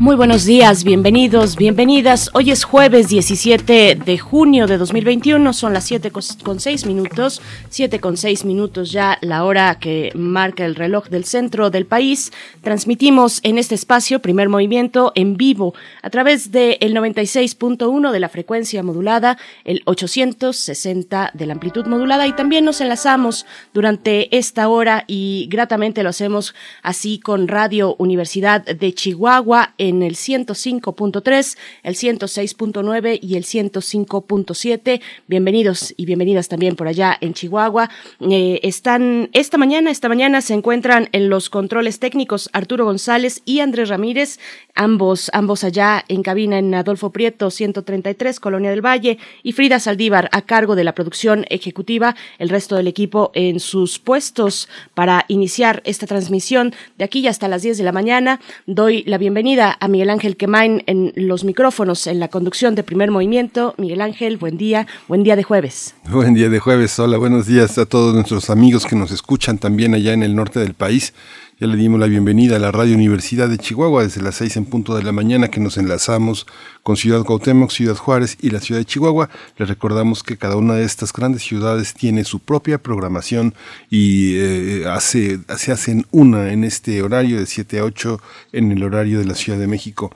Muy buenos días, bienvenidos, bienvenidas. Hoy es jueves 17 de junio de 2021, son las 7 con 6 minutos, 7 con 6 minutos ya la hora que marca el reloj del centro del país. Transmitimos en este espacio primer movimiento en vivo a través del el 96.1 de la frecuencia modulada, el 860 de la amplitud modulada y también nos enlazamos durante esta hora y gratamente lo hacemos así con Radio Universidad de Chihuahua el 105.3, el 106.9 y el 105.7. Bienvenidos y bienvenidas también por allá en Chihuahua. Eh, están esta mañana, esta mañana se encuentran en los controles técnicos Arturo González y Andrés Ramírez, ambos, ambos allá en cabina en Adolfo Prieto 133, Colonia del Valle, y Frida Saldívar a cargo de la producción ejecutiva, el resto del equipo en sus puestos para iniciar esta transmisión de aquí hasta las 10 de la mañana. Doy la bienvenida a Miguel Ángel Quemain en los micrófonos, en la conducción de primer movimiento. Miguel Ángel, buen día, buen día de jueves. Buen día de jueves, hola, buenos días a todos nuestros amigos que nos escuchan también allá en el norte del país. Ya le dimos la bienvenida a la Radio Universidad de Chihuahua desde las seis en punto de la mañana que nos enlazamos con Ciudad Cuauhtémoc, Ciudad Juárez y la Ciudad de Chihuahua. Les recordamos que cada una de estas grandes ciudades tiene su propia programación y eh, hace, se hacen una en este horario de 7 a 8 en el horario de la Ciudad de México.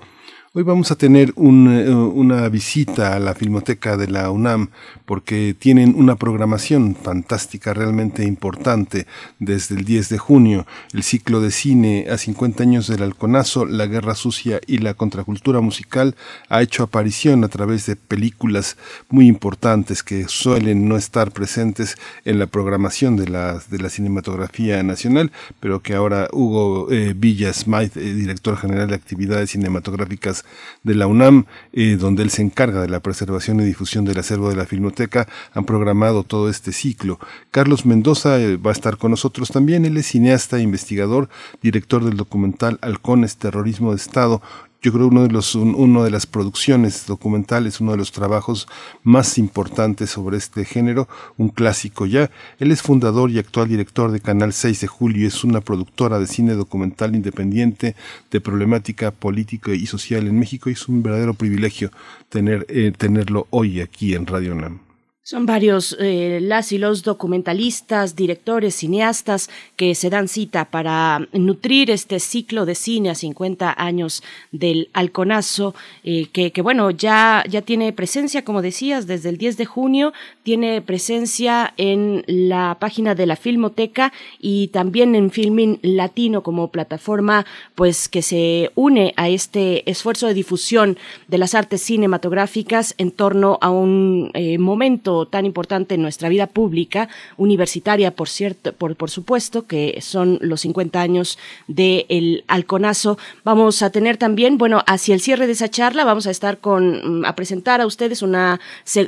Hoy vamos a tener un, eh, una visita a la Filmoteca de la UNAM porque tienen una programación fantástica, realmente importante, desde el 10 de junio, el ciclo de cine a 50 años del halconazo, la guerra sucia y la contracultura musical ha hecho aparición a través de películas muy importantes que suelen no estar presentes en la programación de la, de la cinematografía nacional, pero que ahora Hugo eh, Villa Smythe, eh, director general de actividades cinematográficas de la UNAM, eh, donde él se encarga de la preservación y difusión del acervo de la Filmoteca, han programado todo este ciclo. Carlos Mendoza eh, va a estar con nosotros también, él es cineasta, investigador, director del documental Halcones, Terrorismo de Estado, yo creo uno de los uno de las producciones documentales, uno de los trabajos más importantes sobre este género, un clásico ya. Él es fundador y actual director de Canal 6 de Julio, es una productora de cine documental independiente de problemática política y social en México y es un verdadero privilegio tener eh, tenerlo hoy aquí en Radio NAM. Son varios eh, las y los documentalistas, directores, cineastas que se dan cita para nutrir este ciclo de cine a 50 años del Alconazo, eh, que, que, bueno, ya, ya tiene presencia, como decías, desde el 10 de junio, tiene presencia en la página de la Filmoteca y también en Filmin Latino como plataforma, pues que se une a este esfuerzo de difusión de las artes cinematográficas en torno a un eh, momento tan importante en nuestra vida pública, universitaria, por cierto, por, por supuesto, que son los 50 años del el Alconazo. Vamos a tener también, bueno, hacia el cierre de esa charla, vamos a estar con, mm, a presentar a ustedes una,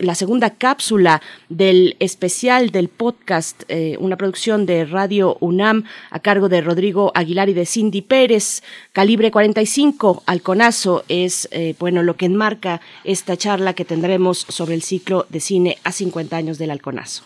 la segunda cápsula del especial del podcast, eh, una producción de Radio UNAM a cargo de Rodrigo Aguilar y de Cindy Pérez, calibre 45, Alconazo, es, eh, bueno, lo que enmarca esta charla que tendremos sobre el ciclo de cine 50 años del halconazo.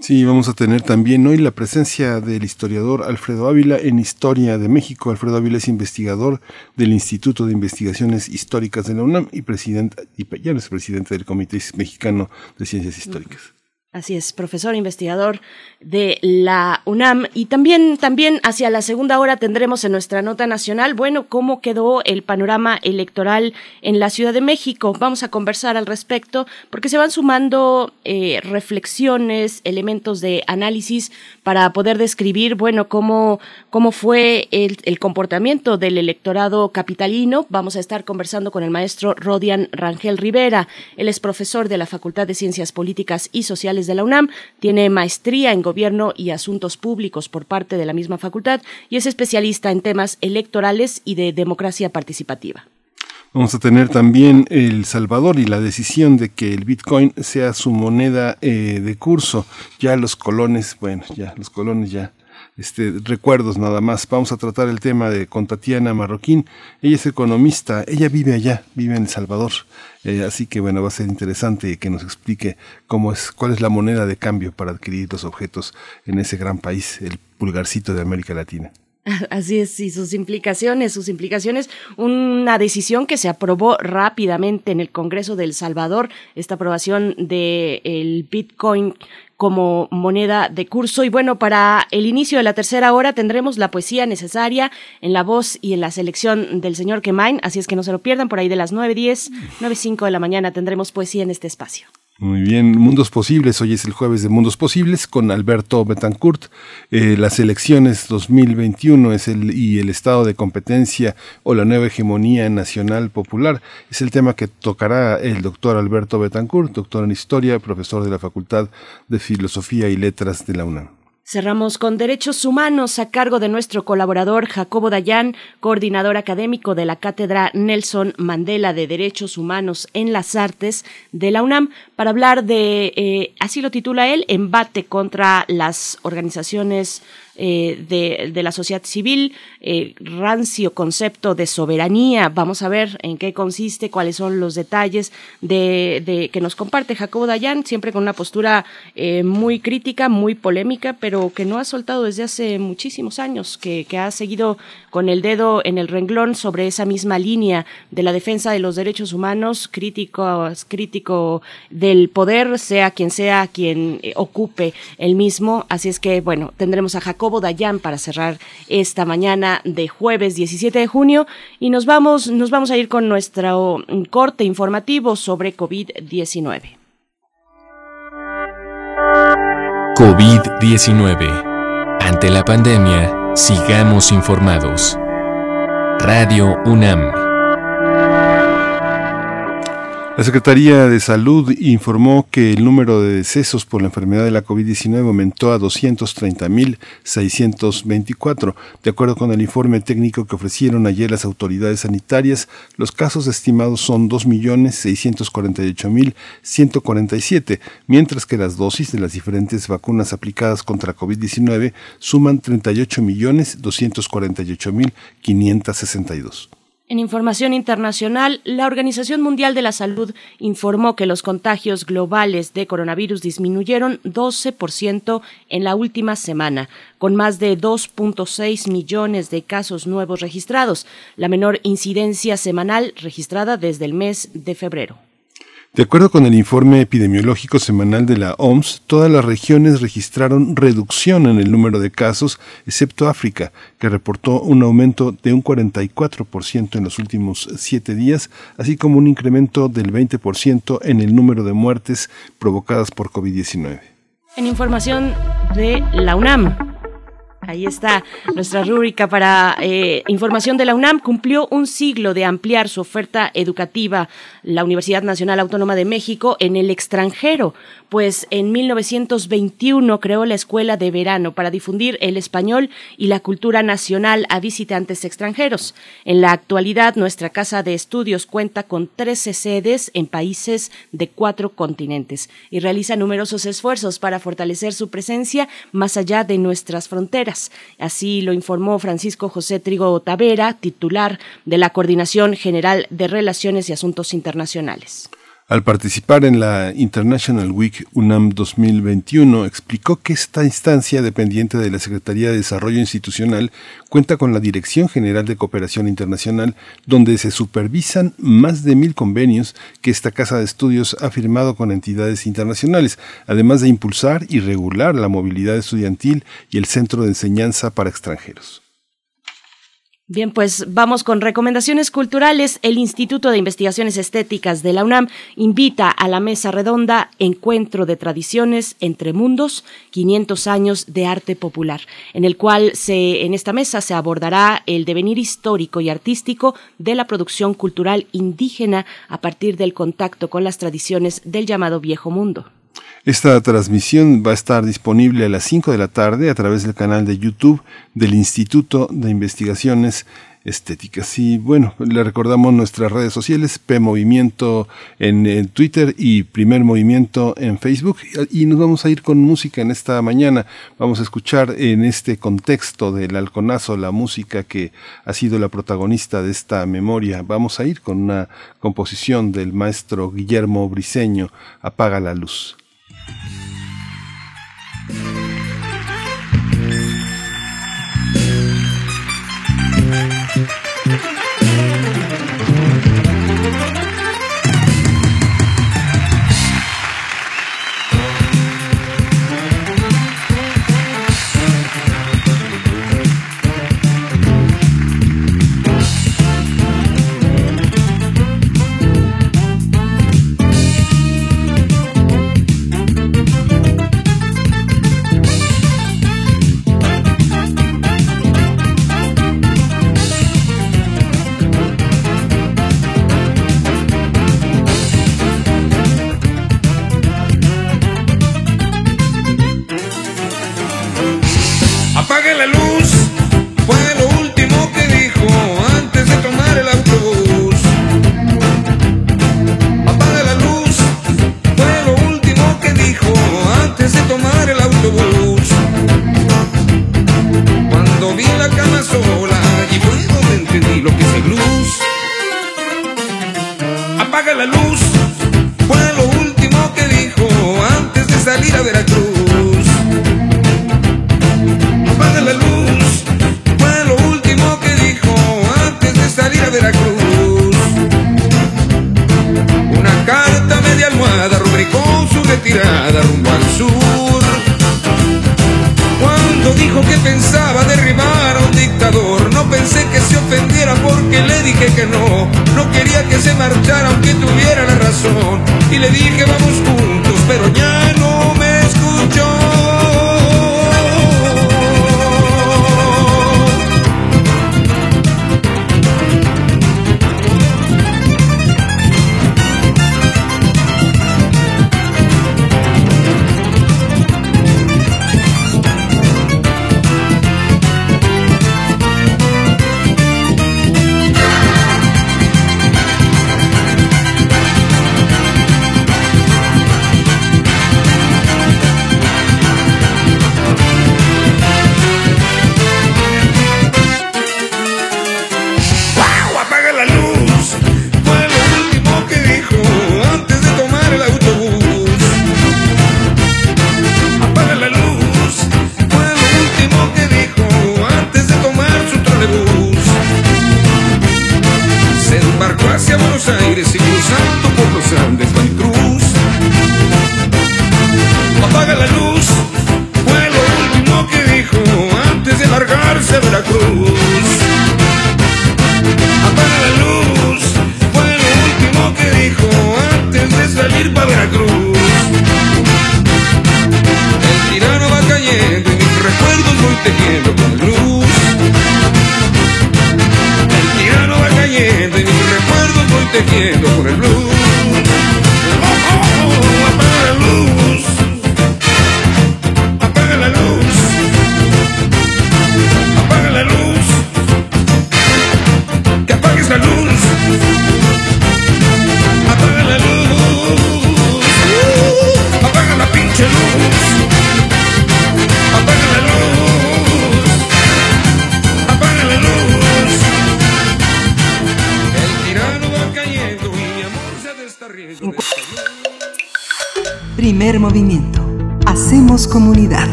Sí, vamos a tener también hoy la presencia del historiador Alfredo Ávila en Historia de México. Alfredo Ávila es investigador del Instituto de Investigaciones Históricas de la UNAM y presidente, y ya no es presidente del Comité Mexicano de Ciencias Históricas. Así es, profesor investigador de la UNAM. Y también, también hacia la segunda hora tendremos en nuestra nota nacional, bueno, cómo quedó el panorama electoral en la Ciudad de México. Vamos a conversar al respecto porque se van sumando eh, reflexiones, elementos de análisis para poder describir, bueno, cómo, cómo fue el, el comportamiento del electorado capitalino. Vamos a estar conversando con el maestro Rodian Rangel Rivera. Él es profesor de la Facultad de Ciencias Políticas y Sociales de la UNAM, tiene maestría en Gobierno y Asuntos Públicos por parte de la misma facultad y es especialista en temas electorales y de democracia participativa. Vamos a tener también El Salvador y la decisión de que el Bitcoin sea su moneda eh, de curso. Ya los colones, bueno, ya los colones ya este, recuerdos nada más. Vamos a tratar el tema de con Tatiana Marroquín. Ella es economista, ella vive allá, vive en El Salvador. Eh, así que bueno, va a ser interesante que nos explique cómo es, cuál es la moneda de cambio para adquirir los objetos en ese gran país, el pulgarcito de América Latina. Así es, y sus implicaciones, sus implicaciones, una decisión que se aprobó rápidamente en el Congreso de El Salvador, esta aprobación del Bitcoin como moneda de curso. Y bueno, para el inicio de la tercera hora tendremos la poesía necesaria en la voz y en la selección del señor Kemain, así es que no se lo pierdan, por ahí de las 9.10, 9.05 de la mañana tendremos poesía en este espacio. Muy bien, Mundos Posibles, hoy es el jueves de Mundos Posibles con Alberto Betancourt. Eh, las elecciones 2021 es el, y el estado de competencia o la nueva hegemonía nacional popular es el tema que tocará el doctor Alberto Betancourt, doctor en Historia, profesor de la Facultad de Filosofía y Letras de la UNAM. Cerramos con Derechos Humanos a cargo de nuestro colaborador Jacobo Dayan, coordinador académico de la Cátedra Nelson Mandela de Derechos Humanos en las Artes de la UNAM, para hablar de, eh, así lo titula él, embate contra las organizaciones eh, de, la sociedad civil, eh, rancio concepto de soberanía. Vamos a ver en qué consiste, cuáles son los detalles de, que nos comparte Jacobo Dayan, siempre con una postura muy crítica, muy polémica, pero que no ha soltado desde hace muchísimos años, que, ha seguido con el dedo en el renglón sobre esa misma línea de la defensa de los derechos humanos, crítico, crítico del poder, sea quien sea quien ocupe el mismo. Así es que, bueno, tendremos a Jacobo Dayan para cerrar esta mañana de jueves 17 de junio y nos vamos, nos vamos a ir con nuestro corte informativo sobre COVID-19. COVID-19. Ante la pandemia, sigamos informados. Radio UNAM. La Secretaría de Salud informó que el número de decesos por la enfermedad de la COVID-19 aumentó a 230.624. De acuerdo con el informe técnico que ofrecieron ayer las autoridades sanitarias, los casos estimados son 2.648.147, mientras que las dosis de las diferentes vacunas aplicadas contra COVID-19 suman 38.248.562. En información internacional, la Organización Mundial de la Salud informó que los contagios globales de coronavirus disminuyeron 12% en la última semana, con más de 2.6 millones de casos nuevos registrados, la menor incidencia semanal registrada desde el mes de febrero. De acuerdo con el informe epidemiológico semanal de la OMS, todas las regiones registraron reducción en el número de casos, excepto África, que reportó un aumento de un 44% en los últimos siete días, así como un incremento del 20% en el número de muertes provocadas por COVID-19. En información de la UNAM, Ahí está nuestra rúbrica para eh, información de la UNAM. Cumplió un siglo de ampliar su oferta educativa la Universidad Nacional Autónoma de México en el extranjero pues en 1921 creó la Escuela de Verano para difundir el español y la cultura nacional a visitantes extranjeros. En la actualidad, nuestra Casa de Estudios cuenta con 13 sedes en países de cuatro continentes y realiza numerosos esfuerzos para fortalecer su presencia más allá de nuestras fronteras. Así lo informó Francisco José Trigo Tavera, titular de la Coordinación General de Relaciones y Asuntos Internacionales. Al participar en la International Week UNAM 2021, explicó que esta instancia dependiente de la Secretaría de Desarrollo Institucional cuenta con la Dirección General de Cooperación Internacional, donde se supervisan más de mil convenios que esta Casa de Estudios ha firmado con entidades internacionales, además de impulsar y regular la movilidad estudiantil y el Centro de Enseñanza para Extranjeros. Bien, pues vamos con recomendaciones culturales. El Instituto de Investigaciones Estéticas de la UNAM invita a la mesa redonda Encuentro de Tradiciones entre Mundos, 500 años de arte popular, en el cual se, en esta mesa se abordará el devenir histórico y artístico de la producción cultural indígena a partir del contacto con las tradiciones del llamado Viejo Mundo. Esta transmisión va a estar disponible a las 5 de la tarde a través del canal de YouTube del Instituto de Investigaciones estéticas. Y bueno, le recordamos nuestras redes sociales, P Movimiento en, Twitter y Primer Movimiento en Facebook. Y nos vamos a ir con música en esta mañana. Vamos a escuchar en este contexto del halconazo la música que ha sido la protagonista de esta memoria. Vamos a ir con una composición del maestro Guillermo Briseño, Apaga la luz. Yeah.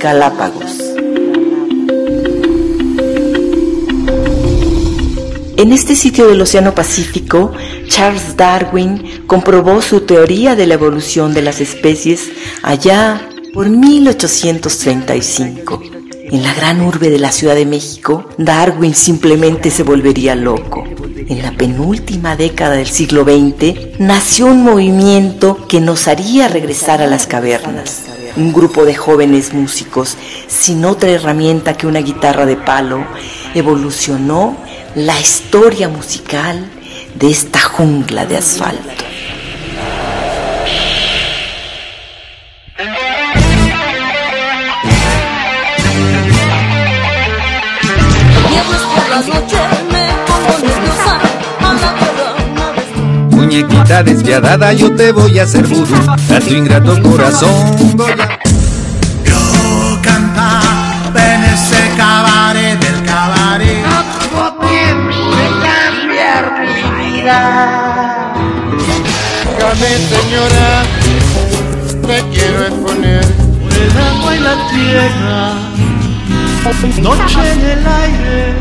Galápagos. En este sitio del Océano Pacífico, Charles Darwin comprobó su teoría de la evolución de las especies allá por 1835. En la gran urbe de la Ciudad de México, Darwin simplemente se volvería loco. En la penúltima década del siglo XX nació un movimiento que nos haría regresar a las cavernas un grupo de jóvenes músicos sin otra herramienta que una guitarra de palo, evolucionó la historia musical de esta jungla de asfalto. Muñequita despiadada, yo te voy a hacer vudú a tu ingrato corazón. Yo cantar en ese cabaret del cabaret. No tiempo de cambiar mi vida. Dígame, señora, te quiero exponer el agua y la tierra. Noche en el aire.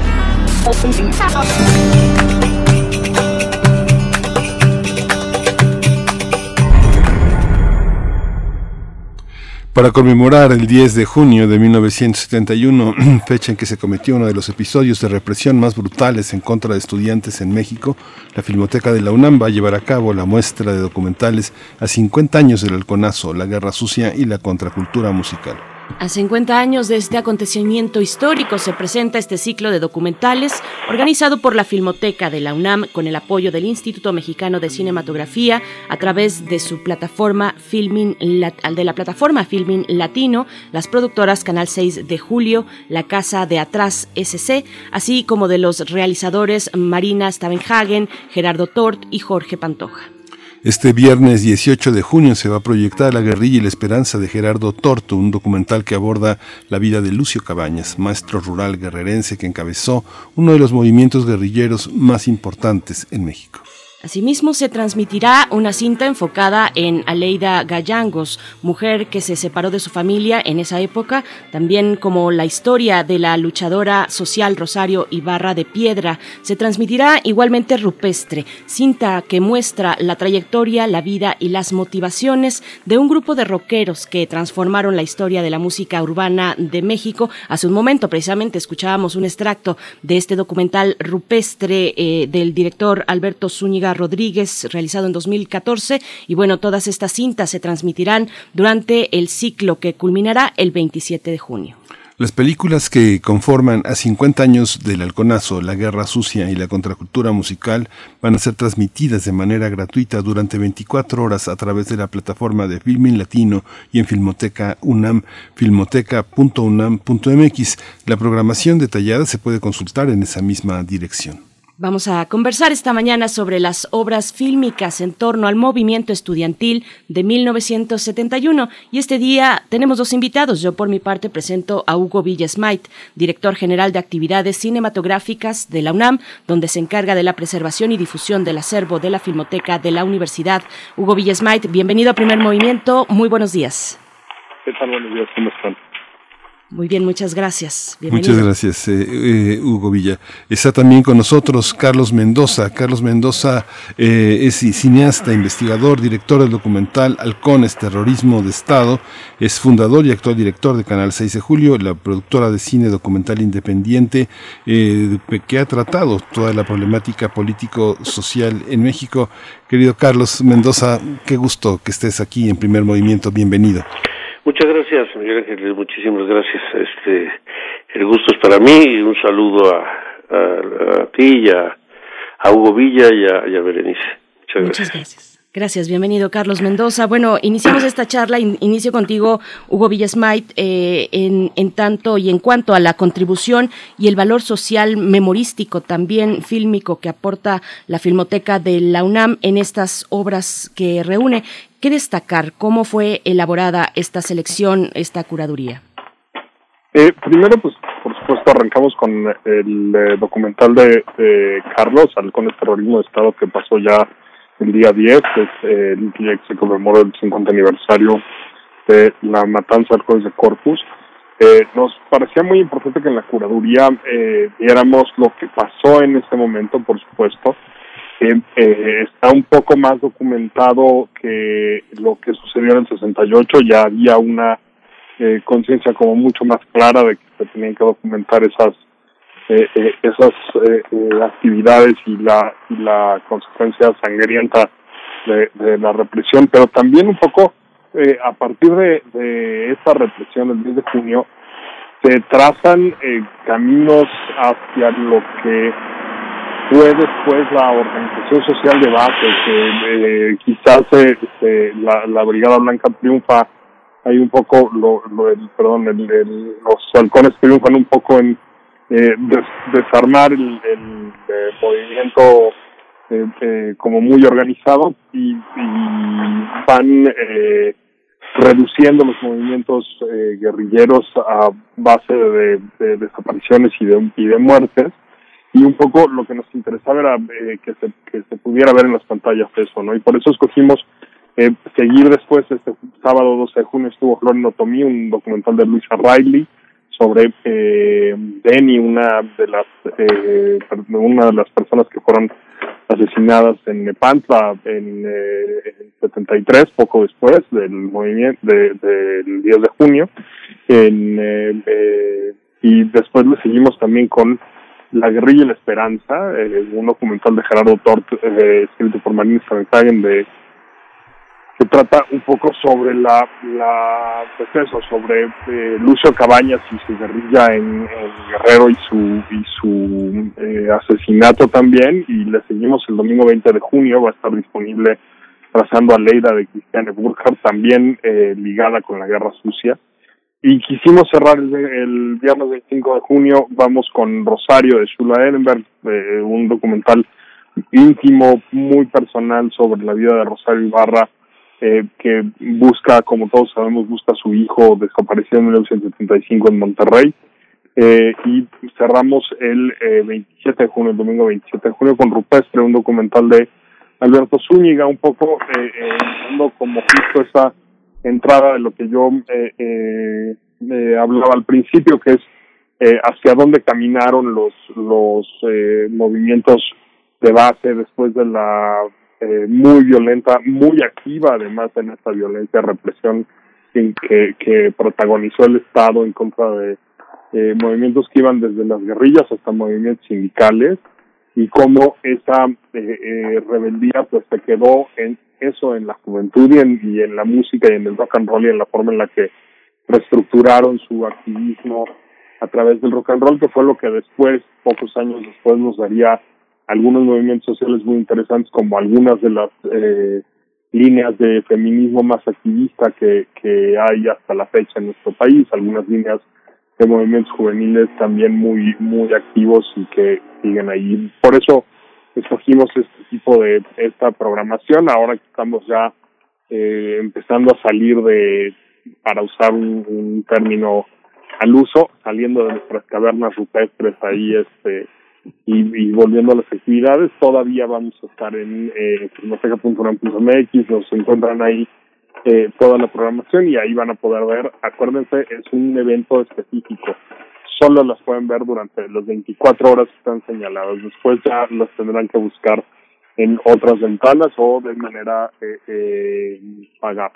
Para conmemorar el 10 de junio de 1971, fecha en que se cometió uno de los episodios de represión más brutales en contra de estudiantes en México, la Filmoteca de la UNAM va a llevar a cabo la muestra de documentales a 50 años del halconazo, la guerra sucia y la contracultura musical. A 50 años de este acontecimiento histórico se presenta este ciclo de documentales organizado por la Filmoteca de la UNAM con el apoyo del Instituto Mexicano de Cinematografía a través de su plataforma Filmin de la plataforma Filmin Latino, las productoras Canal 6 de Julio, La Casa de Atrás SC, así como de los realizadores Marina Stavenhagen, Gerardo Tort y Jorge Pantoja. Este viernes 18 de junio se va a proyectar La guerrilla y la esperanza de Gerardo Torto, un documental que aborda la vida de Lucio Cabañas, maestro rural guerrerense que encabezó uno de los movimientos guerrilleros más importantes en México. Asimismo, se transmitirá una cinta enfocada en Aleida Gallangos, mujer que se separó de su familia en esa época, también como la historia de la luchadora social Rosario Ibarra de Piedra. Se transmitirá igualmente Rupestre, cinta que muestra la trayectoria, la vida y las motivaciones de un grupo de rockeros que transformaron la historia de la música urbana de México. Hace un momento, precisamente, escuchábamos un extracto de este documental Rupestre eh, del director Alberto Zúñiga Rodríguez, realizado en 2014. Y bueno, todas estas cintas se transmitirán durante el ciclo que culminará el 27 de junio. Las películas que conforman a 50 años del halconazo, la guerra sucia y la contracultura musical van a ser transmitidas de manera gratuita durante 24 horas a través de la plataforma de Filmin Latino y en Filmoteca UNAM, filmoteca.unam.mx. La programación detallada se puede consultar en esa misma dirección. Vamos a conversar esta mañana sobre las obras fílmicas en torno al movimiento estudiantil de 1971 y este día tenemos dos invitados. Yo por mi parte presento a Hugo Villasmait, director general de actividades cinematográficas de la UNAM, donde se encarga de la preservación y difusión del acervo de la Filmoteca de la Universidad. Hugo Villasmait, bienvenido a Primer Movimiento. Muy buenos días. ¿Qué tal? Buenos días, ¿cómo están? Muy bien, muchas gracias. Muchas gracias, eh, eh, Hugo Villa. Está también con nosotros Carlos Mendoza. Carlos Mendoza eh, es cineasta, investigador, director del documental Halcones, Terrorismo de Estado. Es fundador y actual director de Canal 6 de Julio, la productora de cine documental independiente que ha tratado toda la problemática político-social en México. Querido Carlos Mendoza, qué gusto que estés aquí en primer movimiento. Bienvenido. Muchas gracias, Miguel Ángeles, muchísimas gracias. Este, el gusto es para mí y un saludo a, a, ti y a, Hugo Villa y a, Berenice. Muchas, Muchas gracias. Gracias, bienvenido Carlos Mendoza. Bueno, iniciamos esta charla, inicio contigo, Hugo Villasmait, eh, en, en, tanto y en cuanto a la contribución y el valor social memorístico, también fílmico, que aporta la Filmoteca de la UNAM en estas obras que reúne. ¿Qué destacar? ¿Cómo fue elaborada esta selección, esta curaduría? Eh, primero, pues, por supuesto, arrancamos con el eh, documental de, de Carlos, con el terrorismo de Estado, que pasó ya el día 10, es el día que se conmemoró el 50 aniversario de la matanza del jueves de Corpus. Eh, nos parecía muy importante que en la curaduría eh, viéramos lo que pasó en ese momento, por supuesto. Eh, está un poco más documentado que lo que sucedió en el 68, ya había una eh, conciencia como mucho más clara de que se tenían que documentar esas eh, eh, esas eh, eh, actividades y la, y la consecuencia sangrienta de, de, la represión, pero también un poco eh, a partir de, de esta represión del 10 de junio, se trazan caminos hacia lo que fue después la organización social de base, que quizás eh, la, la Brigada Blanca triunfa, hay un poco, lo, lo el, perdón, el, los halcones triunfan un poco en eh, des, desarmar el, movimiento eh, eh, como muy organizado y, y van eh, reduciendo los movimientos eh, guerrilleros a base de, de desapariciones y de, muertes y un poco lo que nos interesaba era eh, que, se, que se pudiera ver en las pantallas eso, ¿no? Y por eso escogimos eh, seguir después, este sábado 12 de junio estuvo Flor Otomí, un documental de Luisa Riley sobre eh, Denny, una de las eh, una de las personas que fueron asesinadas en Nepantla en, eh, en 73, poco después del movimiento de, del 10 de junio, en, eh, eh, y después le seguimos también con la guerrilla y la esperanza, eh, un documental de Gerardo Tort, eh, escrito por Marín Sternhagen, de que trata un poco sobre la, la pues eso, sobre eh, Lucio Cabañas y su guerrilla en, en Guerrero y su y su eh, asesinato también, y le seguimos el domingo 20 de junio, va a estar disponible trazando a Leida de Cristiane Burkhardt, también eh, ligada con la guerra sucia. Y quisimos cerrar el, el viernes 25 de junio, vamos con Rosario de Shula Ehrenberg, eh, un documental íntimo, muy personal sobre la vida de Rosario Ibarra, eh, que busca, como todos sabemos, busca a su hijo desaparecido en 1975 en Monterrey. Eh, y cerramos el eh, 27 de junio, el domingo 27 de junio, con Rupestre, un documental de Alberto Zúñiga, un poco eh, eh, como justo esa entrada de lo que yo eh, hablaba al principio, que es hacia dónde caminaron los los movimientos de base después de la eh, muy violenta, muy activa además en esta violencia, represión que, que protagonizó el Estado en contra de eh, movimientos que iban desde las guerrillas hasta movimientos sindicales y cómo esa eh, eh, rebeldía pues se quedó en eso en la juventud y en, y en la música y en el rock and roll y en la forma en la que reestructuraron su activismo a través del rock and roll que fue lo que después pocos años después nos daría algunos movimientos sociales muy interesantes como algunas de las eh, líneas de feminismo más activista que, que hay hasta la fecha en nuestro país, algunas líneas de movimientos juveniles también muy muy activos y que siguen ahí. Por eso escogimos este tipo de esta programación ahora que estamos ya eh, empezando a salir de para usar un, término al uso, saliendo de nuestras cavernas rupestres ahí este y, y volviendo a las actividades, todavía vamos a estar en eh, filmoteca.unam.mx, nos encuentran ahí eh, toda la programación y ahí van a poder ver, acuérdense, es un evento específico, solo las pueden ver durante las 24 horas que están señaladas, después ya las tendrán que buscar en otras ventanas o de manera eh, eh, pagada.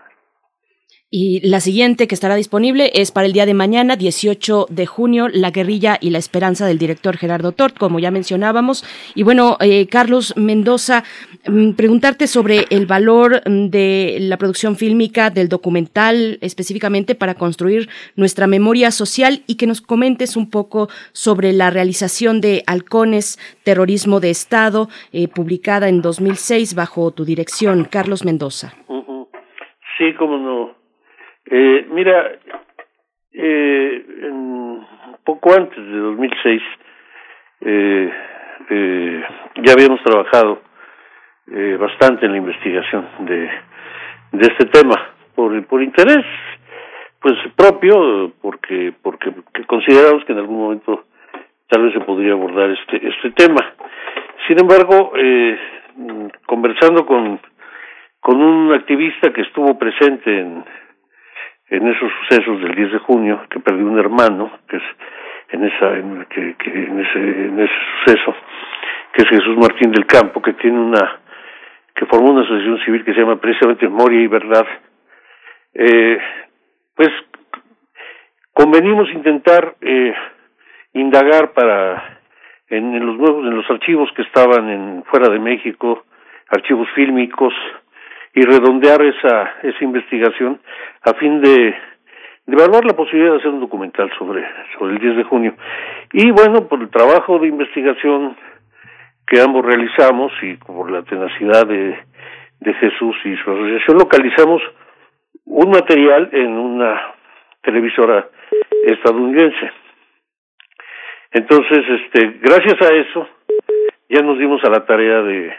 Y la siguiente que estará disponible es para el día de mañana, 18 de junio, La guerrilla y la esperanza del director Gerardo Tort, como ya mencionábamos. Y bueno, eh, Carlos Mendoza, mm, preguntarte sobre el valor mm, de la producción fílmica, del documental específicamente para construir nuestra memoria social y que nos comentes un poco sobre la realización de Halcones, Terrorismo de Estado, eh, publicada en 2006 bajo tu dirección, Carlos Mendoza. Sí, cómo no. Eh, mira, eh, en, poco antes de 2006 eh, eh, ya habíamos trabajado eh, bastante en la investigación de, de este tema por por interés pues propio porque porque consideramos que en algún momento tal vez se podría abordar este este tema. Sin embargo eh, conversando con con un activista que estuvo presente en en esos sucesos del 10 de junio que perdió un hermano que es en esa en, que, en ese en ese suceso que es Jesús Martín del Campo que tiene una que formó una asociación civil que se llama precisamente Memoria y Verdad. Eh, pues convenimos intentar eh, indagar para en, en los nuevos en los archivos que estaban en fuera de México archivos fílmicos y redondear esa, esa investigación a fin de, evaluar la posibilidad de hacer un documental sobre, sobre el 10 de junio. Y bueno, por el trabajo de investigación que ambos realizamos y por la tenacidad de, de Jesús y su asociación, localizamos un material en una televisora estadounidense. Entonces, este, gracias a eso, ya nos dimos a la tarea de,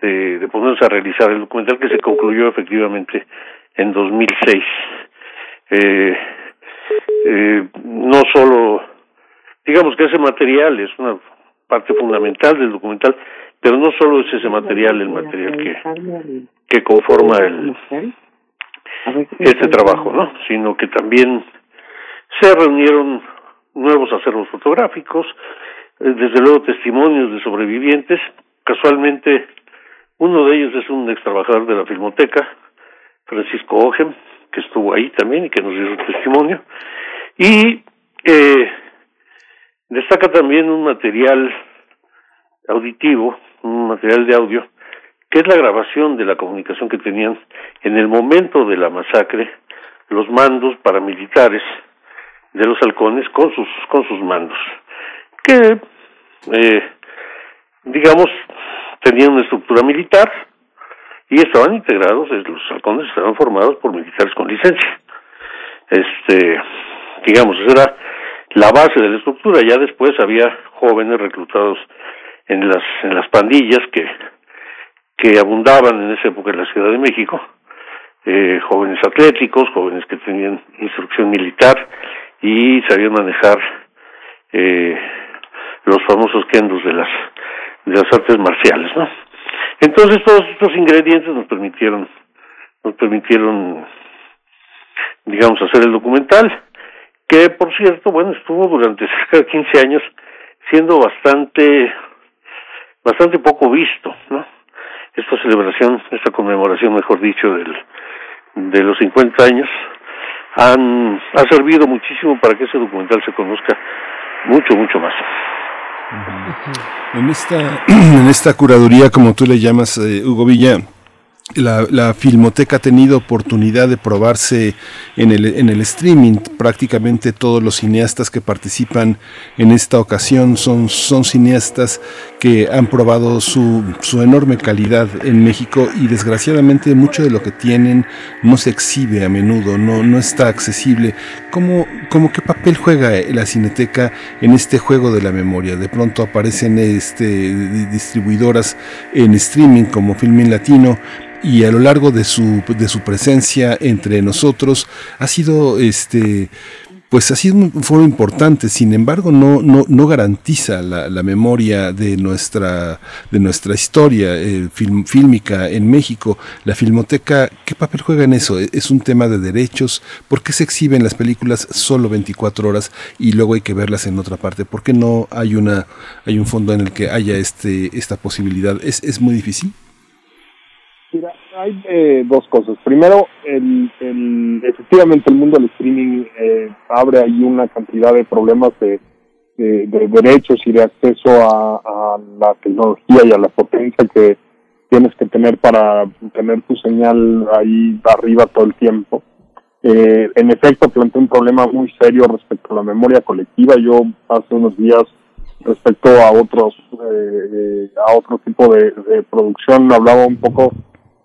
de, de ponernos a realizar el documental que se concluyó efectivamente en 2006. Eh, eh, no solo, digamos que ese material es una parte fundamental del documental, pero no solo es ese material el material que, que conforma el, este trabajo, ¿no? Sino que también se reunieron nuevos acervos fotográficos, eh, desde luego testimonios de sobrevivientes. Casualmente, uno de ellos es un ex trabajador de la Filmoteca, Francisco Ogem, que estuvo ahí también y que nos dio su testimonio. Y eh, destaca también un material auditivo, un material de audio, que es la grabación de la comunicación que tenían en el momento de la masacre los mandos paramilitares de los halcones con sus con sus mandos que eh, digamos tenían una estructura militar y estaban integrados los halcones estaban formados por militares con licencia. Este digamos esa era la base de la estructura. Ya después había jóvenes reclutados en las en las pandillas que que abundaban en esa época en la Ciudad de México eh, jóvenes atléticos jóvenes que tenían instrucción militar y sabían manejar eh, los famosos kendos de las de las artes marciales no entonces todos estos ingredientes nos permitieron nos permitieron digamos hacer el documental que por cierto bueno estuvo durante cerca de 15 años siendo bastante bastante poco visto no esta celebración esta conmemoración mejor dicho del de los 50 años han ha servido muchísimo para que ese documental se conozca mucho mucho más en esta en esta curaduría como tú le llamas eh, Hugo Villa la, la, Filmoteca ha tenido oportunidad de probarse en el, en el streaming. Prácticamente todos los cineastas que participan en esta ocasión son, son cineastas que han probado su, su enorme calidad en México y desgraciadamente mucho de lo que tienen no se exhibe a menudo, no, no está accesible. ¿Cómo, qué papel juega la Cineteca en este juego de la memoria? De pronto aparecen este, distribuidoras en streaming como Filmin Latino, y a lo largo de su, de su presencia entre nosotros ha sido este pues ha sido un foro importante, sin embargo no, no, no garantiza la, la, memoria de nuestra, de nuestra historia eh, fílmica en México. La Filmoteca, ¿qué papel juega en eso? ¿Es un tema de derechos? ¿Por qué se exhiben las películas solo 24 horas y luego hay que verlas en otra parte? ¿Por qué no hay, una, hay un fondo en el que haya este, esta posibilidad? ¿Es, es muy difícil? Mira, hay eh, dos cosas. Primero, el, efectivamente el mundo del streaming eh, abre ahí una cantidad de problemas de, de, de derechos y de acceso a, la tecnología y a la potencia que tienes que tener para tener tu señal ahí arriba todo el tiempo. Eh, en efecto, plantea un problema muy serio respecto a la memoria colectiva. Yo hace unos días respecto a otros eh, a otro tipo de producción hablaba un poco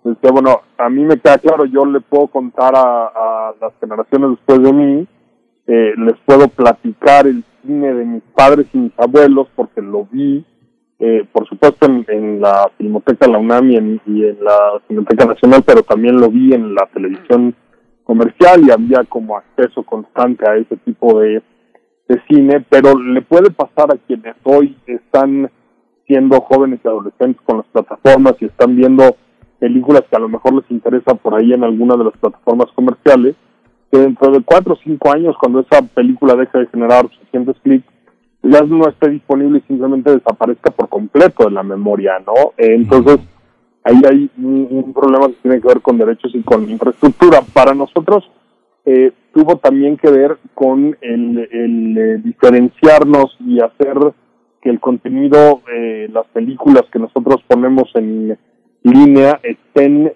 bueno, a mí me queda claro, yo le puedo contar a, a las generaciones después de mí, eh, les puedo platicar el cine de mis padres y mis abuelos porque lo vi, eh, por supuesto en, la Filmoteca La UNAM y en, y en la Filmoteca Nacional, pero también lo vi en la televisión comercial y había como acceso constante a ese tipo de, de cine, pero le puede pasar a quienes hoy están siendo jóvenes y adolescentes con las plataformas y están viendo películas que a lo mejor les interesa por ahí en alguna de las plataformas comerciales, que dentro de cuatro o cinco años, cuando esa película deje de generar suficientes clics, ya no esté disponible y simplemente desaparezca por completo de la memoria, ¿no? Entonces, ahí hay un, problema que tiene que ver con derechos y con infraestructura. Para nosotros, eh, tuvo también que ver con el, el eh, diferenciarnos y hacer que el contenido, eh, las películas que nosotros ponemos en línea estén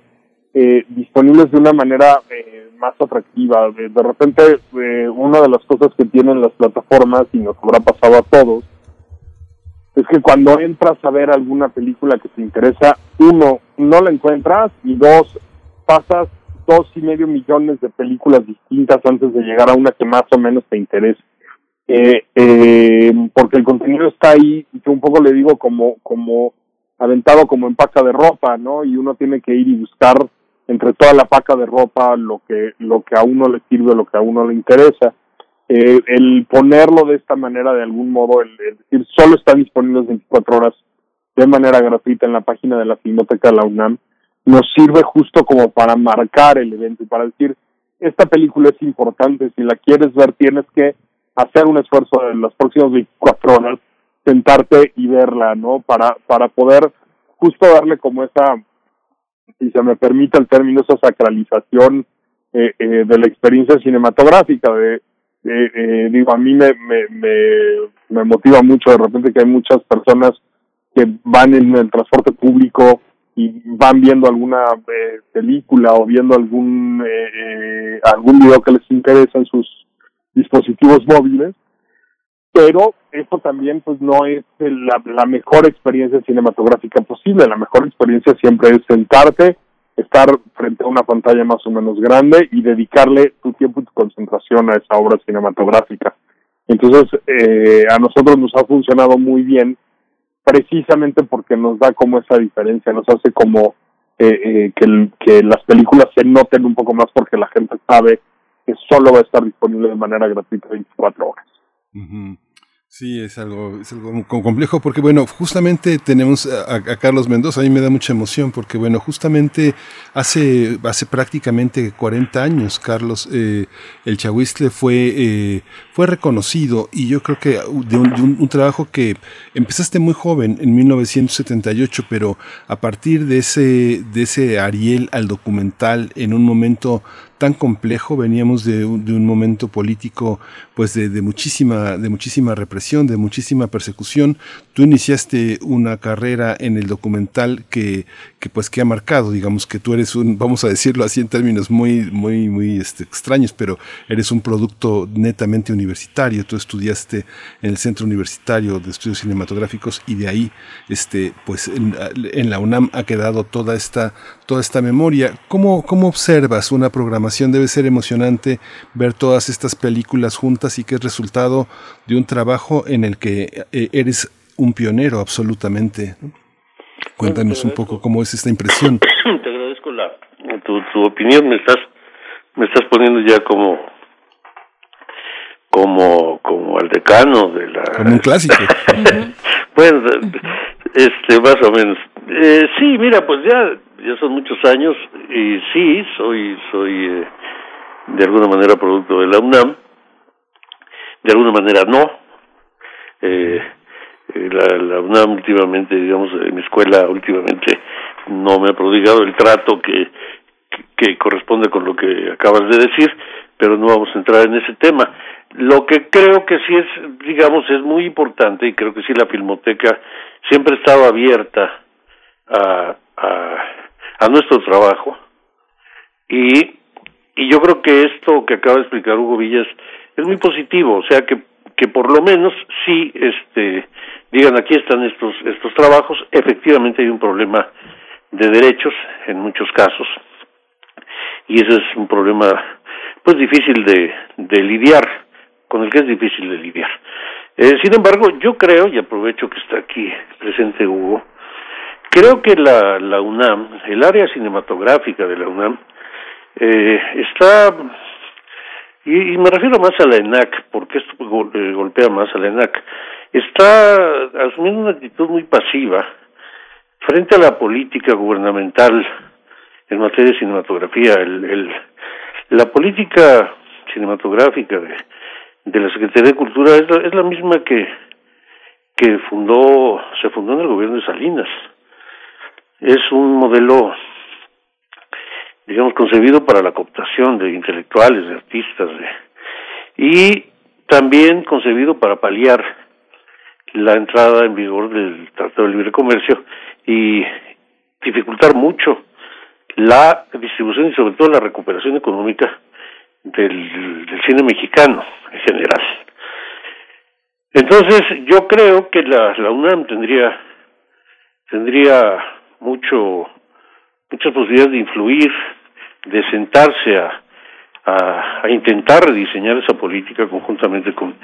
eh, disponibles de una manera eh, más atractiva. De, repente, eh, una de las cosas que tienen las plataformas, y nos habrá pasado a todos, es que cuando entras a ver alguna película que te interesa, uno, no la encuentras, y dos, pasas dos y medio millones de películas distintas antes de llegar a una que más o menos te interese. Eh, eh, porque el contenido está ahí, yo un poco le digo como, como aventado como en paca de ropa, ¿no? Y uno tiene que ir y buscar entre toda la paca de ropa lo que, lo que a uno le sirve, lo que a uno le interesa. Eh, el ponerlo de esta manera, de algún modo, el, decir solo está disponible 24 horas de manera gratuita en la página de la Filmoteca de la UNAM, nos sirve justo como para marcar el evento y para decir, esta película es importante, si la quieres ver tienes que hacer un esfuerzo en las próximas 24 horas, sentarte y verla, ¿no? Para, para poder justo darle como esa, si se me permite el término, esa sacralización eh, eh, de la experiencia cinematográfica, de, eh, digo, a mí me, me, me, motiva mucho de repente que hay muchas personas que van en el transporte público y van viendo alguna eh, película o viendo algún eh, eh, algún video que les interesa en sus dispositivos móviles pero eso también pues no es la, la mejor experiencia cinematográfica posible. La mejor experiencia siempre es sentarte estar frente a una pantalla más o menos grande y dedicarle tu tiempo y tu concentración a esa obra cinematográfica. Entonces eh, a nosotros nos ha funcionado muy bien precisamente porque nos da como esa diferencia, nos hace como eh, eh, que, que las películas se noten un poco más porque la gente sabe que solo va a estar disponible de manera gratuita 24 horas. Sí, es algo, es algo complejo porque, bueno, justamente tenemos a, Carlos Mendoza, a me da mucha emoción porque, bueno, justamente hace, hace prácticamente 40 años, Carlos, eh, el Chahuistle fue, eh, fue reconocido y yo creo que de, un, de un, trabajo que empezaste muy joven, en 1978, pero a partir de ese, de ese Ariel al documental, en un momento tan complejo, veníamos de un, de un momento político pues de, de, muchísima, de muchísima represión, de muchísima persecución. Tú iniciaste una carrera en el documental que, que pues que ha marcado, digamos que tú eres un, vamos a decirlo así en términos muy, muy, muy este, extraños, pero eres un producto netamente universitario. Tú estudiaste en el Centro Universitario de Estudios Cinematográficos y de ahí, este, pues en, en la UNAM ha quedado toda esta, toda esta memoria. ¿Cómo, cómo observas una programación? Debe ser emocionante ver todas estas películas juntas y que es resultado de un trabajo en el que eh, eres un pionero absolutamente. Cuéntanos un poco cómo es esta impresión. Te agradezco la, tu, tu opinión, me estás, me estás poniendo ya como como como al decano de la como un clásico. Bueno este más o menos. Eh, sí mira pues ya ya son muchos años y sí soy soy eh, de alguna manera producto de la UNAM de alguna manera no. Eh, eh la, UNAM últimamente digamos en mi escuela últimamente no me ha prodigado el trato que, que corresponde con lo que acabas de decir pero no vamos a entrar en ese tema. Lo que creo que sí es digamos es muy importante y creo que sí la filmoteca siempre ha estado abierta a a nuestro trabajo y y yo creo que esto que acaba de explicar Hugo Villas es muy positivo, o sea que que por lo menos sí este digan aquí están estos estos trabajos, efectivamente hay un problema de derechos en muchos casos y ese es un problema pues difícil de de lidiar con el que es difícil de lidiar. Eh, sin embargo, yo creo, y aprovecho que está aquí presente Hugo, Creo que la, la UNAM, el área cinematográfica de la UNAM, eh, está, y, me refiero más a la ENAC, porque esto eh, golpea más a la ENAC, está asumiendo una actitud muy pasiva frente a la política gubernamental en materia de cinematografía. El, el, la política cinematográfica de, de la Secretaría de Cultura es la, es la misma que, que fundó, se fundó en el gobierno de Salinas es un modelo, digamos, concebido para la cooptación de intelectuales, de artistas, de, y también concebido para paliar la entrada en vigor del Tratado de Libre Comercio y dificultar mucho la distribución y sobre todo la recuperación económica del, cine mexicano en general. Entonces, yo creo que la, la UNAM tendría tendría mucho muchas posibilidades de influir, de sentarse a, a, intentar rediseñar esa política conjuntamente con,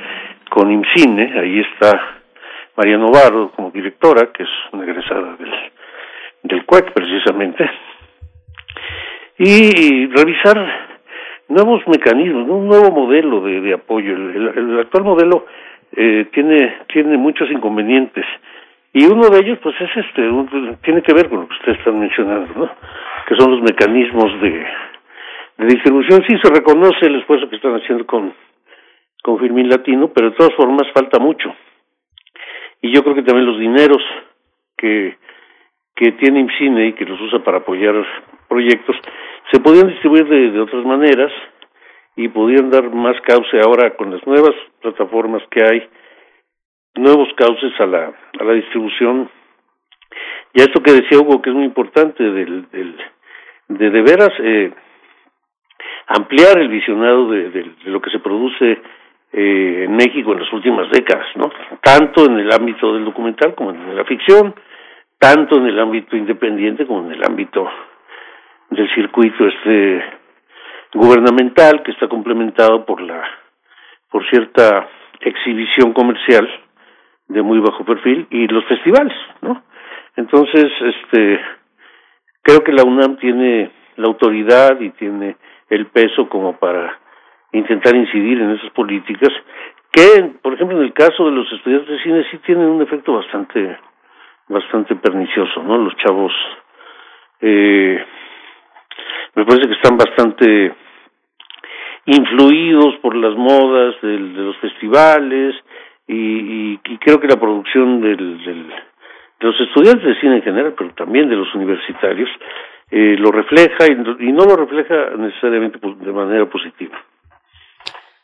con IMCINE, ahí está María Novarro como directora, que es una egresada del, del CUEC precisamente, y revisar nuevos mecanismos, un nuevo modelo de, de apoyo. El, el, actual modelo eh, tiene tiene muchos inconvenientes y uno de ellos pues es este tiene que ver con lo que ustedes están mencionando, ¿no? Que son los mecanismos de, de distribución. Sí se reconoce el esfuerzo que están haciendo con con Filmin Latino, pero de todas formas falta mucho. Y yo creo que también los dineros que que tiene IMCINE y que los usa para apoyar proyectos se podían distribuir de, de otras maneras y podían dar más cauce ahora con las nuevas plataformas que hay, nuevos cauces a la, a la distribución. Y a esto que decía Hugo, que es muy importante, del, del, de de veras eh, ampliar el visionado de, de, lo que se produce eh, en México en las últimas décadas, ¿no? Tanto en el ámbito del documental como en la ficción, tanto en el ámbito independiente como en el ámbito del circuito este gubernamental que está complementado por la por cierta exhibición comercial de muy bajo perfil y los festivales, ¿no? Entonces, este creo que la UNAM tiene la autoridad y tiene el peso como para intentar incidir en esas políticas que, por ejemplo, en el caso de los estudiantes de cine sí tienen un efecto bastante bastante pernicioso, ¿no? Los chavos eh me parece que están bastante influidos por las modas de los festivales y, y, creo que la producción del, del, de los estudiantes de cine en general, pero también de los universitarios, eh, lo refleja y, y no lo refleja necesariamente de manera positiva.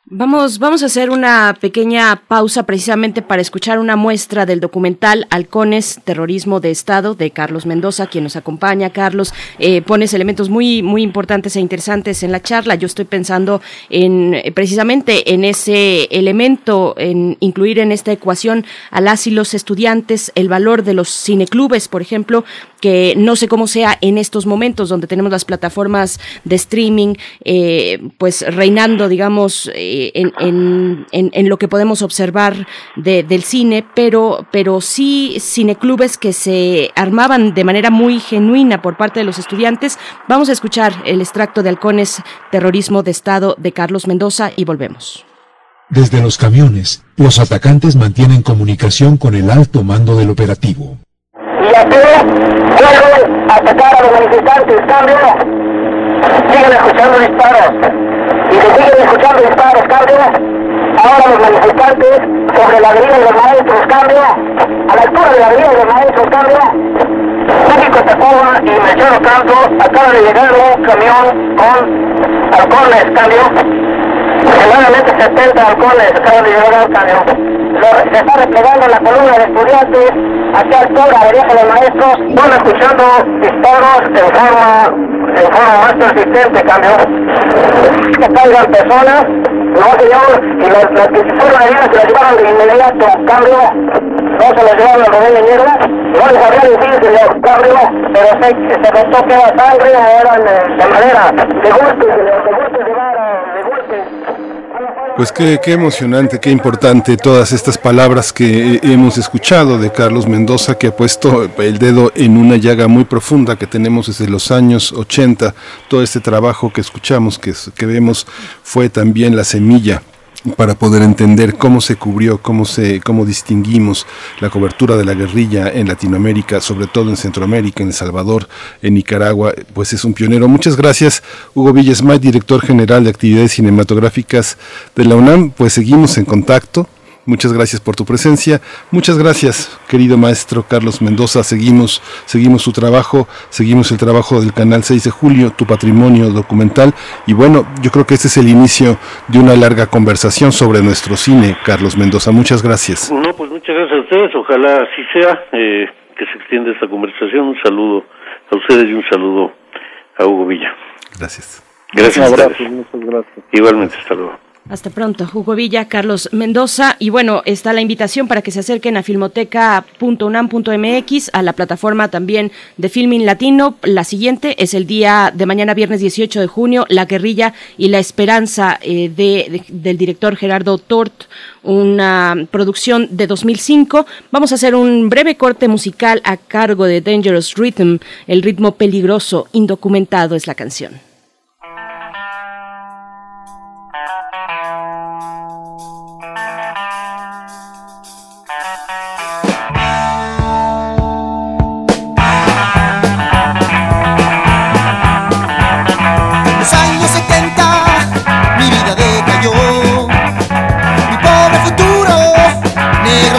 Vamos, vamos a hacer una pequeña pausa precisamente para escuchar una muestra del documental Halcones, Terrorismo de Estado de Carlos Mendoza, quien nos acompaña. Carlos, eh, pones elementos muy, muy importantes e interesantes en la charla. Yo estoy pensando en precisamente en ese elemento, en incluir en esta ecuación a las y los estudiantes, el valor de los cineclubes, por ejemplo, que no sé cómo sea en estos momentos donde tenemos las plataformas de streaming, eh, pues reinando, digamos, eh, en, en, en, en, lo que podemos observar de, del cine, pero, pero sí cineclubes que se armaban de manera muy genuina por parte de los estudiantes. Vamos a escuchar el extracto de Halcones, Terrorismo de Estado de Carlos Mendoza y volvemos. Desde los camiones, los atacantes mantienen comunicación con el alto mando del operativo. Y así vuelven a atacar a los manifestantes. Cambio. Siguen escuchando disparos. Y se siguen escuchando disparos. Cambio. Ahora los manifestantes sobre la avenida de los maestros. Cambio. A la altura de la avenida de los maestros. Cambio. México Tacuba y Melchor Canto acaba de llegar un camión con halcones. Cambio. Aproximadamente 70 halcones acaban de llegar al camión. Se está desplegando la columna de estudiantes hacia altura viaje de maestros. Van escuchando disparos en forma, en forma más persistente, cambio. Que caigan personas, no señor, y las, las que fueron heridas se las llevaron de inmediato, cambio. No se las llevaron al Rubén Leñero. No les habría difícil, cambio, pero se, se notó que era sangre eran de madera. De golpes, de llevaron, de golpes. Pues qué, qué, emocionante, qué importante todas estas palabras que hemos escuchado de Carlos Mendoza, que ha puesto el dedo en una llaga muy profunda que tenemos desde los años 80. Todo este trabajo que escuchamos, que, que vemos, fue también la semilla para poder entender cómo se cubrió, cómo se, cómo distinguimos la cobertura de la guerrilla en Latinoamérica, sobre todo en Centroamérica, en El Salvador, en Nicaragua, pues es un pionero. Muchas gracias, Hugo Villasmay, director general de actividades cinematográficas de la UNAM. Pues seguimos en contacto. Muchas gracias por tu presencia. Muchas gracias, querido maestro Carlos Mendoza. Seguimos, seguimos su trabajo, seguimos el trabajo del canal 6 de julio, tu patrimonio documental. Y bueno, yo creo que este es el inicio de una larga conversación sobre nuestro cine, Carlos Mendoza. Muchas gracias. No, pues muchas gracias a ustedes. Ojalá así sea, eh, que se extienda esta conversación. Un saludo a ustedes y un saludo a Hugo Villa. Gracias. Gracias. Un abrazo, muchas gracias. Igualmente, hasta luego. Hasta pronto, Hugo Villa, Carlos Mendoza. Y bueno, está la invitación para que se acerquen a filmoteca.unam.mx, a la plataforma también de Filming Latino. La siguiente es el día de mañana, viernes 18 de junio, La guerrilla y la esperanza eh, de, de- del director Gerardo Tort, una producción de 2005. Vamos a hacer un breve corte musical a cargo de Dangerous Rhythm, el ritmo peligroso, indocumentado es la canción.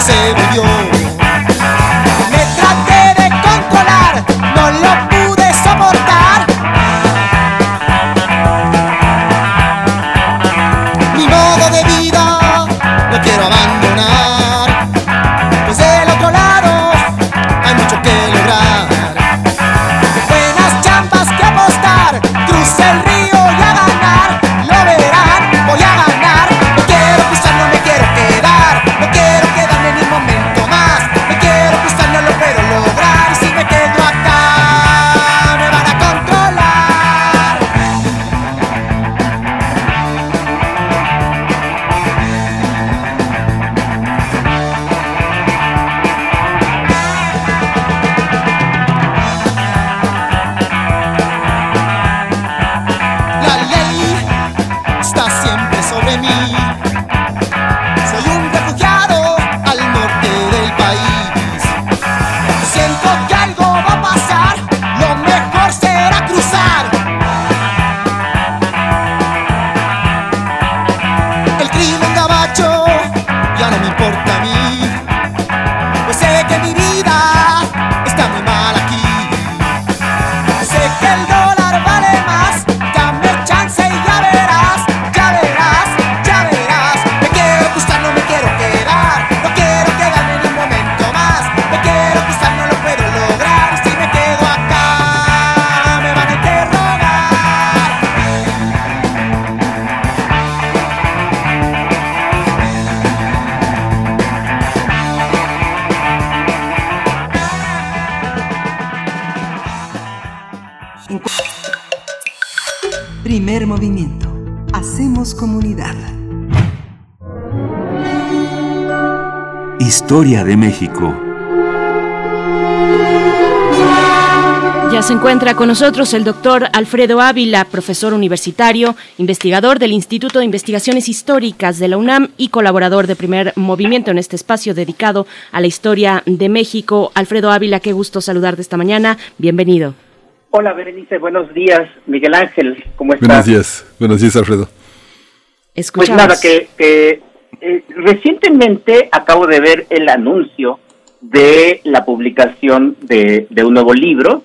Se Historia de México. Ya se encuentra con nosotros el doctor Alfredo Ávila, profesor universitario, investigador del Instituto de Investigaciones Históricas de la UNAM y colaborador de primer movimiento en este espacio dedicado a la historia de México. Alfredo Ávila, qué gusto saludarte esta mañana. Bienvenido. Hola Berenice, buenos días. Miguel Ángel, ¿cómo estás? Buenos días. Buenos días, Alfredo. Pues Escuchamos. nada, que, que, recientemente acabo de ver el anuncio de la publicación de, de un nuevo libro,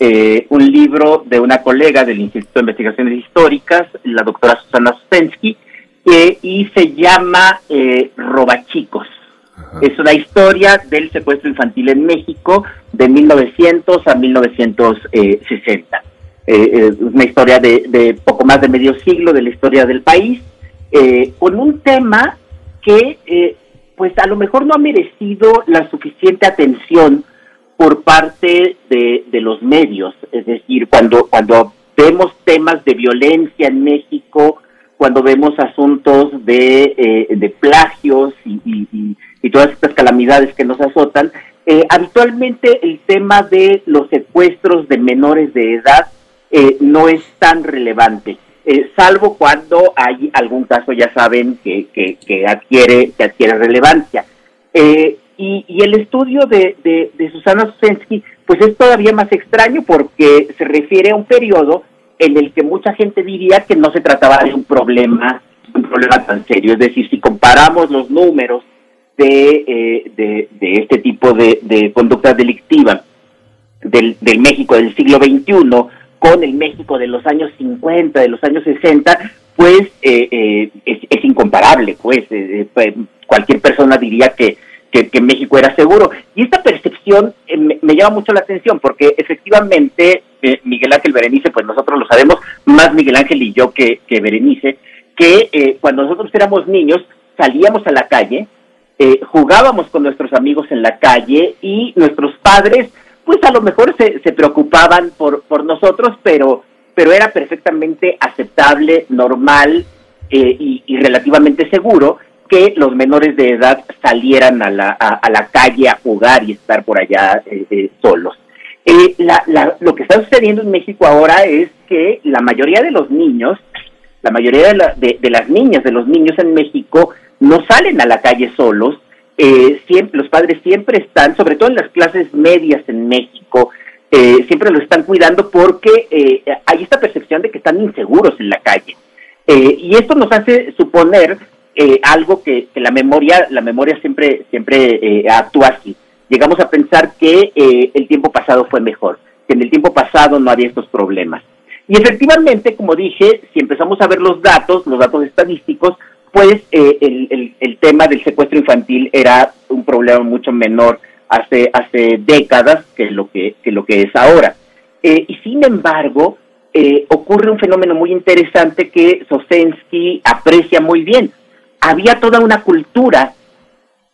eh, un libro de una colega del Instituto de Investigaciones Históricas, la doctora Susana Suspensky, eh, y se llama eh, Robachicos. Es una historia del secuestro infantil en México de 1900 a 1960. Eh, eh, una historia de, de poco más de medio siglo de la historia del país, eh, con un tema que eh, pues a lo mejor no ha merecido la suficiente atención por parte de, de los medios. Es decir, cuando, cuando vemos temas de violencia en México, cuando vemos asuntos de, eh, de plagios y, y- y- todas estas calamidades que nos azotan, eh, habitualmente el tema de los secuestros de menores de edad eh, no es tan relevante, eh, salvo cuando hay algún caso, ya saben, que, que, adquiere, que adquiere relevancia. Eh, y, el estudio de, de, Susana Susensky, pues es todavía más extraño porque se refiere a un periodo en el que mucha gente diría que no se trataba de un problema, un problema tan serio. Es decir, si comparamos los números de, eh, de, este tipo de, de conducta delictiva del, del México del siglo XXI con el México de los años 50, de los años 60, pues eh, eh, es, es incomparable, pues eh, eh, pues, cualquier persona diría que, que, que México era seguro. Y esta percepción eh, me, me llama mucho la atención porque efectivamente eh, Miguel Ángel Berenice, pues nosotros lo sabemos, más Miguel Ángel y yo que, que Berenice, que cuando nosotros éramos niños salíamos a la calle, jugábamos con nuestros amigos en la calle y nuestros padres, pues a lo mejor se, se preocupaban por, por nosotros, pero, pero era perfectamente aceptable, normal eh, y, y relativamente seguro que los menores de edad salieran a la, a, la calle a jugar y estar por allá eh, eh, solos. La, la, lo que está sucediendo en México ahora es que la mayoría de los niños, la mayoría de, la, de, de las niñas, de los niños en México, no salen a la calle solos. Eh, siempre, los padres siempre están, sobre todo en las clases medias en México, eh, siempre lo están cuidando porque eh, hay esta percepción de que están inseguros en la calle. Eh, y esto nos hace suponer eh, algo que, que, la memoria, la memoria siempre, siempre actúa así. Llegamos a pensar que el tiempo pasado fue mejor, que en el tiempo pasado no había estos problemas. Y efectivamente, como dije, si empezamos a ver los datos, los datos estadísticos, pues eh, el, el, tema del secuestro infantil era un problema mucho menor hace, hace décadas que lo que, que lo que es ahora. Eh, y sin embargo, eh, ocurre un fenómeno muy interesante que Sosensky aprecia muy bien. Había toda una cultura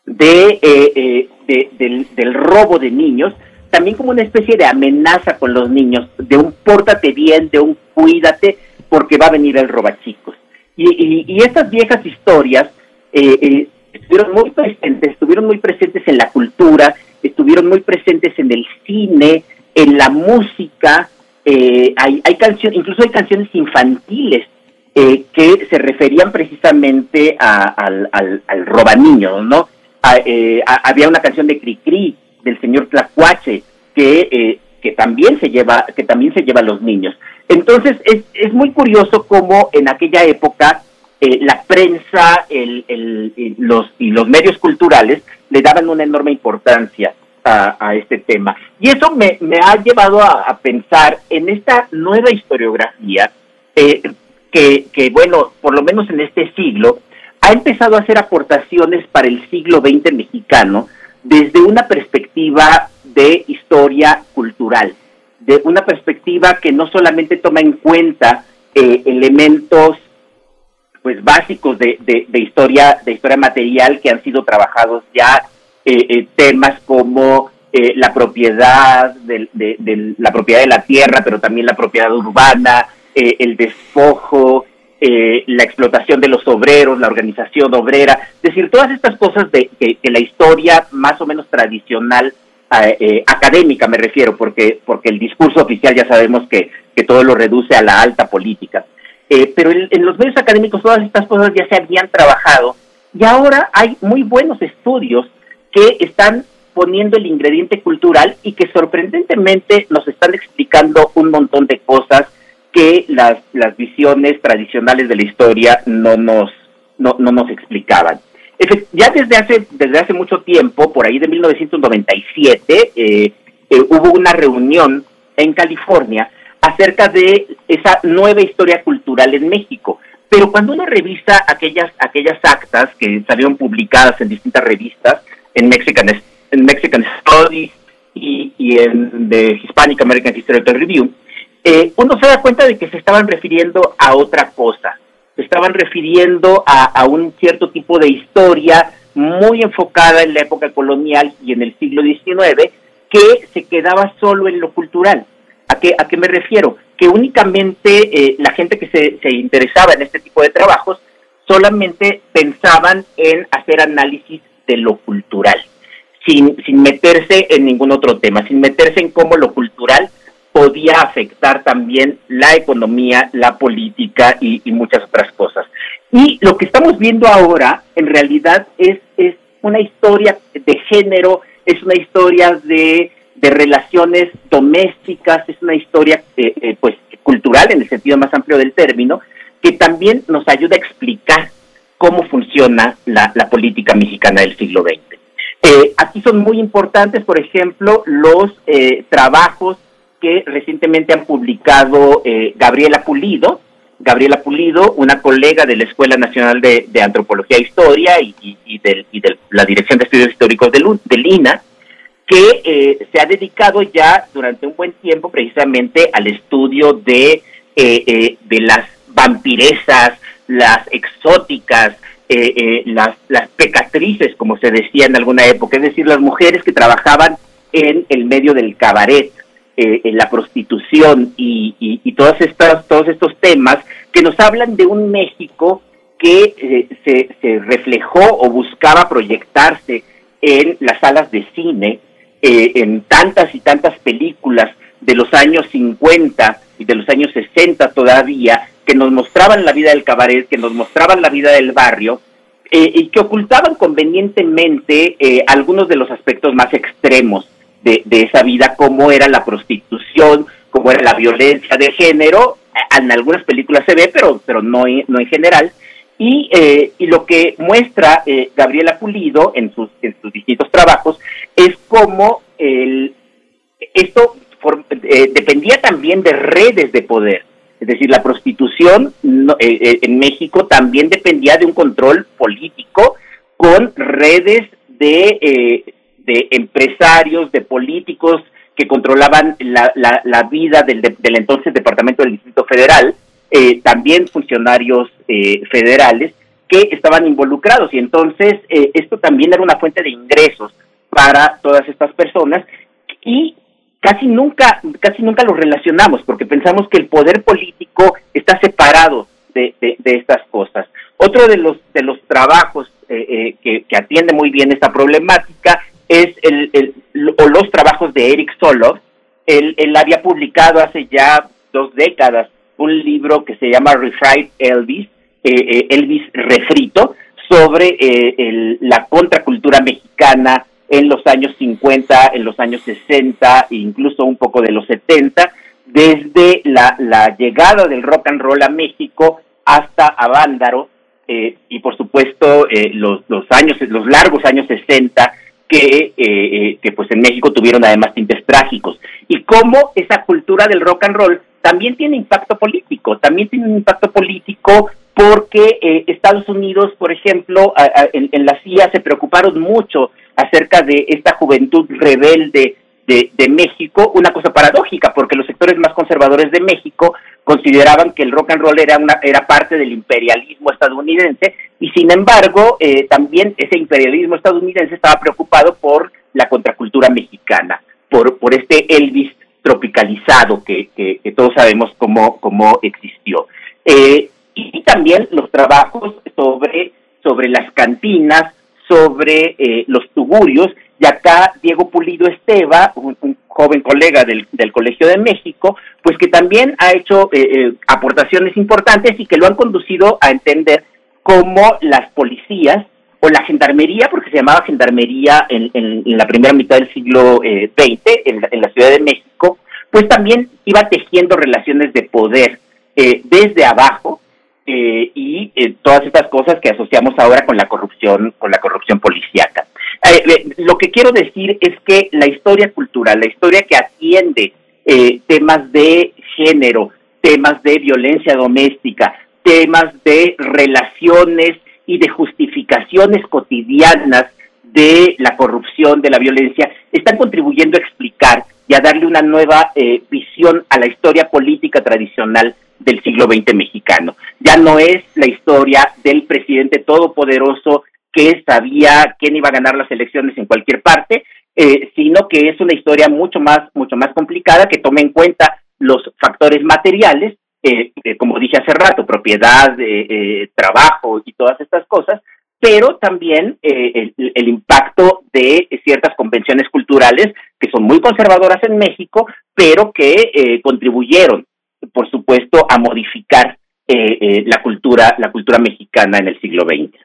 de, eh, de, del, del robo de niños, también como una especie de amenaza con los niños, de un pórtate bien, de un cuídate, porque va a venir el robachicos. Y, estas viejas historias eh, eh, estuvieron muy presentes, estuvieron muy presentes en la cultura, estuvieron muy presentes en el cine, en la música, eh, hay, hay canciones, incluso hay canciones infantiles eh, que se referían precisamente a, al, al, al robaniño, ¿no? A, eh, a, había una canción de Cricri del señor Tlacuache que, eh, que también se lleva, que también se lleva a los niños. Entonces es, es muy curioso cómo en aquella época eh, la prensa, el, el, los, y los medios culturales le daban una enorme importancia a, este tema. Y eso me, ha llevado a, a, pensar en esta nueva historiografía eh, que, que, bueno, por lo menos en este siglo, ha empezado a hacer aportaciones para el siglo XX mexicano desde una perspectiva de historia cultural, de una perspectiva que no solamente toma en cuenta eh, elementos pues básicos de, de, historia de historia material que han sido trabajados ya eh, eh, temas como eh, la propiedad de, de, la propiedad de la tierra pero también la propiedad urbana eh, el despojo la explotación de los obreros, la organización obrera, es decir, todas estas cosas de que la historia más o menos tradicional, eh, académica me refiero, porque, porque el discurso oficial ya sabemos que, que todo lo reduce a la alta política. Eh, pero en, en los medios académicos todas estas cosas ya se habían trabajado y ahora hay muy buenos estudios que están poniendo el ingrediente cultural y que sorprendentemente nos están explicando un montón de cosas que las, las visiones tradicionales de la historia no nos, no, no nos explicaban. Ya desde hace, desde hace mucho tiempo, por ahí de 1997, eh, eh, hubo una reunión en California acerca de esa nueva historia cultural en México. Pero cuando uno revisa aquellas, aquellas actas que salieron publicadas en distintas revistas, en Mexican, en Mexican Studies y, en The Hispanic American Historical Review, eh, uno se da cuenta de que se estaban refiriendo a otra cosa, estaban refiriendo a, a, un cierto tipo de historia muy enfocada en la época colonial y en el siglo XIX, que se quedaba solo en lo cultural. ¿A qué, a qué me refiero? Que únicamente eh, la gente que se, se interesaba en este tipo de trabajos solamente pensaban en hacer análisis de lo cultural, sin, sin meterse en ningún otro tema, sin meterse en cómo lo cultural podía afectar también la economía, la política y, muchas otras cosas. Y lo que estamos viendo ahora, en realidad, es, es una historia de género, es una historia de, de relaciones domésticas, es una historia eh, eh, pues cultural en el sentido más amplio del término, que también nos ayuda a explicar cómo funciona la, política mexicana del siglo XX. Eh, aquí son muy importantes, por ejemplo, los trabajos que recientemente han publicado eh, Gabriela Pulido, Gabriela Pulido, una colega de la Escuela Nacional de, Antropología e Historia y, de la Dirección de Estudios Históricos del, del INA, que eh, se ha dedicado ya durante un buen tiempo precisamente al estudio de, eh, eh, las vampiresas, las exóticas, las pecatrices, como se decía en alguna época, es decir, las mujeres que trabajaban en el medio del cabaret, en la prostitución y, todas estas, todos estos temas que nos hablan de un México que se, se reflejó o buscaba proyectarse en las salas de cine, eh, en tantas y tantas películas de los años 50 y de los años 60 todavía, que nos mostraban la vida del cabaret, que nos mostraban la vida del barrio, eh, y que ocultaban convenientemente eh, algunos de los aspectos más extremos de, de, esa vida, como era la prostitución, como era la violencia de género, en algunas películas se ve, pero, pero no, no en general, y, eh, y lo que muestra eh, Gabriela Pulido en sus, en sus distintos trabajos es cómo el, esto eh, dependía también de redes de poder. Es decir, la prostitución en México también dependía de un control político con redes de, de empresarios, de políticos que controlaban la, vida del, del entonces Departamento del Distrito Federal eh, también funcionarios eh, federales que estaban involucrados. Y entonces eh, esto también era una fuente de ingresos para todas estas personas y casi nunca casi nunca lo relacionamos porque pensamos que el poder político está separado de, estas cosas. Otro de los de los trabajos que, que, atiende muy bien esta problemática es el, el o los trabajos de Eric Soloff él, él había publicado hace ya dos décadas un libro que se llama Refried Elvis, eh, eh, Elvis refrito, sobre eh, la contracultura mexicana en los años 50, en los años 60 e incluso un poco de los 70, desde la, llegada del rock and roll a México hasta Avándaro y por supuesto los, los años, los largos años 60 que, que pues en México tuvieron además tintes trágicos. Y cómo esa cultura del rock and roll también tiene impacto político, también tiene un impacto político porque eh, Estados Unidos, por ejemplo, en, la CIA se preocuparon mucho acerca de esta juventud rebelde de, México, una cosa paradójica, porque los sectores más conservadores de México consideraban que el rock and roll era, una, era parte del imperialismo estadounidense y sin embargo eh, también ese imperialismo estadounidense estaba preocupado por la contracultura mexicana, por, por este Elvis tropicalizado que, que, todos sabemos cómo, cómo existió. Eh, y, también los trabajos sobre, sobre las cantinas, sobre eh, los tugurios, y acá Diego Pulido Esteva, un, joven colega del, del, Colegio de México, pues que también ha hecho eh, aportaciones importantes y que lo han conducido a entender cómo las policías o la gendarmería, porque se llamaba gendarmería en, en, la primera mitad del siglo XX eh, en, en, la Ciudad de México, pues también iba tejiendo relaciones de poder eh, desde abajo eh, y todas estas cosas que asociamos ahora con la corrupción, con la corrupción policíaca. Lo que quiero decir es que la historia cultural, la historia que atiende temas de género, temas de violencia doméstica, temas de relaciones y de justificaciones cotidianas de la corrupción, de la violencia, están contribuyendo a explicar y a darle una nueva eh, visión a la historia política tradicional del siglo XX mexicano. Ya no es la historia del presidente todopoderoso que sabía quién iba a ganar las elecciones en cualquier parte, eh, sino que es una historia mucho más, mucho más complicada que tome en cuenta los factores materiales eh, eh, como dije hace rato, propiedad, trabajo y todas estas cosas, pero también el, el, impacto de ciertas convenciones culturales que son muy conservadoras en México, pero que contribuyeron, por supuesto, a modificar la cultura, la cultura mexicana en el siglo XX.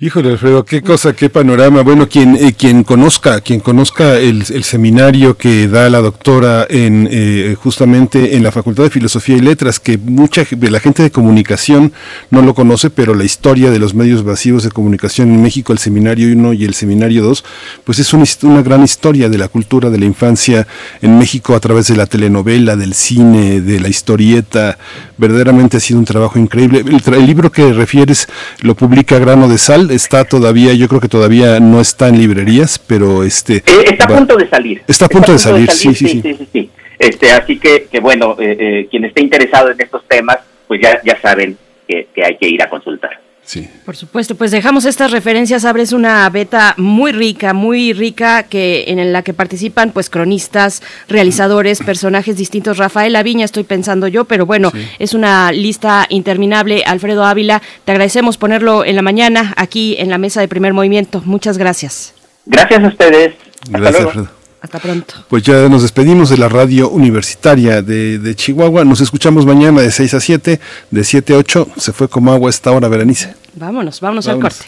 Híjole, Alfredo, qué cosa, qué panorama. Bueno, quien, eh, quien conozca, quien conozca el, seminario que da la doctora en eh, justamente en la Facultad de Filosofía y Letras, que mucha la gente de comunicación no lo conoce, pero la historia de los medios masivos de comunicación en México, el seminario 1 y el seminario 2, pues es una, gran historia de la cultura de la infancia en México a través de la telenovela, del cine, de la historieta. Verdaderamente ha sido un trabajo increíble. El libro que refieres lo publica Grano de Sal está todavía, yo creo que todavía no está en librerías, pero este... Eh, está a punto de salir. Está a punto, de, salir, sí, sí, sí, Este, así que, que bueno, eh, eh, quien esté interesado en estos temas, pues ya, ya saben que hay que ir a consultar. Sí. Por supuesto, pues dejamos estas referencias, abres una beta muy rica, muy rica que en la que participan pues cronistas, realizadores, personajes distintos. Rafael Aviña estoy pensando yo, pero bueno, es una lista interminable. Alfredo Ávila, te agradecemos ponerlo en la mañana aquí en la mesa de primer movimiento. Muchas gracias. Gracias a ustedes. Gracias, Alfredo. Hasta pronto. Pues ya nos despedimos de la radio universitaria de, Chihuahua. Nos escuchamos mañana de 6 a 7, de 7 a 8. Se fue como agua esta hora, Berenice. Vámonos, vámonos, al corte.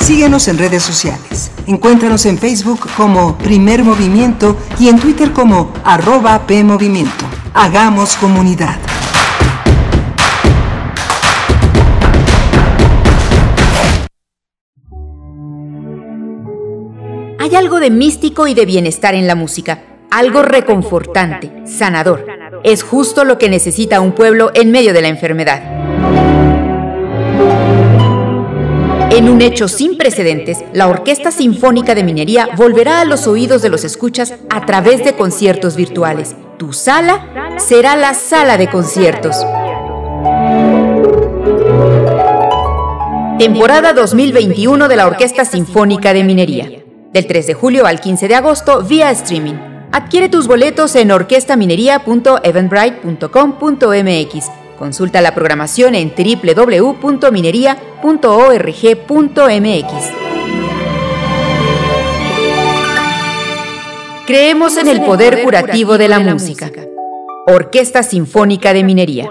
Síguenos en redes sociales. Encuéntranos en Facebook como Primer Movimiento y en Twitter como arroba PMovimiento. Hagamos comunidad. Hay algo de místico y de bienestar en la música, algo reconfortante, sanador. Es justo lo que necesita un pueblo en medio de la enfermedad. En un hecho sin precedentes, la Orquesta Sinfónica de Minería volverá a los oídos de los escuchas a través de conciertos virtuales. Tu sala será la sala de conciertos. Temporada 2021 de la Orquesta Sinfónica de Minería del 3 de julio al 15 de agosto vía streaming. Adquiere tus boletos en orquestaminería.eventbrite.com.mx. Consulta la programación en www.minería.org.mx. Creemos en el poder curativo de la música. Orquesta Sinfónica de Minería.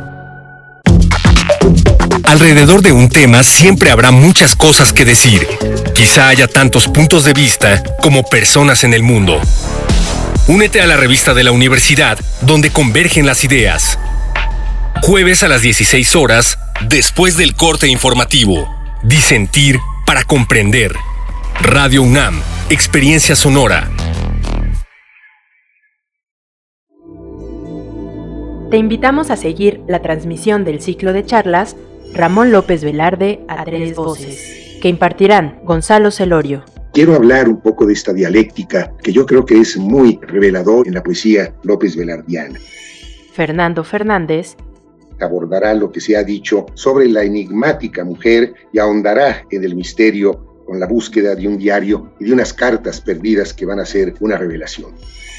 Alrededor de un tema siempre habrá muchas cosas que decir. Quizá haya tantos puntos de vista como personas en el mundo. Únete a la revista de la universidad donde convergen las ideas. Jueves a las 16 horas, después del corte informativo. Disentir para comprender. Radio UNAM, Experiencia Sonora. Te invitamos a seguir la transmisión del ciclo de charlas Ramón López Velarde a tres voces, que impartirán Gonzalo Celorio. Quiero hablar un poco de esta dialéctica que yo creo que es muy revelador en la poesía López Velardiana. Fernando Fernández abordará lo que se ha dicho sobre la enigmática mujer y ahondará en el misterio con la búsqueda de un diario y de unas cartas perdidas que van a ser una revelación.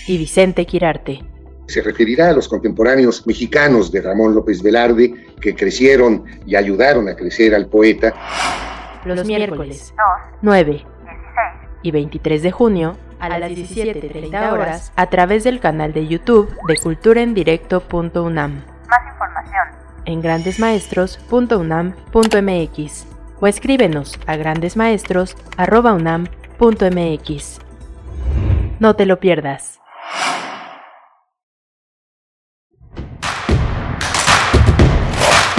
Y Vicente Quirarte se referirá a los contemporáneos mexicanos de Ramón López Velarde que crecieron y ayudaron a crecer al poeta. Los miércoles 9, y 23 de junio a las 17.30 horas a través del canal de YouTube de culturaendirecto.unam. Más información en grandesmaestros.unam.mx o escríbenos a grandesmaestros.unam.mx. No te lo pierdas.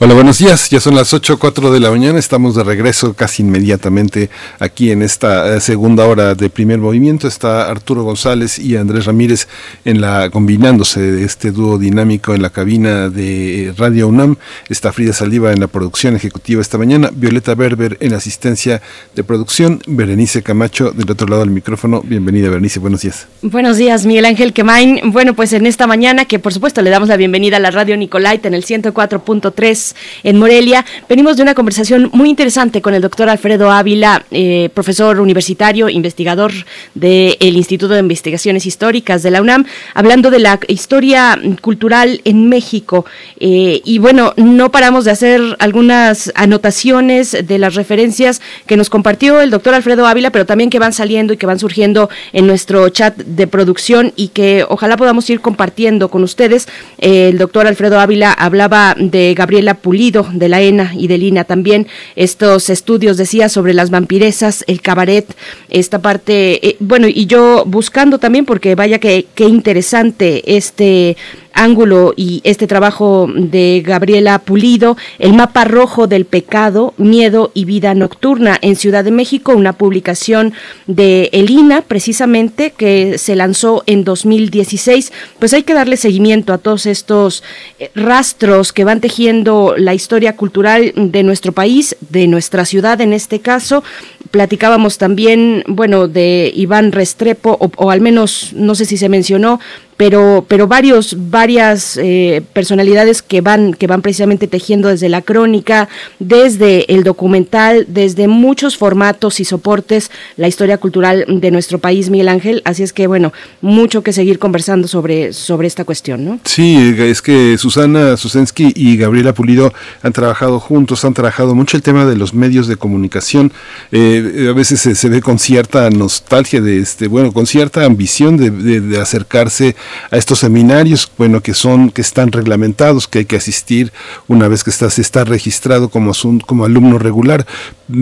Hola, buenos días. Ya son las 8.04 de la mañana. Estamos de regreso casi inmediatamente aquí en esta eh, segunda hora de primer movimiento. Está Arturo González y Andrés Ramírez en la combinándose de este dúo dinámico en la cabina de Radio UNAM. Está Frida Saliva en la producción ejecutiva esta mañana. Violeta Berber en asistencia de producción. Berenice Camacho del otro lado del micrófono. Bienvenida, Berenice. Buenos días. Buenos días, Miguel Ángel Quemain. Bueno, pues en esta mañana que por supuesto le damos la bienvenida a la Radio Nicolaita en el 104.3 En Morelia. Venimos de una conversación muy interesante con el doctor Alfredo Ávila, eh, profesor universitario, investigador del Instituto de Investigaciones Históricas de la UNAM, hablando de la historia cultural en México. Eh, y bueno, no paramos de hacer algunas anotaciones de las referencias que nos compartió el doctor Alfredo Ávila, pero también que van saliendo y que van surgiendo en nuestro chat de producción y que ojalá podamos ir compartiendo con ustedes. el doctor Alfredo Ávila hablaba de Gabriela Pulido, de la ENA y de Lina también. Estos estudios, decía, sobre las vampiresas, el cabaret, esta parte, eh, bueno, y yo buscando también, porque vaya que qué interesante este ángulo y este trabajo de Gabriela Pulido, El mapa rojo del pecado, miedo y vida nocturna en Ciudad de México, una publicación de Elina precisamente que se lanzó en 2016. Pues hay que darle seguimiento a todos estos eh, rastros que van tejiendo la historia cultural de nuestro país, de nuestra ciudad en este caso. Platicábamos también, bueno, de Iván Restrepo, o, o al menos no sé si se mencionó, pero, pero varios, varias eh, personalidades que van, que van precisamente tejiendo desde la crónica, desde el documental, desde muchos formatos y soportes, la historia cultural de nuestro país, Miguel Ángel. Así es que, bueno, mucho que seguir conversando sobre, sobre esta cuestión, ¿no? Sí, es que Susana Susensky y Gabriela Pulido han trabajado juntos, han trabajado mucho el tema de los medios de comunicación. Eh, a veces se, ve con cierta nostalgia de este, bueno, con cierta ambición de, de acercarse a estos seminarios, bueno, que son, que están reglamentados, que hay que asistir una vez que estás, está registrado como, como alumno regular,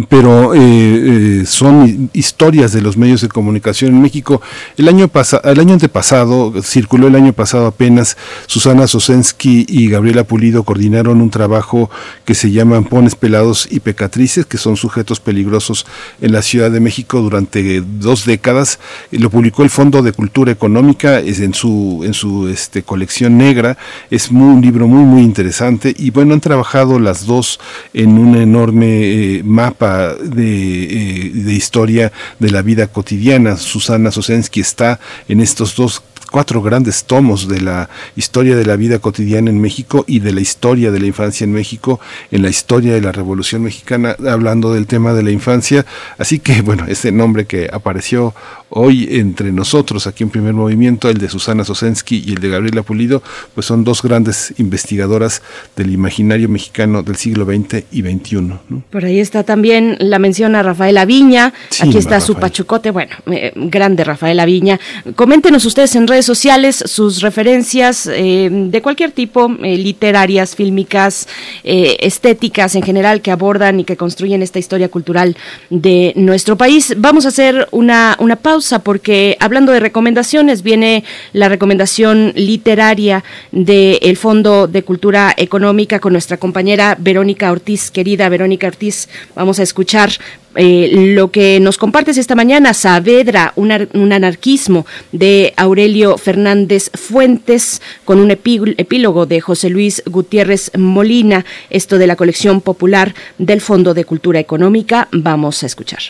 pero eh, eh, son historias de los medios de comunicación en México. El año, pasado el año antepasado, circuló el año pasado apenas, Susana Sosensky y Gabriela Pulido coordinaron un trabajo que se llama Pones Pelados y Pecatrices, que son sujetos peligrosos en la Ciudad de México durante dos décadas. Lo publicó el Fondo de Cultura Económica en su en su este, colección negra. Es un libro muy, muy interesante. Y bueno, han trabajado las dos en un enorme eh, mapa de, eh, de historia de la vida cotidiana. Susana Sosensky está en estos dos cuatro grandes tomos de la historia de la vida cotidiana en México y de la historia de la infancia en México, en la historia de la Revolución Mexicana, hablando del tema de la infancia. Así que, bueno, ese nombre que apareció hoy entre nosotros aquí en Primer Movimiento, el de Susana Sosensky y el de Gabriela Pulido, pues son dos grandes investigadoras del imaginario mexicano del siglo XX y XXI. Por ahí está también la mención a Rafaela Viña, aquí está su pachucote, bueno, eh, grande Rafaela Viña. Coméntenos ustedes en redes sociales sus referencias eh, de cualquier tipo, eh, literarias, fílmicas, estéticas en general, que abordan y que construyen esta historia cultural de nuestro país. Vamos a hacer una, una pausa porque hablando de recomendaciones viene la recomendación literaria del Fondo de Cultura Económica con nuestra compañera Verónica Ortiz, querida Verónica Ortiz. Vamos a escuchar eh, lo que nos compartes esta mañana, Saavedra, un, anarquismo de Aurelio Fernández Fuentes, con un epílogo de José Luis Gutiérrez Molina, esto de la colección popular del Fondo de Cultura Económica. Vamos a escuchar.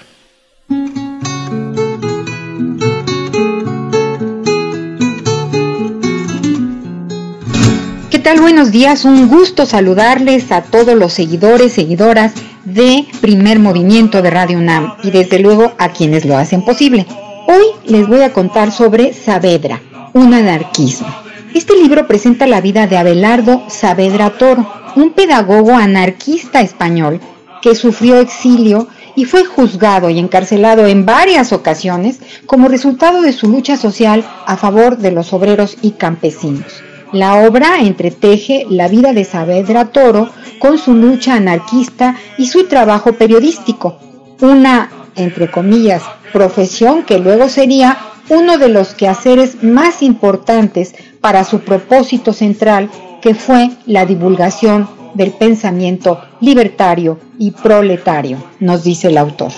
Buenos días, un gusto saludarles a todos los seguidores, seguidoras de Primer Movimiento de Radio UNAM y desde luego a quienes lo hacen posible. Hoy les voy a contar sobre Saavedra, un anarquismo. Este libro presenta la vida de Abelardo Saavedra Toro, un pedagogo anarquista español que sufrió exilio y fue juzgado y encarcelado en varias ocasiones como resultado de su lucha social a favor de los obreros y campesinos. La obra entreteje la vida de Saavedra Toro con su lucha anarquista y su trabajo periodístico, una, entre comillas, profesión que luego sería uno de los quehaceres más importantes para su propósito central, que fue la divulgación del pensamiento libertario y proletario, nos dice el autor.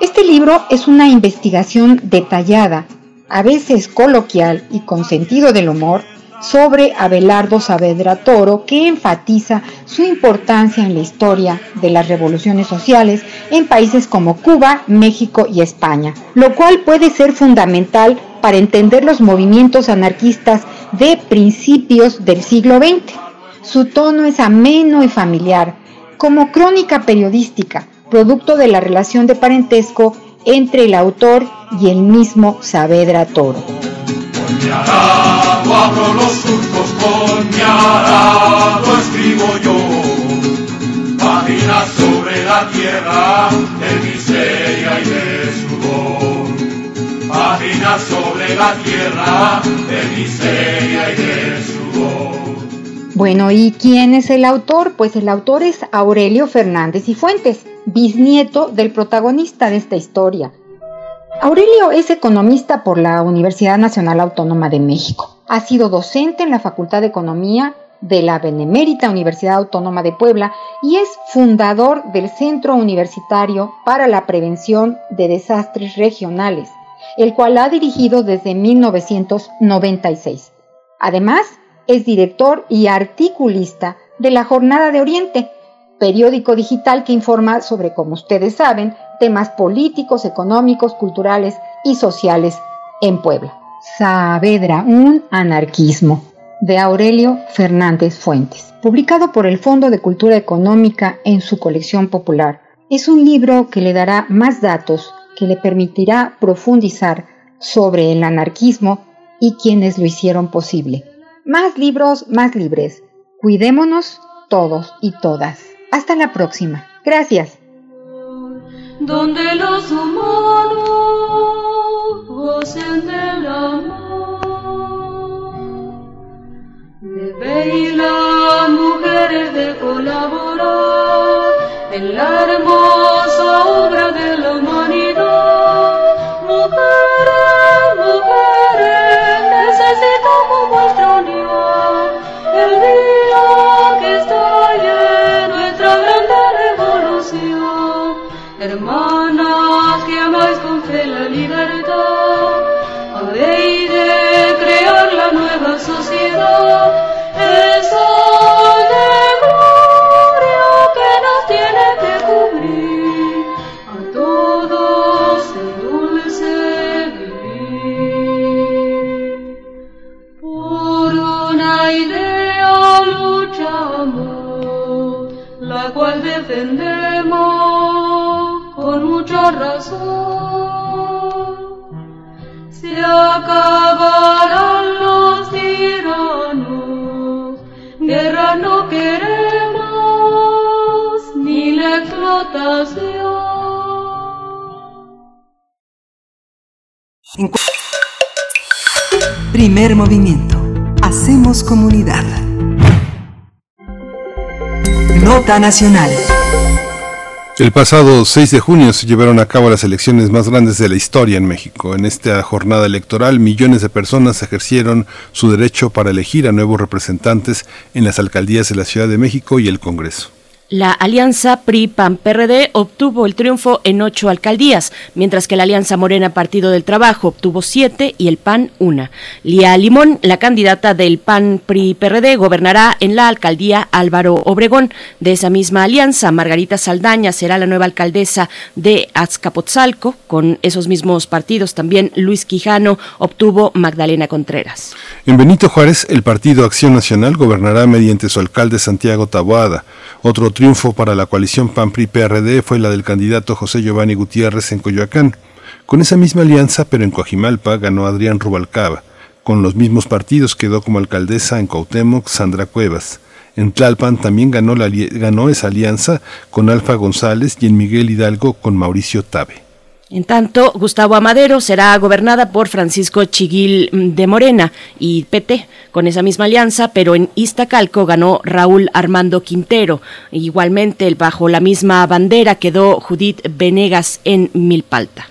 Este libro es una investigación detallada, a veces coloquial y con sentido del humor, sobre Abelardo Saavedra Toro, que enfatiza su importancia en la historia de las revoluciones sociales en países como Cuba, México y España, lo cual puede ser fundamental para entender los movimientos anarquistas de principios del siglo XX. Su tono es ameno y familiar, como crónica periodística, producto de la relación de parentesco entre el autor y el mismo Saavedra Toro. Arado abro los surcos, con mi arado escribo yo. Páginas sobre la tierra de miseria y de sudor. Páginas sobre la tierra de miseria y de sudor. Bueno, ¿y quién es el autor? Pues el autor es Aurelio Fernández y Fuentes, bisnieto del protagonista de esta historia. Aurelio es economista por la Universidad Nacional Autónoma de México. Ha sido docente en la Facultad de Economía de la Benemérita Universidad Autónoma de Puebla y es fundador del Centro Universitario para la Prevención de Desastres Regionales, el cual ha dirigido desde 1996. Además, es director y articulista de la Jornada de Oriente, periódico digital que informa sobre, como ustedes saben, temas políticos, económicos, culturales y sociales en Puebla. Saavedra, un anarquismo, de Aurelio Fernández Fuentes, publicado por el Fondo de Cultura Económica en su colección popular. Es un libro que le dará más datos, que le permitirá profundizar sobre el anarquismo y quienes lo hicieron posible. Más libros, más libres. Cuidémonos todos y todas. Hasta la próxima. Gracias. Gocen del amor, deben las mujeres de colaborar en la hermosa obra de la humanidad. Acabarán los tiranos, guerra no queremos, ni la explotación. Primer movimiento. Hacemos comunidad. Nota nacional. El pasado 6 de junio se llevaron a cabo las elecciones más grandes de la historia en México. En esta jornada electoral, millones de personas ejercieron su derecho para elegir a nuevos representantes en las alcaldías de la Ciudad de México y el Congreso. La alianza PRI-PAN-PRD obtuvo el triunfo en ocho alcaldías, mientras que la alianza Morena Partido del Trabajo obtuvo siete y el PAN una. Lía Limón, la candidata del PAN-PRI-PRD, gobernará en la alcaldía Álvaro Obregón. De esa misma alianza, Margarita Saldaña será la nueva alcaldesa de Azcapotzalco. Con esos mismos partidos también Luis Quijano obtuvo Magdalena Contreras. En Benito Juárez, el Partido Acción Nacional gobernará mediante su alcalde Santiago Taboada. Otro triunfo para la coalición PAN-PRI-PRD fue la del candidato José Giovanni Gutiérrez en Coyoacán. Con esa misma alianza, pero en Coajimalpa, ganó Adrián Rubalcaba. Con los mismos partidos quedó como alcaldesa en Cuauhtémoc Sandra Cuevas. En Tlalpan también ganó, ganó esa alianza con Alfa González y en Miguel Hidalgo con Mauricio Tabe. En tanto, Gustavo Amadero será gobernada por Francisco Chiguil de Morena y PT con esa misma alianza, pero en Iztacalco ganó Raúl Armando Quintero. Igualmente, bajo la misma bandera quedó Judith Venegas en Milpalta.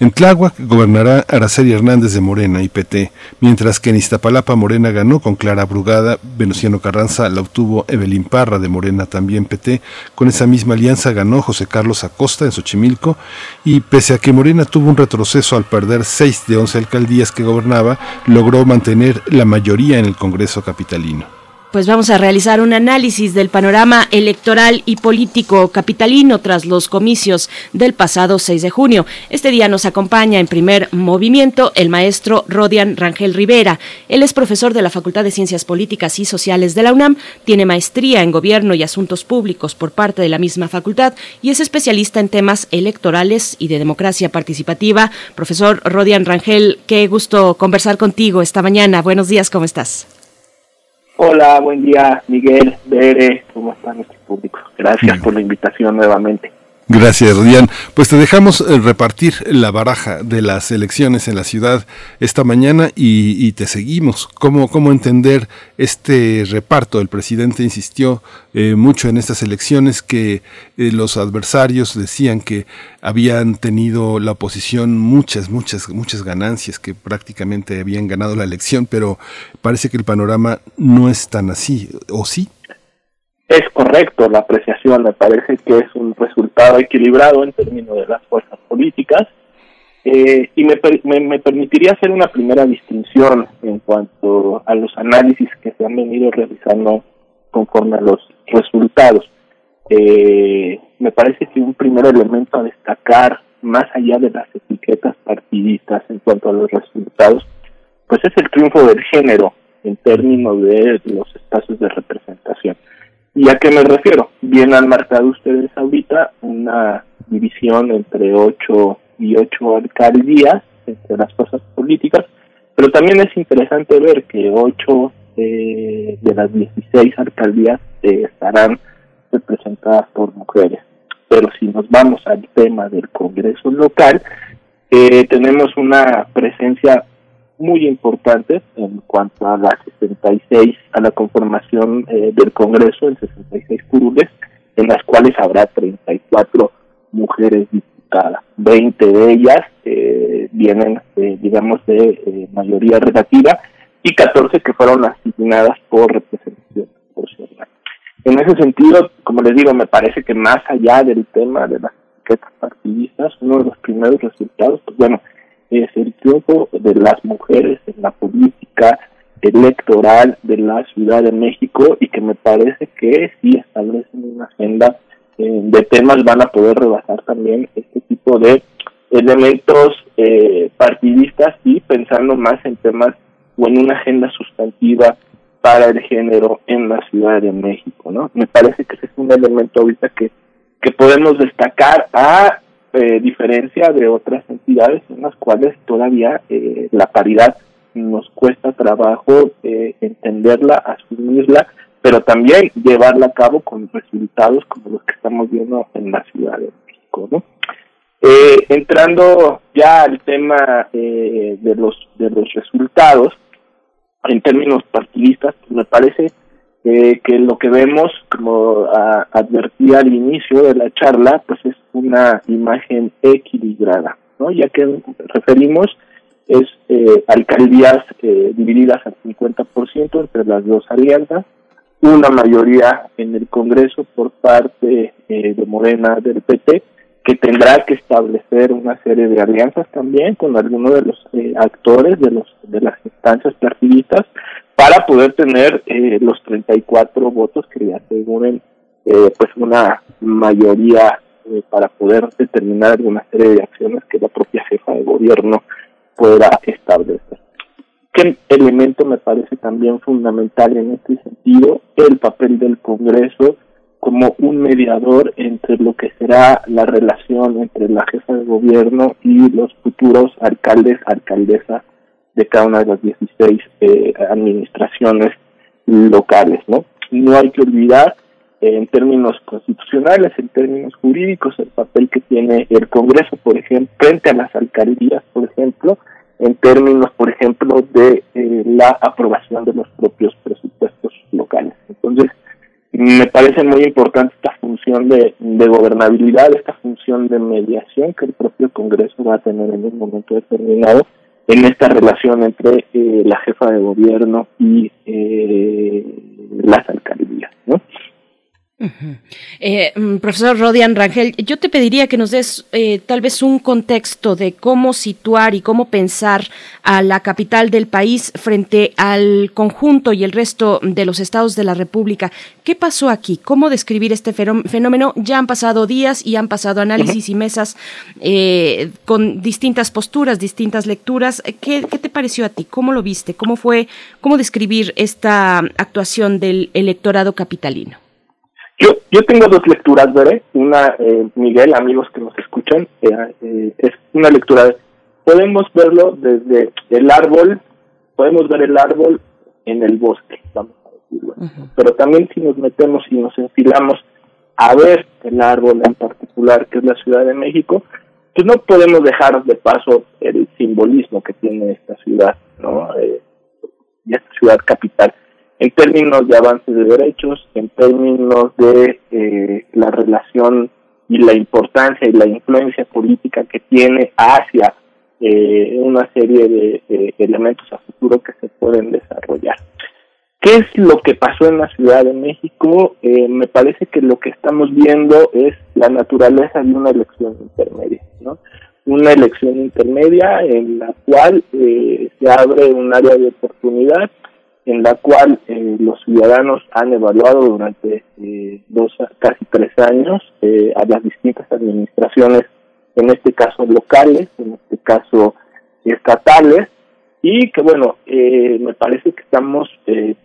En Tláhuac gobernará Araceli Hernández de Morena y PT, mientras que en Iztapalapa Morena ganó con Clara Brugada, Venustiano Carranza la obtuvo Evelyn Parra de Morena también PT, con esa misma alianza ganó José Carlos Acosta en Xochimilco y pese a que Morena tuvo un retroceso al perder 6 de 11 alcaldías que gobernaba, logró mantener la mayoría en el Congreso capitalino. Pues vamos a realizar un análisis del panorama electoral y político capitalino tras los comicios del pasado 6 de junio. Este día nos acompaña en primer movimiento el maestro Rodian Rangel Rivera. Él es profesor de la Facultad de Ciencias Políticas y Sociales de la UNAM, tiene maestría en Gobierno y Asuntos Públicos por parte de la misma facultad y es especialista en temas electorales y de democracia participativa. Profesor Rodian Rangel, qué gusto conversar contigo esta mañana. Buenos días, ¿cómo estás? Hola, buen día, Miguel, Bere, ¿cómo está nuestro público? Gracias por la invitación nuevamente. Gracias, Rodian. Pues te dejamos eh, repartir la baraja de las elecciones en la ciudad esta mañana y, te seguimos. ¿Cómo, ¿Cómo entender este reparto? El presidente insistió eh, mucho en estas elecciones que eh, los adversarios decían que habían tenido la oposición muchas, muchas, muchas ganancias, que prácticamente habían ganado la elección, pero parece que el panorama no es tan así, ¿o sí? Es correcto la apreciación, me parece que es un resultado equilibrado en términos de las fuerzas políticas eh, y me, me, permitiría hacer una primera distinción en cuanto a los análisis que se han venido realizando conforme a los resultados. Eh, me parece que un primer elemento a destacar, más allá de las etiquetas partidistas en cuanto a los resultados, pues es el triunfo del género en términos de los espacios de representación. ¿Y a qué me refiero? Bien han marcado ustedes ahorita una división entre ocho y ocho alcaldías entre las fuerzas políticas, pero también es interesante ver que ocho de las 16 alcaldías eh, estarán representadas por mujeres. Pero si nos vamos al tema del Congreso local, eh, tenemos una presencia muy importantes en cuanto a las 66, a la conformación eh, del Congreso en 66 curules, en las cuales habrá 34 mujeres diputadas. 20 de ellas eh, vienen, eh, digamos, de mayoría relativa y 14 que fueron asignadas por representación proporcional. En ese sentido, como les digo, me parece que más allá del tema de las etiquetas partidistas, uno de los primeros resultados, pues bueno, es el triunfo de las mujeres en la política electoral de la Ciudad de México y que me parece que si establecen una agenda eh, de temas van a poder rebasar también este tipo de elementos eh, partidistas y pensando más en temas o en una agenda sustantiva para el género en la Ciudad de México, ¿no? Me parece que ese es un elemento ahorita que, que podemos destacar a eh, diferencia de otras entidades en las cuales todavía eh, la paridad nos cuesta trabajo eh, entenderla, asumirla, pero también llevarla a cabo con resultados como los que estamos viendo en la Ciudad de México. ¿no? entrando ya al tema de los de los resultados en términos partidistas, me parece que lo que vemos, como advertí al inicio de la charla, pues es una imagen equilibrada, ¿no? Ya que referimos es eh, alcaldías eh, divididas al 50% entre las dos alianzas, una mayoría en el Congreso por parte eh, de Morena del PT, que tendrá que establecer una serie de alianzas también con algunos de los actores de los de las instancias partidistas para poder tener eh, los 34 votos que le aseguren eh, pues una mayoría eh, para poder determinar alguna serie de acciones que la propia jefa de gobierno pueda establecer. ¿Qué elemento me parece también fundamental en este sentido? El papel del Congreso como un mediador entre lo que será la relación entre la jefa de gobierno y los futuros alcaldes, alcaldesas de cada una de las 16 eh, administraciones locales, ¿no? No hay que olvidar en términos constitucionales, en términos jurídicos, el papel que tiene el Congreso, por ejemplo, frente a las alcaldías, por ejemplo, en términos, por ejemplo, de eh, la aprobación de los propios presupuestos locales. Entonces, me parece muy importante esta función de, de gobernabilidad, esta función de mediación que el propio Congreso va a tener en un momento determinado en esta relación entre eh, la jefa de gobierno y eh, las alcaldías. ¿no? Eh, mm, profesor Rodian Rangel, yo te pediría que nos des eh, tal vez un contexto de cómo situar y cómo pensar a la capital del país frente al conjunto y el resto de los estados de la República. ¿Qué pasó aquí? ¿Cómo describir este fenómeno? Ya han pasado días y han pasado análisis y mesas eh, con distintas posturas, distintas lecturas. ¿Qué, ¿Qué, te pareció a ti? ¿Cómo lo viste? ¿Cómo fue? ¿Cómo describir esta actuación del electorado capitalino? Yo, yo tengo dos lecturas, veré. Una, eh, Miguel, amigos que nos escuchan, eh, eh, es una lectura. De, podemos verlo desde el árbol, podemos ver el árbol en el bosque, vamos a decirlo. Pero también si nos metemos y nos enfilamos a ver el árbol en particular, que es la Ciudad de México, pues no podemos dejar de paso el simbolismo que tiene esta ciudad, ¿no? y esta ciudad capital en términos de avances de derechos, en términos de eh, la relación y la importancia y la influencia política que tiene hacia eh, una serie de, elementos a futuro que se pueden desarrollar. ¿Qué es lo que pasó en la Ciudad de México? Eh, me parece que lo que estamos viendo es la naturaleza de una elección intermedia, ¿no? Una elección intermedia en la cual se abre un área de oportunidad en la cual eh, los ciudadanos han evaluado durante eh, dos, casi tres años eh, a las distintas administraciones, en este caso locales, en este caso estatales, y que bueno, me parece que estamos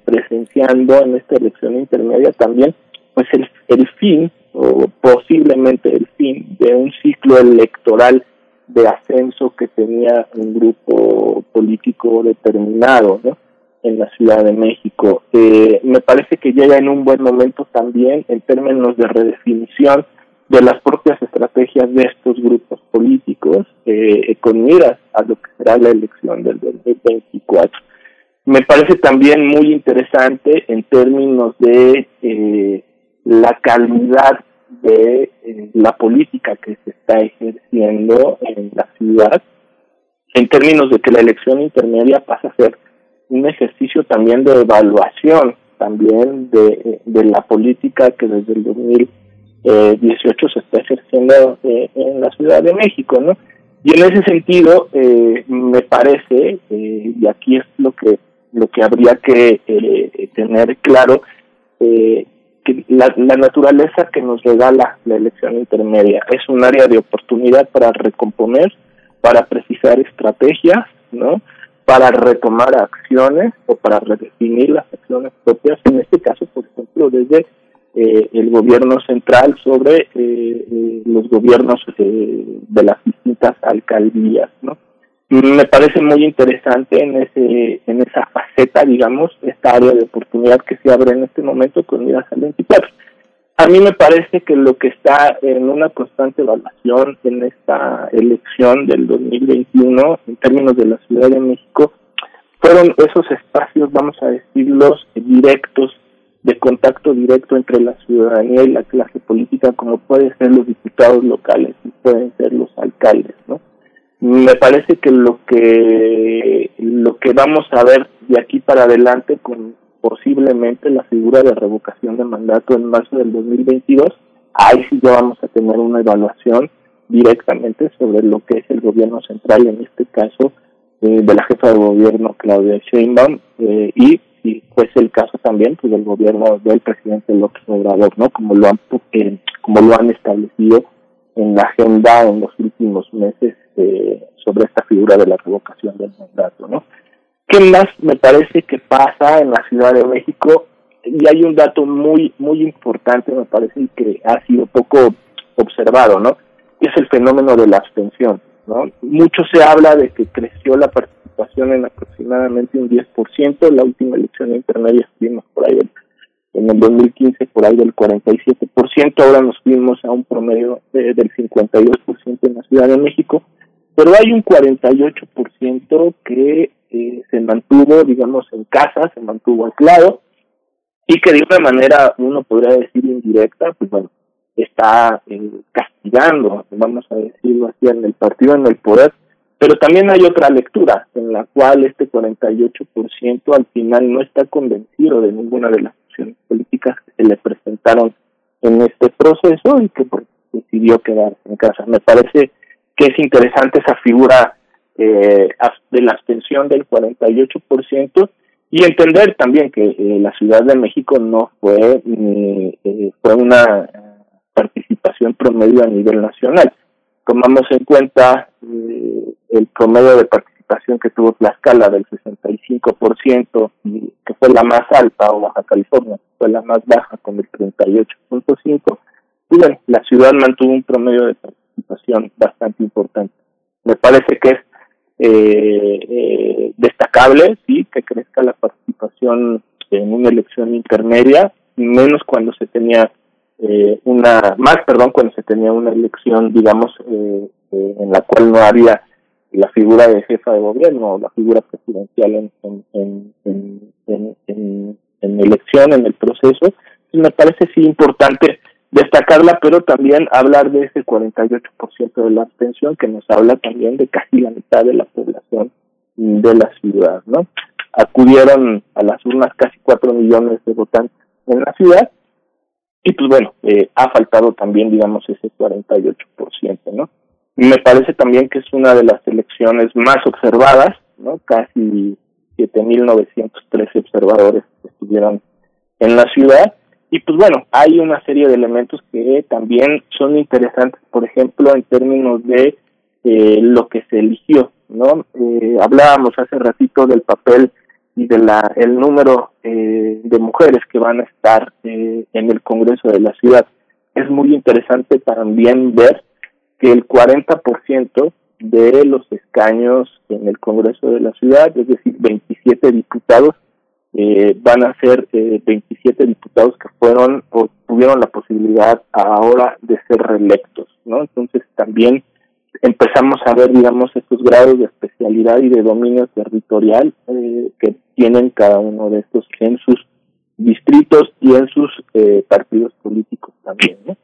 presenciando en esta elección intermedia también pues el, el fin o posiblemente el fin de un ciclo electoral de ascenso que tenía un grupo político determinado, ¿no? En la Ciudad de México. Eh, me parece que llega en un buen momento también en términos de redefinición de las propias estrategias de estos grupos políticos eh, con miras a lo que será la elección del 2024. Me parece también muy interesante en términos de eh, la calidad de eh, la política que se está ejerciendo en la ciudad, en términos de que la elección intermedia pasa a ser un ejercicio también de evaluación también de, de la política que desde el 2018 se está ejerciendo eh, en la Ciudad de México, ¿no? Y en ese sentido, eh, me parece, eh, y aquí es lo que lo que habría que tener claro, que la, la naturaleza que nos regala la elección intermedia es un área de oportunidad para recomponer, para precisar estrategias, ¿no? Para retomar acciones o para redefinir las acciones propias, en este caso, por ejemplo, desde eh, el gobierno central sobre eh, eh, los gobiernos de las distintas alcaldías, ¿no? Me parece muy interesante en ese en esa faceta, digamos, esta área de oportunidad que se abre en este momento con miras al 24. A mí me parece que lo que está en una constante evaluación en esta elección del 2021 en términos de la Ciudad de México fueron esos espacios, vamos a decirlos, directos, de contacto directo entre la ciudadanía y la clase política, como pueden ser los diputados locales y pueden ser los alcaldes, ¿no? Me parece que lo que lo que vamos a ver de aquí para adelante con posiblemente la figura de revocación de mandato en marzo del 2022, ahí sí ya vamos a tener una evaluación directamente sobre lo que es el gobierno central, en este caso eh, de la jefa de gobierno Claudia Sheinbaum eh, y si fuese el caso también pues del gobierno del presidente López Obrador, ¿no? Como lo han eh, como lo han establecido en la agenda en los últimos meses sobre esta figura de la revocación del mandato, ¿no? ¿Qué más me parece que pasa en la Ciudad de México? Y hay un dato muy, muy importante, me parece, que ha sido poco observado, ¿no? es el fenómeno de la abstención, ¿no? Mucho se habla de que creció la participación en aproximadamente un 10%, la última elección intermedia estuvimos por ahí en el 2015 por ahí del 47%, ahora nos fuimos a un promedio del 52% en la Ciudad de México, pero hay un 48% que eh, se mantuvo, digamos, en casa, se mantuvo aislado y que de una manera, uno podría decir indirecta, pues bueno, está eh, castigando, vamos a decirlo así, en el partido, en el poder, pero también hay otra lectura en la cual este 48% al final no está convencido de ninguna de las opciones políticas que se le presentaron en este proceso y que pues, decidió quedarse en casa. Me parece que es interesante esa figura eh, de la abstención del 48% y entender también que eh, la Ciudad de México no fue eh, fue una participación promedio a nivel nacional. Tomamos en cuenta eh, el promedio de participación que tuvo Tlaxcala del 65%, que fue la más alta, o Baja California, fue la más baja con el 38.5%, y bueno, la ciudad mantuvo un promedio de participación bastante importante. Me parece que es eh, eh, destacable, sí, que crezca la participación en una elección intermedia, menos cuando se tenía eh, una, más, perdón, cuando se tenía una elección, digamos, eh, eh, en la cual no había la figura de jefa de gobierno o la figura presidencial en, en, en, en, elección, en el proceso. me parece sí importante destacarla, pero también hablar de ese 48% de la abstención que nos habla también de casi la mitad de la población de la ciudad, ¿no? Acudieron a las urnas casi 4 millones de votantes en la ciudad y pues bueno, eh, ha faltado también, digamos, ese 48%, ¿no? Me parece también que es una de las elecciones más observadas, ¿no? Casi 7.913 observadores estuvieron en la ciudad y pues bueno, hay una serie de elementos que también son interesantes, por ejemplo, en términos de eh, lo que se eligió, ¿no? Eh, hablábamos hace ratito del papel y de la el número eh, de mujeres que van a estar eh, en el Congreso de la ciudad. Es muy interesante también ver que el 40% de los escaños en el Congreso de la ciudad, es decir, 27 diputados, eh, van a ser eh, 27 diputados que fueron o tuvieron la posibilidad ahora de ser reelectos, ¿no? Entonces también empezamos a ver, digamos, estos grados de especialidad y de dominio territorial eh, que tienen cada uno de estos en sus distritos y en sus eh, partidos políticos también, ¿no?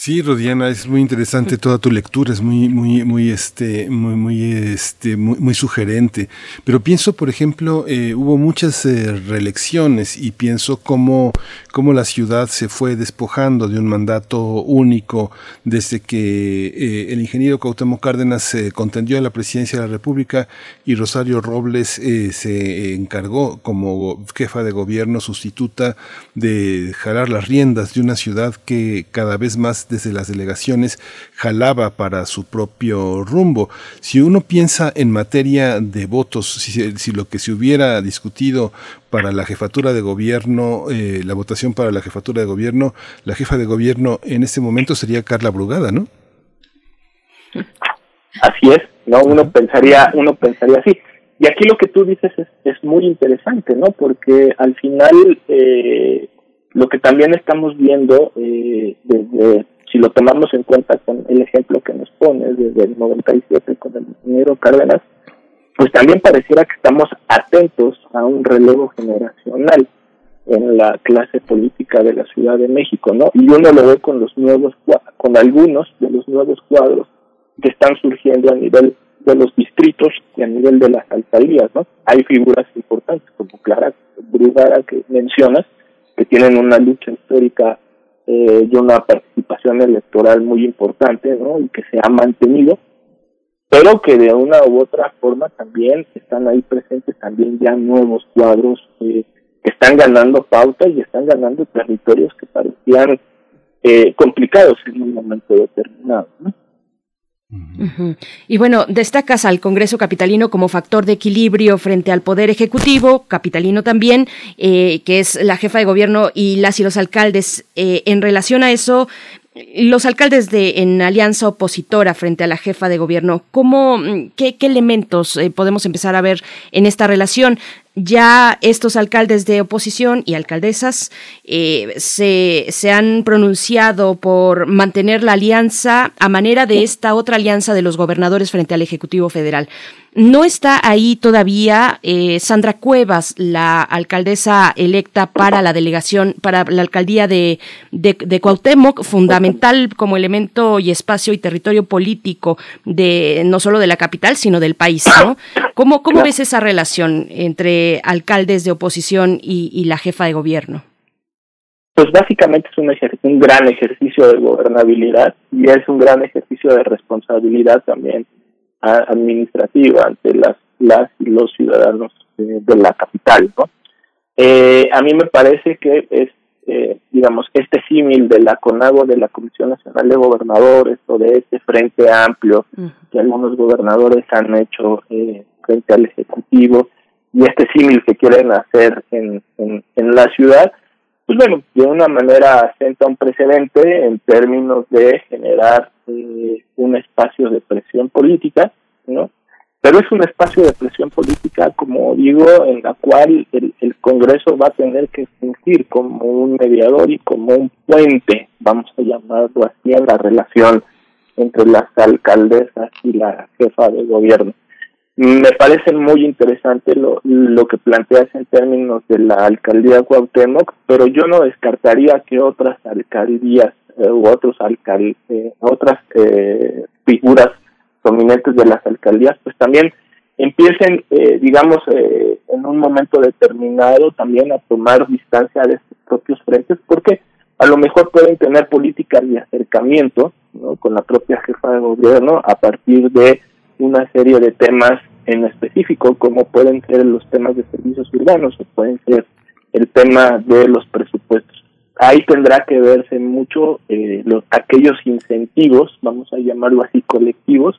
Sí, Rodiana, es muy interesante toda tu lectura, es muy, muy, muy, este, muy, muy, este, muy, sugerente. Pero pienso, por ejemplo, eh, hubo muchas eh, reelecciones y pienso cómo, cómo la ciudad se fue despojando de un mandato único desde que eh, el ingeniero Cuauhtémoc Cárdenas se contendió a la presidencia de la República y Rosario Robles se encargó como jefa de gobierno sustituta de jalar las riendas de una ciudad que cada vez más desde las delegaciones jalaba para su propio rumbo. Si uno piensa en materia de votos, si, lo que se hubiera discutido para la jefatura de gobierno, eh, la votación para la jefatura de gobierno, la jefa de gobierno en este momento sería Carla Brugada, ¿no? Así es, no, uno pensaría, uno pensaría así. Y aquí lo que tú dices es, es muy interesante, ¿no? Porque al final eh, lo que también estamos viendo eh, desde si lo tomamos en cuenta con el ejemplo que nos pones desde el 97 con el ingeniero Cárdenas, pues también pareciera que estamos atentos a un relevo generacional en la clase política de la Ciudad de México, ¿no? Y uno lo ve con los nuevos, con algunos de los nuevos cuadros que están surgiendo a nivel de los distritos y a nivel de las alcaldías, ¿no? Hay figuras importantes como Clara Brugara que mencionas, que tienen una lucha histórica eh, y una participación electoral muy importante, ¿no? Y que se ha mantenido, pero que de una u otra forma también están ahí presentes también ya nuevos cuadros eh, que están ganando pauta y están ganando territorios que parecían eh, complicados en un momento determinado, ¿no? Y bueno, destacas al Congreso Capitalino como factor de equilibrio frente al Poder Ejecutivo, capitalino también, eh, que es la jefa de gobierno y las y los alcaldes. Eh, en relación a eso, los alcaldes de en alianza opositora frente a la jefa de gobierno, ¿cómo, qué, elementos eh, podemos empezar a ver en esta relación? Ya estos alcaldes de oposición y alcaldesas eh, se, se han pronunciado por mantener la alianza a manera de esta otra alianza de los gobernadores frente al Ejecutivo Federal. No está ahí todavía eh, Sandra Cuevas, la alcaldesa electa para la delegación, para la alcaldía de, de, Cuauhtémoc, fundamental como elemento y espacio y territorio político de no solo de la capital, sino del país. ¿no? ¿Cómo, cómo ves esa relación entre alcaldes de oposición y, la jefa de gobierno? pues básicamente es un, un gran ejercicio de gobernabilidad y es un gran ejercicio de responsabilidad también administrativa ante las, las y los ciudadanos de la capital, ¿no? Eh, a mí me parece que es, eh, digamos, este símil de la CONAGO, de la Comisión Nacional de Gobernadores, o de este frente amplio que algunos gobernadores han hecho eh, frente al Ejecutivo, y este símil que quieren hacer en, en, en la ciudad, pues bueno, de una manera sienta un precedente en términos de generar eh, un espacio de presión política, ¿no? Pero es un espacio de presión política, como digo, en la cual el, el Congreso va a tener que fungir como un mediador y como un puente, vamos a llamarlo así, en la relación entre las alcaldesas y la jefa de gobierno. Me parece muy interesante lo, lo que planteas en términos de la alcaldía Cuauhtémoc, pero yo no descartaría que otras alcaldías eh, u otros alcal eh, otras eh, figuras prominentes de las alcaldías, pues también empiecen, eh, digamos, eh, en un momento determinado también a tomar distancia de sus propios frentes, porque a lo mejor pueden tener políticas de acercamiento ¿no? con la propia jefa de gobierno a partir de una serie de temas en específico, como pueden ser los temas de servicios urbanos o pueden ser el tema de los presupuestos. Ahí tendrá que verse mucho eh, los, aquellos incentivos, vamos a llamarlo así, colectivos,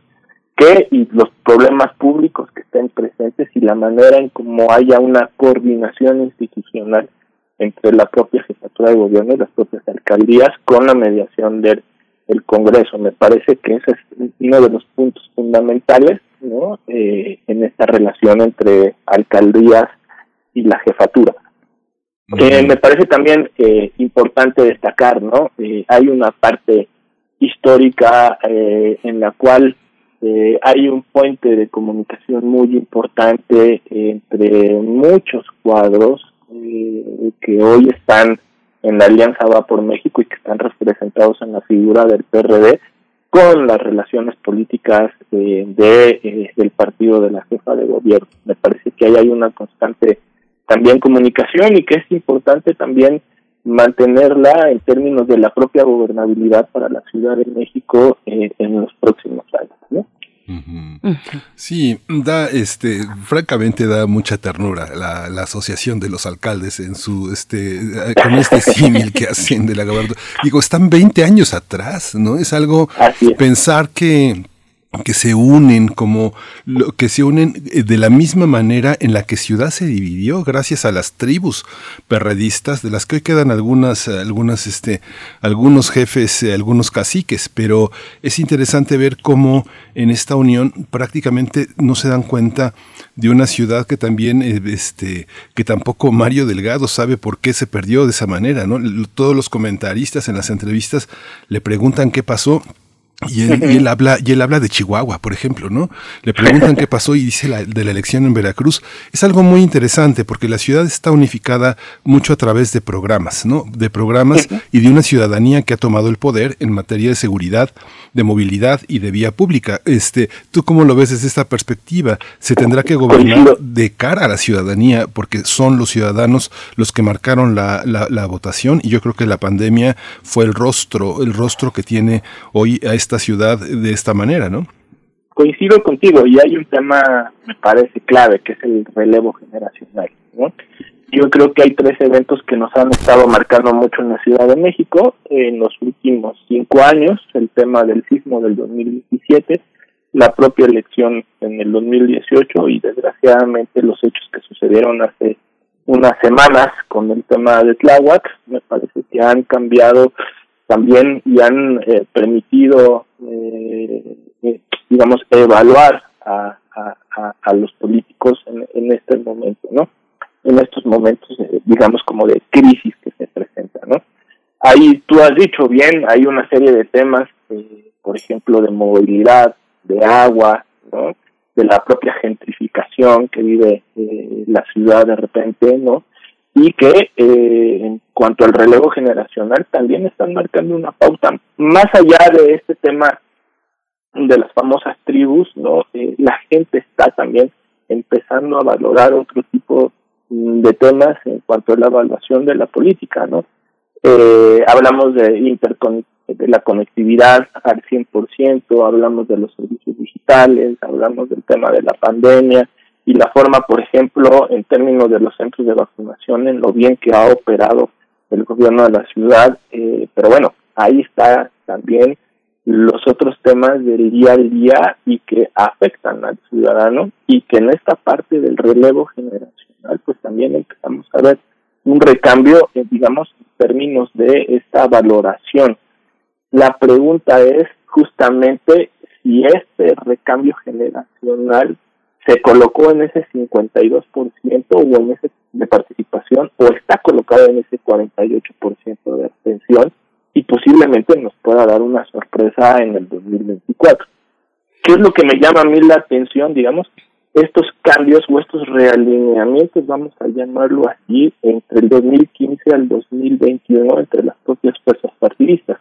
que y los problemas públicos que estén presentes y la manera en cómo haya una coordinación institucional entre la propia jefatura de gobierno y las propias alcaldías con la mediación del el Congreso. Me parece que ese es uno de los puntos fundamentales ¿no? Eh, en esta relación entre alcaldías y la jefatura. Eh, me parece también eh, importante destacar, ¿no? Eh, hay una parte histórica eh, en la cual eh, hay un puente de comunicación muy importante entre muchos cuadros eh, que hoy están en la Alianza Va por México y que están representados en la figura del PRD con las relaciones políticas eh, de eh, del partido de la jefa de gobierno. Me parece que ahí hay una constante también comunicación y que es importante también mantenerla en términos de la propia gobernabilidad para la Ciudad de México eh, en los próximos años. ¿no? Sí, da, este, francamente da mucha ternura la, la, asociación de los alcaldes en su, este, con este símil que hacen de la gobernación. Digo, están 20 años atrás, ¿no? Es algo pensar que que se unen como lo, que se unen eh, de la misma manera en la que Ciudad se dividió gracias a las tribus perredistas de las que hoy quedan algunas algunas este algunos jefes eh, algunos caciques. Pero es interesante ver cómo en esta unión prácticamente no se dan cuenta de una ciudad que también eh, este que tampoco Mario Delgado sabe por qué se perdió de esa manera no todos los comentaristas en las entrevistas le preguntan qué pasó y él, y él, habla, y él habla de Chihuahua, por ejemplo, ¿no? Le preguntan qué pasó y dice la, de la elección en Veracruz. Es algo muy interesante porque la ciudad está unificada mucho a través de programas, ¿no? De programas y de una ciudadanía que ha tomado el poder en materia de seguridad, de movilidad y de vía pública. Este, ¿tú cómo lo ves desde esta perspectiva? Se tendrá que gobernar de cara a la ciudadanía porque son los ciudadanos los que marcaron la, la, la votación y yo creo que la pandemia fue el rostro, el rostro que tiene hoy a esta ciudad de esta manera, ¿no? Coincido contigo y hay un tema, me parece clave, que es el relevo generacional. Yo creo que hay tres eventos que nos han estado marcando mucho en la Ciudad de México en los últimos cinco años, el tema del sismo del 2017, la propia elección en el 2018 y desgraciadamente los hechos que sucedieron hace unas semanas con el tema de Tláhuac, me parece que han cambiado también y han eh, permitido, eh, eh, digamos, evaluar a, los políticos en, en, este momento, ¿no? En estos momentos, eh, digamos, como de crisis que se presenta, ¿no? Ahí tú has dicho bien, hay una serie de temas, eh, por ejemplo, de movilidad, de agua, ¿no? De la propia gentrificación que vive eh, la ciudad de repente, ¿no? Y que eh, en cuanto al relevo generacional también están marcando una pauta más allá de este tema de las famosas tribus no eh, la gente está también empezando a valorar otro tipo de temas en cuanto a la evaluación de la política no Eh, hablamos de, intercon de la conectividad al 100%, hablamos de los servicios digitales, hablamos del tema de la pandemia y la forma, por ejemplo, en términos de los centros de vacunación, en lo bien que ha operado el gobierno de la ciudad. Eh, pero bueno, ahí está también los otros temas del día a día y que afectan al ciudadano y que en esta parte del relevo generacional pues también empezamos a ver un recambio, eh, digamos, en términos de esta valoración. La pregunta es justamente si este recambio generacional se colocó en ese 52% o en ese de participación o está colocado en ese 48% de abstención y posiblemente nos pueda dar una sorpresa en el 2024. ¿Qué es lo que me llama a mí la atención, digamos? Estos cambios o estos realineamientos, vamos a llamarlo así, entre el 2015 al 2021 entre las propias fuerzas partidistas.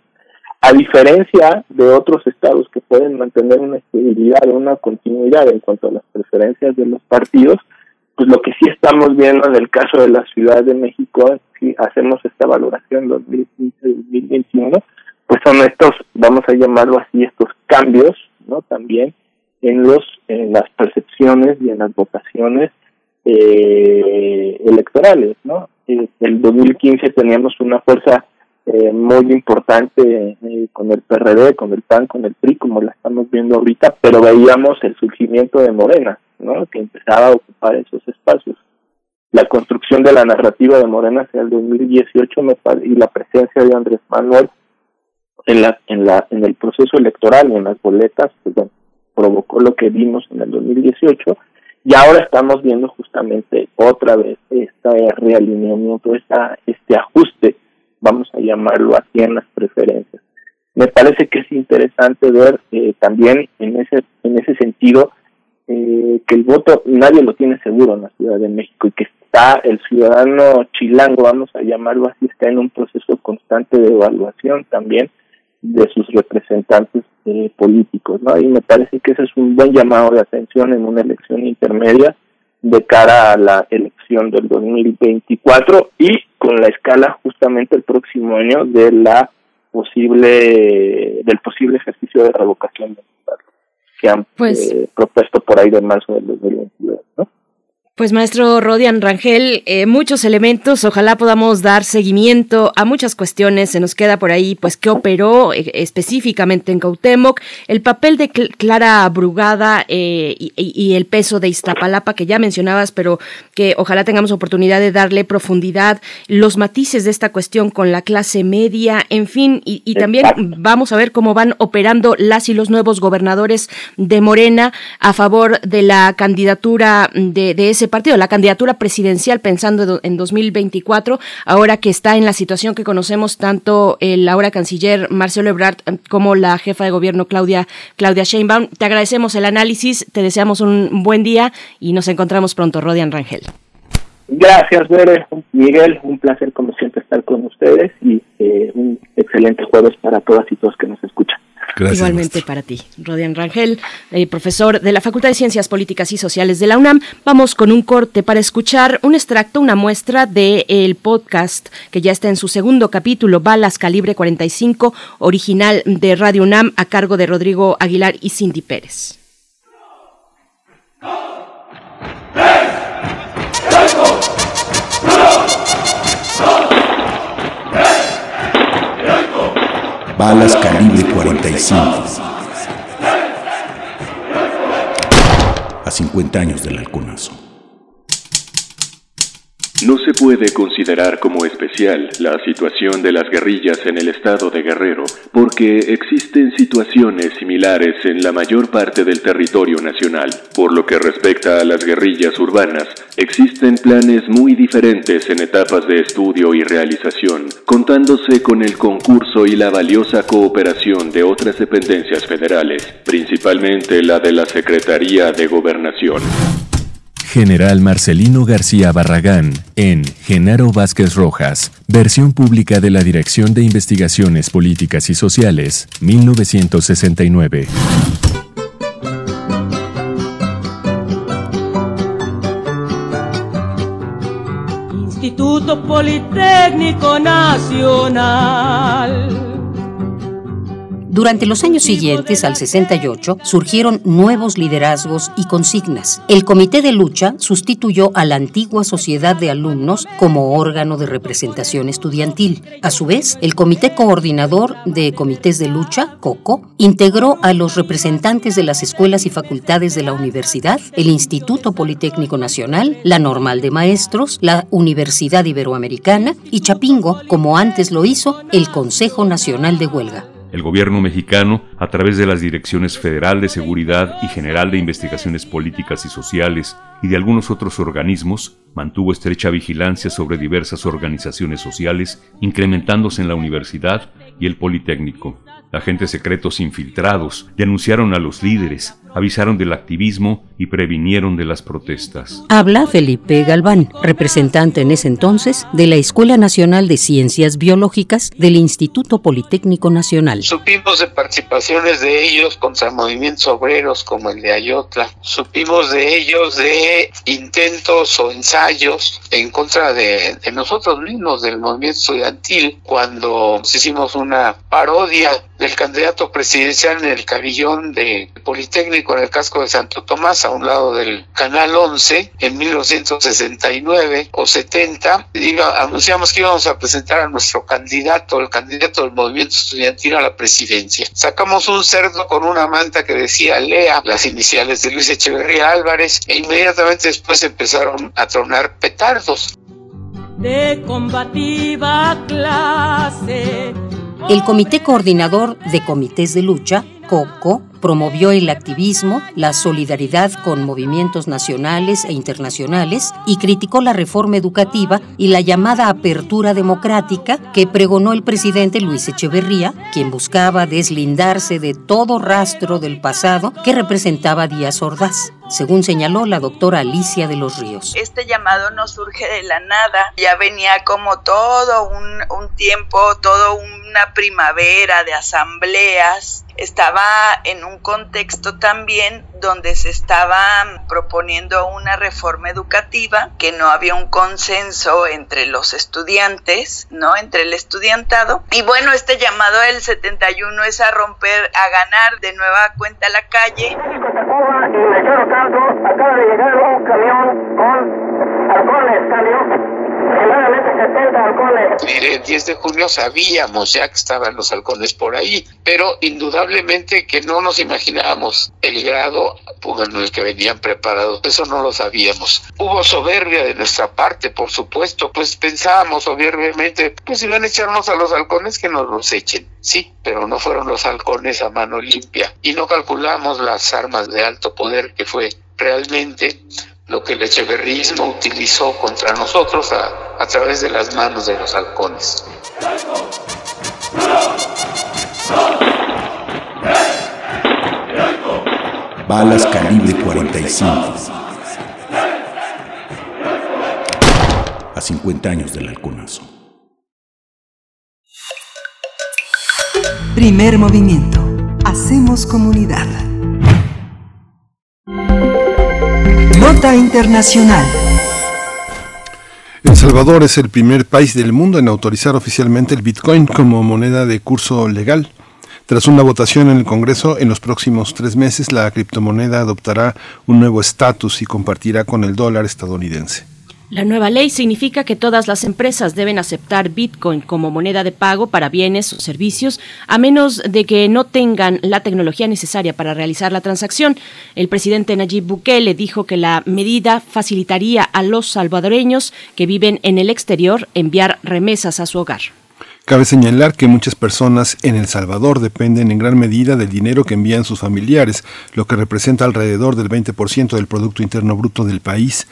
A diferencia de otros estados que pueden mantener una estabilidad una continuidad en cuanto a las preferencias de los partidos, pues lo que sí estamos viendo en el caso de la Ciudad de México, si hacemos esta valoración 2015-2021, pues son estos, vamos a llamarlo así, estos cambios, ¿no? También en los en las percepciones y en las votaciones eh, electorales, ¿no? En el 2015 teníamos una fuerza eh, muy importante eh, con el PRD, con el PAN, con el PRI, como la estamos viendo ahorita, pero veíamos el surgimiento de Morena, ¿no? que empezaba a ocupar esos espacios. La construcción de la narrativa de Morena hacia el 2018 me, y la presencia de Andrés Manuel en la en la en el proceso electoral en las boletas pues bueno, provocó lo que vimos en el 2018 y ahora estamos viendo justamente otra vez este realineamiento, esta, este ajuste vamos a llamarlo así, en las preferencias. Me parece que es interesante ver eh, también en ese, en ese sentido eh, que el voto nadie lo tiene seguro en la Ciudad de México y que está el ciudadano chilango, vamos a llamarlo así, está en un proceso constante de evaluación también de sus representantes eh, políticos, ¿no? Y me parece que ese es un buen llamado de atención en una elección intermedia de cara a la elección del 2024 y con la escala justamente el próximo año de la posible del posible ejercicio de revocación de que han pues, eh, propuesto por ahí de marzo del 2022, ¿no? Pues maestro Rodian Rangel, eh, muchos elementos, ojalá podamos dar seguimiento a muchas cuestiones. Se nos queda por ahí, pues, qué operó eh, específicamente en Cautemoc, el papel de Clara Brugada eh, y, el peso de Iztapalapa que ya mencionabas, pero que ojalá tengamos oportunidad de darle profundidad, los matices de esta cuestión con la clase media, en fin, y, también vamos a ver cómo van operando las y los nuevos gobernadores de Morena a favor de la candidatura de, de ese partido, la candidatura presidencial pensando en 2024, ahora que está en la situación que conocemos tanto el ahora canciller Marcelo Ebrard eh, como la jefa de gobierno Claudia, Claudia Sheinbaum. Te agradecemos el análisis, te deseamos un buen día y nos encontramos pronto, Rodian Rangel. Gracias. Miguel, un placer como siempre estar con ustedes y eh, un excelente jueves para todas y todos que nos escuchan. Igualmente para ti, Rodian Rangel, eh, profesor de la Facultad de Ciencias Políticas y Sociales de la UNAM. Vamos con un corte para escuchar un extracto, una muestra del el podcast que ya está en su segundo capítulo, Balas Calibre 45, original de Radio UNAM, a cargo de Rodrigo Aguilar y Cindy Pérez. Balas calibre 45. A 50 años del halconazo. No se puede considerar como especial la situación de las guerrillas en el estado de Guerrero, porque existen situaciones similares en la mayor parte del territorio nacional. Por lo que respecta a las guerrillas urbanas, existen planes muy diferentes en etapas de estudio y realización, contándose con el concurso y la valiosa cooperación de otras dependencias federales, principalmente la de la Secretaría de Gobernación. General Marcelino García Barragán, en Genaro Vázquez Rojas, versión pública de la Dirección de Investigaciones Políticas y Sociales, 1969. Instituto Politécnico Nacional. Durante los años siguientes al 68 surgieron nuevos liderazgos y consignas. El Comité de Lucha sustituyó a la antigua Sociedad de Alumnos como órgano de representación estudiantil. A su vez, el Comité Coordinador de Comités de Lucha, COCO, integró a los representantes de las escuelas y facultades de la universidad, el Instituto Politécnico Nacional, la Normal de Maestros, la Universidad Iberoamericana y Chapingo, como antes lo hizo el Consejo Nacional de Huelga. El gobierno mexicano, a través de las Direcciones Federal de Seguridad y General de Investigaciones Políticas y Sociales y de algunos otros organismos, mantuvo estrecha vigilancia sobre diversas organizaciones sociales, incrementándose en la universidad y el Politécnico. Agentes secretos infiltrados denunciaron a los líderes, avisaron del activismo y previnieron de las protestas. Habla Felipe Galván, representante en ese entonces de la Escuela Nacional de Ciencias Biológicas del Instituto Politécnico Nacional. Supimos de participaciones de ellos contra movimientos obreros como el de Ayotla. Supimos de ellos de intentos o ensayos en contra de, de nosotros mismos, del movimiento estudiantil, cuando hicimos una parodia del candidato presidencial en el cabillón de Politécnico en el casco de Santo Tomás, a un lado del Canal 11, en 1969 o 70. Iba, anunciamos que íbamos a presentar a nuestro candidato, el candidato del movimiento estudiantil a la presidencia. Sacamos un cerdo con una manta que decía Lea, las iniciales de Luis Echeverría Álvarez, e inmediatamente después empezaron a tronar petardos. De combativa clase el Comité Coordinador de Comités de Lucha, COCO, promovió el activismo, la solidaridad con movimientos nacionales e internacionales y criticó la reforma educativa y la llamada apertura democrática que pregonó el presidente Luis Echeverría, quien buscaba deslindarse de todo rastro del pasado que representaba Díaz Ordaz según señaló la doctora Alicia de los Ríos. Este llamado no surge de la nada, ya venía como todo un, tiempo, toda una primavera de asambleas estaba en un contexto también donde se estaba proponiendo una reforma educativa, que no había un consenso entre los estudiantes, ¿no? Entre el estudiantado. Y bueno, este llamado del 71 es a romper, a ganar de nueva cuenta la calle. acaba de llegar un camión con alcoholes, camión. Mire, el 10 de junio sabíamos ya que estaban los halcones por ahí, pero indudablemente que no nos imaginábamos el grado en el que venían preparados. Eso no lo sabíamos. Hubo soberbia de nuestra parte, por supuesto, pues pensábamos soberbiamente, pues si van a echarnos a los halcones, que nos los echen. Sí, pero no fueron los halcones a mano limpia y no calculamos las armas de alto poder que fue realmente lo que el echeverrismo utilizó contra nosotros a, a través de las manos de los halcones. Balas calibre 45. A 50 años del halconazo. Primer movimiento. Hacemos comunidad. Internacional. El Salvador es el primer país del mundo en autorizar oficialmente el Bitcoin como moneda de curso legal. Tras una votación en el Congreso, en los próximos tres meses la criptomoneda adoptará un nuevo estatus y compartirá con el dólar estadounidense. La nueva ley significa que todas las empresas deben aceptar Bitcoin como moneda de pago para bienes o servicios, a menos de que no tengan la tecnología necesaria para realizar la transacción. El presidente Nayib Bukele dijo que la medida facilitaría a los salvadoreños que viven en el exterior enviar remesas a su hogar. Cabe señalar que muchas personas en El Salvador dependen en gran medida del dinero que envían sus familiares, lo que representa alrededor del 20% del Producto Interno Bruto del país.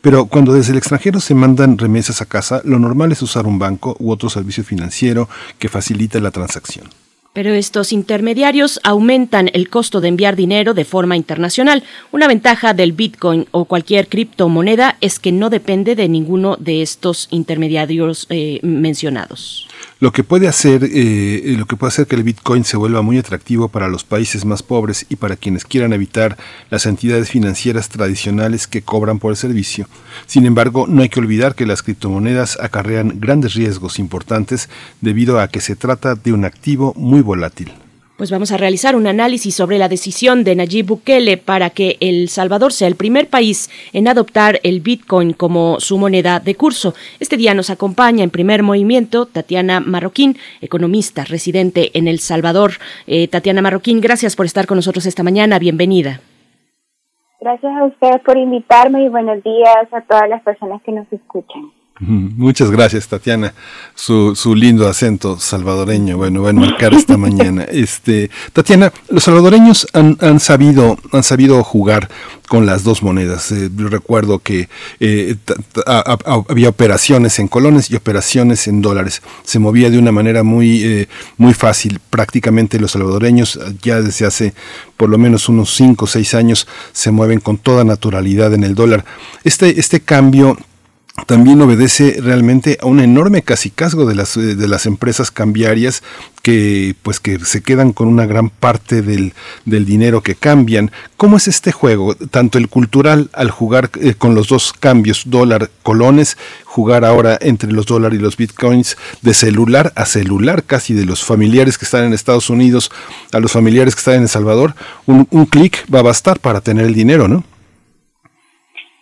Pero cuando desde el extranjero se mandan remesas a casa, lo normal es usar un banco u otro servicio financiero que facilite la transacción. Pero estos intermediarios aumentan el costo de enviar dinero de forma internacional. Una ventaja del Bitcoin o cualquier criptomoneda es que no depende de ninguno de estos intermediarios eh, mencionados. Lo que puede hacer, eh, lo que puede hacer que el Bitcoin se vuelva muy atractivo para los países más pobres y para quienes quieran evitar las entidades financieras tradicionales que cobran por el servicio. Sin embargo, no hay que olvidar que las criptomonedas acarrean grandes riesgos importantes debido a que se trata de un activo muy volátil. Pues vamos a realizar un análisis sobre la decisión de Nayib Bukele para que El Salvador sea el primer país en adoptar el Bitcoin como su moneda de curso. Este día nos acompaña en primer movimiento Tatiana Marroquín, economista residente en El Salvador. Eh, Tatiana Marroquín, gracias por estar con nosotros esta mañana. Bienvenida. Gracias a ustedes por invitarme y buenos días a todas las personas que nos escuchan. Muchas gracias, Tatiana. Su, su lindo acento salvadoreño, bueno, va a enmarcar esta mañana. Este, Tatiana, los salvadoreños han, han, sabido, han sabido jugar con las dos monedas. Eh, yo recuerdo que eh, había operaciones en colones y operaciones en dólares. Se movía de una manera muy, eh, muy fácil. Prácticamente los salvadoreños ya desde hace por lo menos unos 5 o 6 años se mueven con toda naturalidad en el dólar. Este, este cambio también obedece realmente a un enorme casicazgo de las, eh, de las empresas cambiarias que pues que se quedan con una gran parte del, del dinero que cambian. ¿Cómo es este juego? Tanto el cultural al jugar eh, con los dos cambios, dólar, colones, jugar ahora entre los dólares y los bitcoins de celular a celular, casi de los familiares que están en Estados Unidos a los familiares que están en El Salvador, un, un clic va a bastar para tener el dinero, ¿no?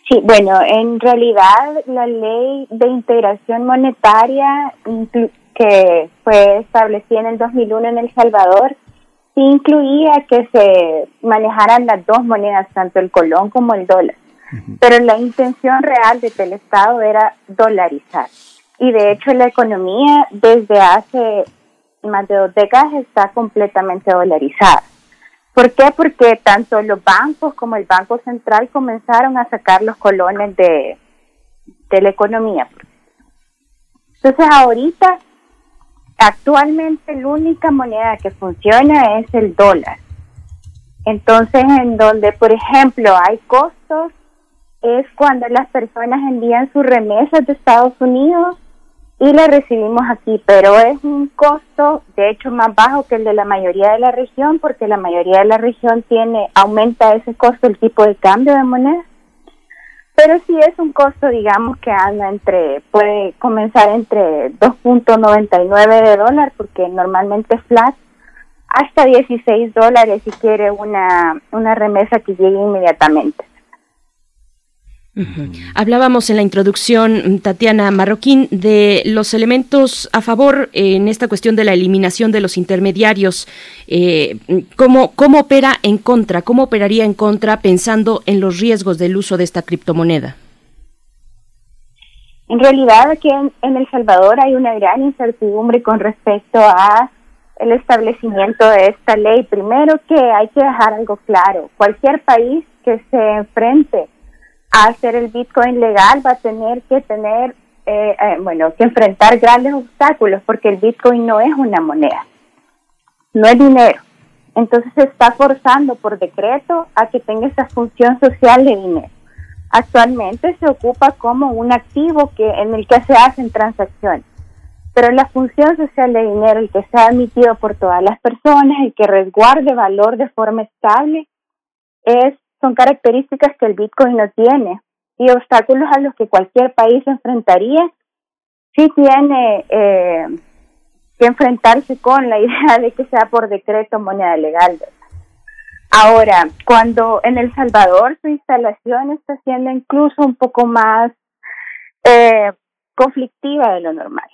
Sí, bueno, en realidad la ley de integración monetaria que fue establecida en el 2001 en El Salvador sí incluía que se manejaran las dos monedas, tanto el colón como el dólar. Pero la intención real del Estado era dolarizar. Y de hecho la economía desde hace más de dos décadas está completamente dolarizada. ¿Por qué? Porque tanto los bancos como el Banco Central comenzaron a sacar los colones de, de la economía. Entonces ahorita, actualmente la única moneda que funciona es el dólar. Entonces, en donde, por ejemplo, hay costos, es cuando las personas envían sus remesas de Estados Unidos y le recibimos aquí, pero es un costo de hecho más bajo que el de la mayoría de la región porque la mayoría de la región tiene aumenta ese costo el tipo de cambio de moneda. Pero sí es un costo, digamos, que anda entre, puede comenzar entre 2.99 de dólar, porque normalmente es flat, hasta 16 dólares si quiere una, una remesa que llegue inmediatamente. Hablábamos en la introducción, Tatiana Marroquín, de los elementos a favor en esta cuestión de la eliminación de los intermediarios. Eh, ¿cómo, ¿Cómo opera en contra? ¿Cómo operaría en contra pensando en los riesgos del uso de esta criptomoneda? En realidad aquí en, en El Salvador hay una gran incertidumbre con respecto a el establecimiento de esta ley. Primero que hay que dejar algo claro. Cualquier país que se enfrente hacer el Bitcoin legal va a tener que tener, eh, eh, bueno, que enfrentar grandes obstáculos porque el Bitcoin no es una moneda, no es dinero. Entonces se está forzando por decreto a que tenga esa función social de dinero. Actualmente se ocupa como un activo que en el que se hacen transacciones. Pero la función social de dinero, el que sea admitido por todas las personas, el que resguarde valor de forma estable, es son características que el Bitcoin no tiene y obstáculos a los que cualquier país enfrentaría sí tiene eh, que enfrentarse con la idea de que sea por decreto moneda legal. Ahora, cuando en El Salvador su instalación está siendo incluso un poco más eh, conflictiva de lo normal.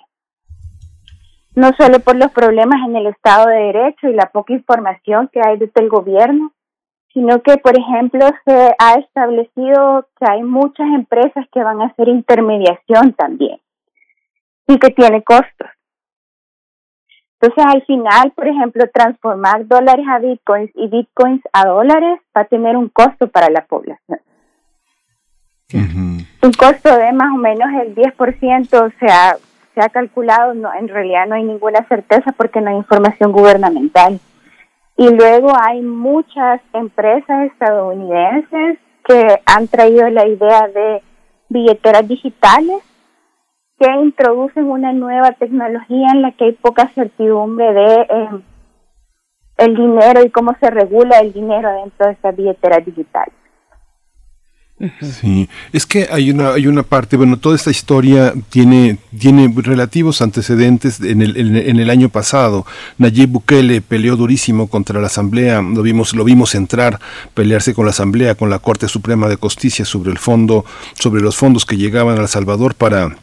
No solo por los problemas en el Estado de Derecho y la poca información que hay desde el gobierno, sino que, por ejemplo, se ha establecido que hay muchas empresas que van a hacer intermediación también y que tiene costos. Entonces, al final, por ejemplo, transformar dólares a bitcoins y bitcoins a dólares va a tener un costo para la población. Un costo de más o menos el 10%, o sea, se ha calculado, no, en realidad no hay ninguna certeza porque no hay información gubernamental. Y luego hay muchas empresas estadounidenses que han traído la idea de billeteras digitales que introducen una nueva tecnología en la que hay poca certidumbre de eh, el dinero y cómo se regula el dinero dentro de estas billeteras digitales. Sí, es que hay una hay una parte, bueno, toda esta historia tiene tiene relativos antecedentes en el, en, el año pasado. Nayib Bukele peleó durísimo contra la Asamblea, lo vimos lo vimos entrar, pelearse con la Asamblea, con la Corte Suprema de Justicia sobre el fondo sobre los fondos que llegaban a El Salvador para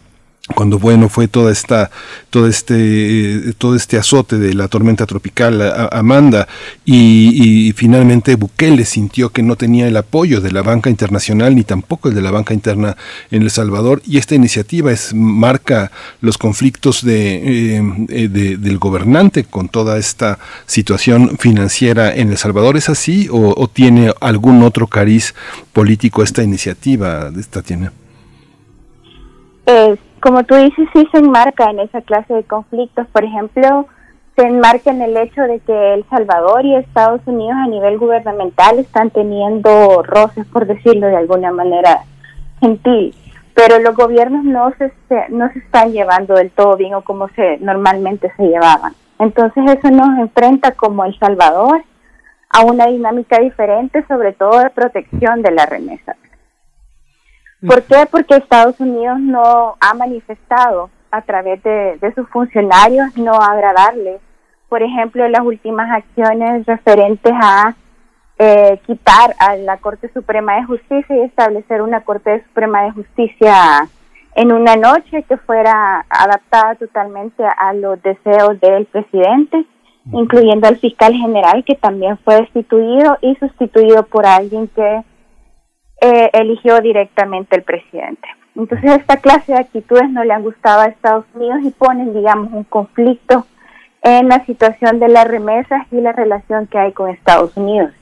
cuando bueno fue toda esta todo este todo este azote de la tormenta tropical Amanda. Y, finalmente Bukele sintió que no tenía el apoyo de la banca internacional ni tampoco el de la banca interna en el Salvador. Y esta iniciativa es marca los conflictos de, eh, del gobernante con toda esta situación financiera en el Salvador. Es así o, tiene algún otro cariz político esta iniciativa esta tiene eh, como tú dices, sí se enmarca en esa clase de conflictos. Por ejemplo, se enmarca en el hecho de que El Salvador y Estados Unidos a nivel gubernamental están teniendo roces, por decirlo de alguna manera gentil, pero los gobiernos no se, no se están llevando del todo bien o como se normalmente se llevaban. Entonces eso nos enfrenta como El Salvador a una dinámica diferente, sobre todo de protección de la remesa. ¿Por qué? Porque Estados Unidos no ha manifestado a través de, sus funcionarios no agradarle, por ejemplo, las últimas acciones referentes a eh, quitar a la Corte Suprema de Justicia y establecer una Corte Suprema de Justicia en una noche que fuera adaptada totalmente a los deseos del presidente, incluyendo al fiscal general que también fue destituido y sustituido por alguien que eh, eligió directamente el presidente. Entonces esta clase de actitudes no le han gustado a Estados Unidos y ponen, digamos, un conflicto en la situación de las remesas y la relación que hay con Estados Unidos.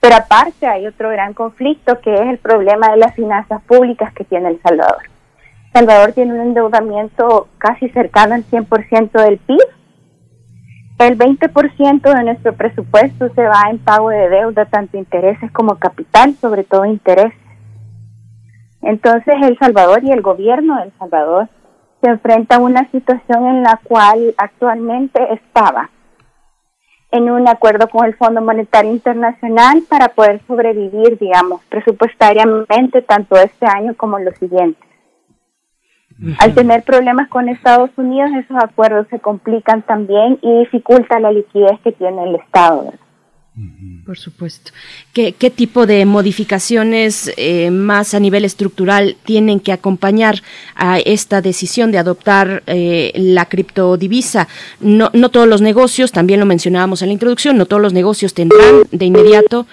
Pero aparte hay otro gran conflicto que es el problema de las finanzas públicas que tiene El Salvador. El Salvador tiene un endeudamiento casi cercano al 100% del PIB. El 20% de nuestro presupuesto se va en pago de deuda, tanto intereses como capital, sobre todo intereses. Entonces El Salvador y el gobierno de El Salvador se enfrentan a una situación en la cual actualmente estaba en un acuerdo con el Fondo Monetario Internacional para poder sobrevivir, digamos, presupuestariamente tanto este año como los siguientes. Al tener problemas con Estados Unidos, esos acuerdos se complican también y dificultan la liquidez que tiene el Estado. Por supuesto. ¿Qué, tipo de modificaciones eh, más a nivel estructural tienen que acompañar a esta decisión de adoptar eh, la criptodivisa? No, no todos los negocios, también lo mencionábamos en la introducción, no todos los negocios tendrán de inmediato.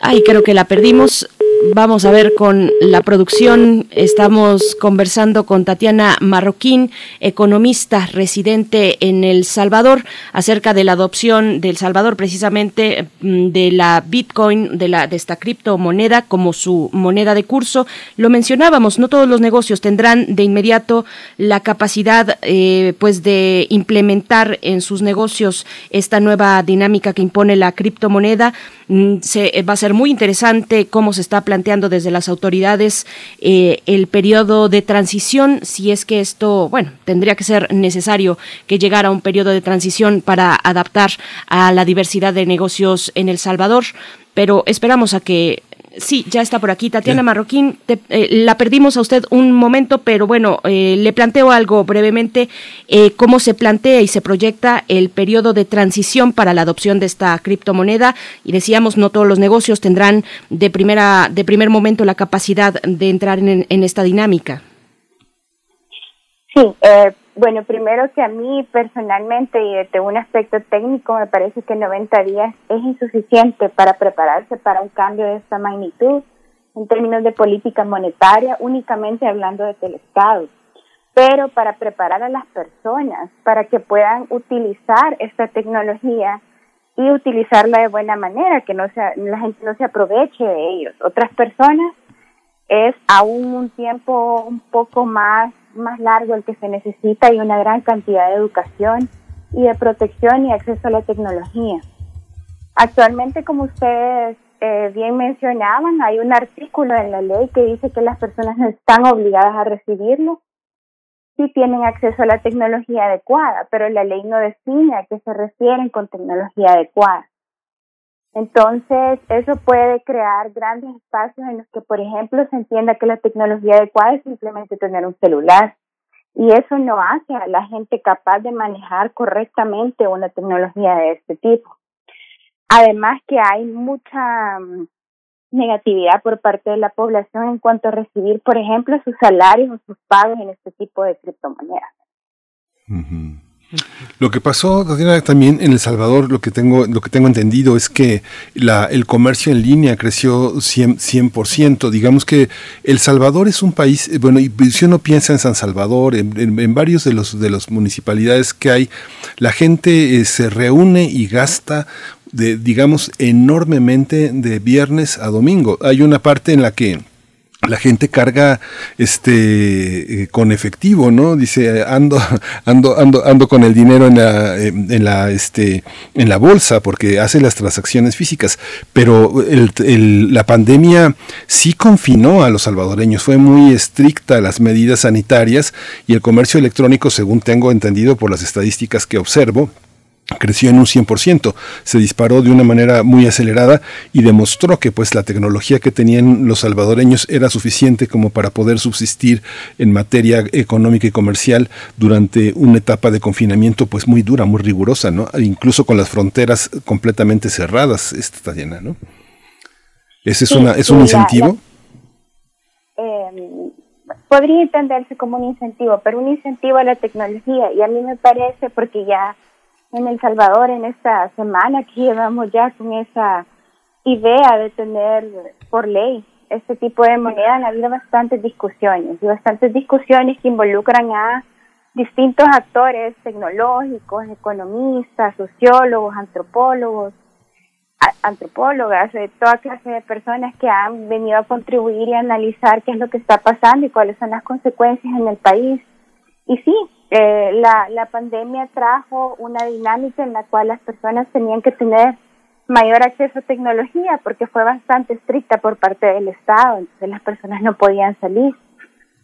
Ay, creo que la perdimos. Vamos a ver con la producción. Estamos conversando con Tatiana Marroquín, economista residente en El Salvador, acerca de la adopción del Salvador, precisamente mm, de la Bitcoin, de, la, de esta criptomoneda como su moneda de curso. Lo mencionábamos, no todos los negocios tendrán de inmediato la capacidad eh, pues de implementar en sus negocios esta nueva dinámica que impone la criptomoneda. Mm, se, va a ser muy interesante cómo se está planteando planteando desde las autoridades eh, el periodo de transición, si es que esto, bueno, tendría que ser necesario que llegara un periodo de transición para adaptar a la diversidad de negocios en El Salvador, pero esperamos a que Sí, ya está por aquí. Tatiana Marroquín, eh, la perdimos a usted un momento, pero bueno, eh, le planteo algo brevemente, eh, cómo se plantea y se proyecta el periodo de transición para la adopción de esta criptomoneda. Y decíamos, no todos los negocios tendrán de, primera, de primer momento la capacidad de entrar en, en esta dinámica. Sí, eh, bueno, primero que a mí personalmente y desde un aspecto técnico me parece que 90 días es insuficiente para prepararse para un cambio de esta magnitud en términos de política monetaria, únicamente hablando de el Estado. Pero para preparar a las personas para que puedan utilizar esta tecnología y utilizarla de buena manera, que no sea, la gente no se aproveche de ellos. Otras personas es aún un tiempo un poco más más largo el que se necesita y una gran cantidad de educación y de protección y acceso a la tecnología. Actualmente, como ustedes eh, bien mencionaban, hay un artículo en la ley que dice que las personas están obligadas a recibirlo si tienen acceso a la tecnología adecuada, pero la ley no define a qué se refieren con tecnología adecuada. Entonces, eso puede crear grandes espacios en los que, por ejemplo, se entienda que la tecnología adecuada es simplemente tener un celular. Y eso no hace a la gente capaz de manejar correctamente una tecnología de este tipo. Además que hay mucha mm, negatividad por parte de la población en cuanto a recibir, por ejemplo, sus salarios o sus pagos en este tipo de criptomonedas. Lo que pasó también en El Salvador, lo que tengo, lo que tengo entendido es que el comercio en línea creció 100%, 100%. Digamos que El Salvador es un país, eh, bueno, y si uno piensa en San Salvador, en, varios de los de las municipalidades que hay, la gente eh, se reúne y gasta de, digamos, enormemente de viernes a domingo. Hay una parte en la que la gente carga este eh, con efectivo, ¿no? Dice ando ando ando ando con el dinero en la en la este en la bolsa porque hace las transacciones físicas, pero la pandemia sí confinó a los salvadoreños, fue muy estricta las medidas sanitarias y el comercio electrónico, según tengo entendido por las estadísticas que observo, creció en un 100%, se disparó de una manera muy acelerada y demostró que pues la tecnología que tenían los salvadoreños era suficiente como para poder subsistir en materia económica y comercial durante una etapa de confinamiento pues muy dura, muy rigurosa, ¿no? Incluso con las fronteras completamente cerradas, esta llena, ¿no? ¿Ese es, una, es un incentivo? Em, podría entenderse como un incentivo, pero un incentivo a la tecnología y a mí me parece porque ya en El Salvador en esta semana que llevamos ya con esa idea de tener por ley este tipo de moneda, han habido bastantes discusiones y bastantes discusiones que involucran a distintos actores tecnológicos, economistas, sociólogos, antropólogos, antropólogas, de toda clase de personas que han venido a contribuir y analizar qué es lo que está pasando y cuáles son las consecuencias en el país. Y sí, eh, la, la pandemia trajo una dinámica en la cual las personas tenían que tener mayor acceso a tecnología porque fue bastante estricta por parte del Estado, entonces las personas no podían salir.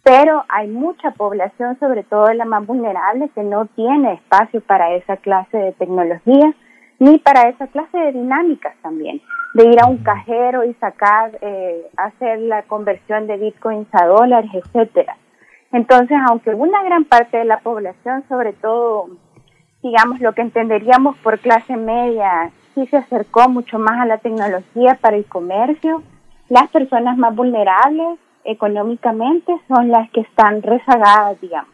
Pero hay mucha población, sobre todo la más vulnerable, que no tiene espacio para esa clase de tecnología ni para esa clase de dinámicas también, de ir a un cajero y sacar, eh, hacer la conversión de bitcoins a dólares, etcétera. Entonces, aunque una gran parte de la población, sobre todo, digamos, lo que entenderíamos por clase media, sí se acercó mucho más a la tecnología para el comercio, las personas más vulnerables económicamente son las que están rezagadas, digamos,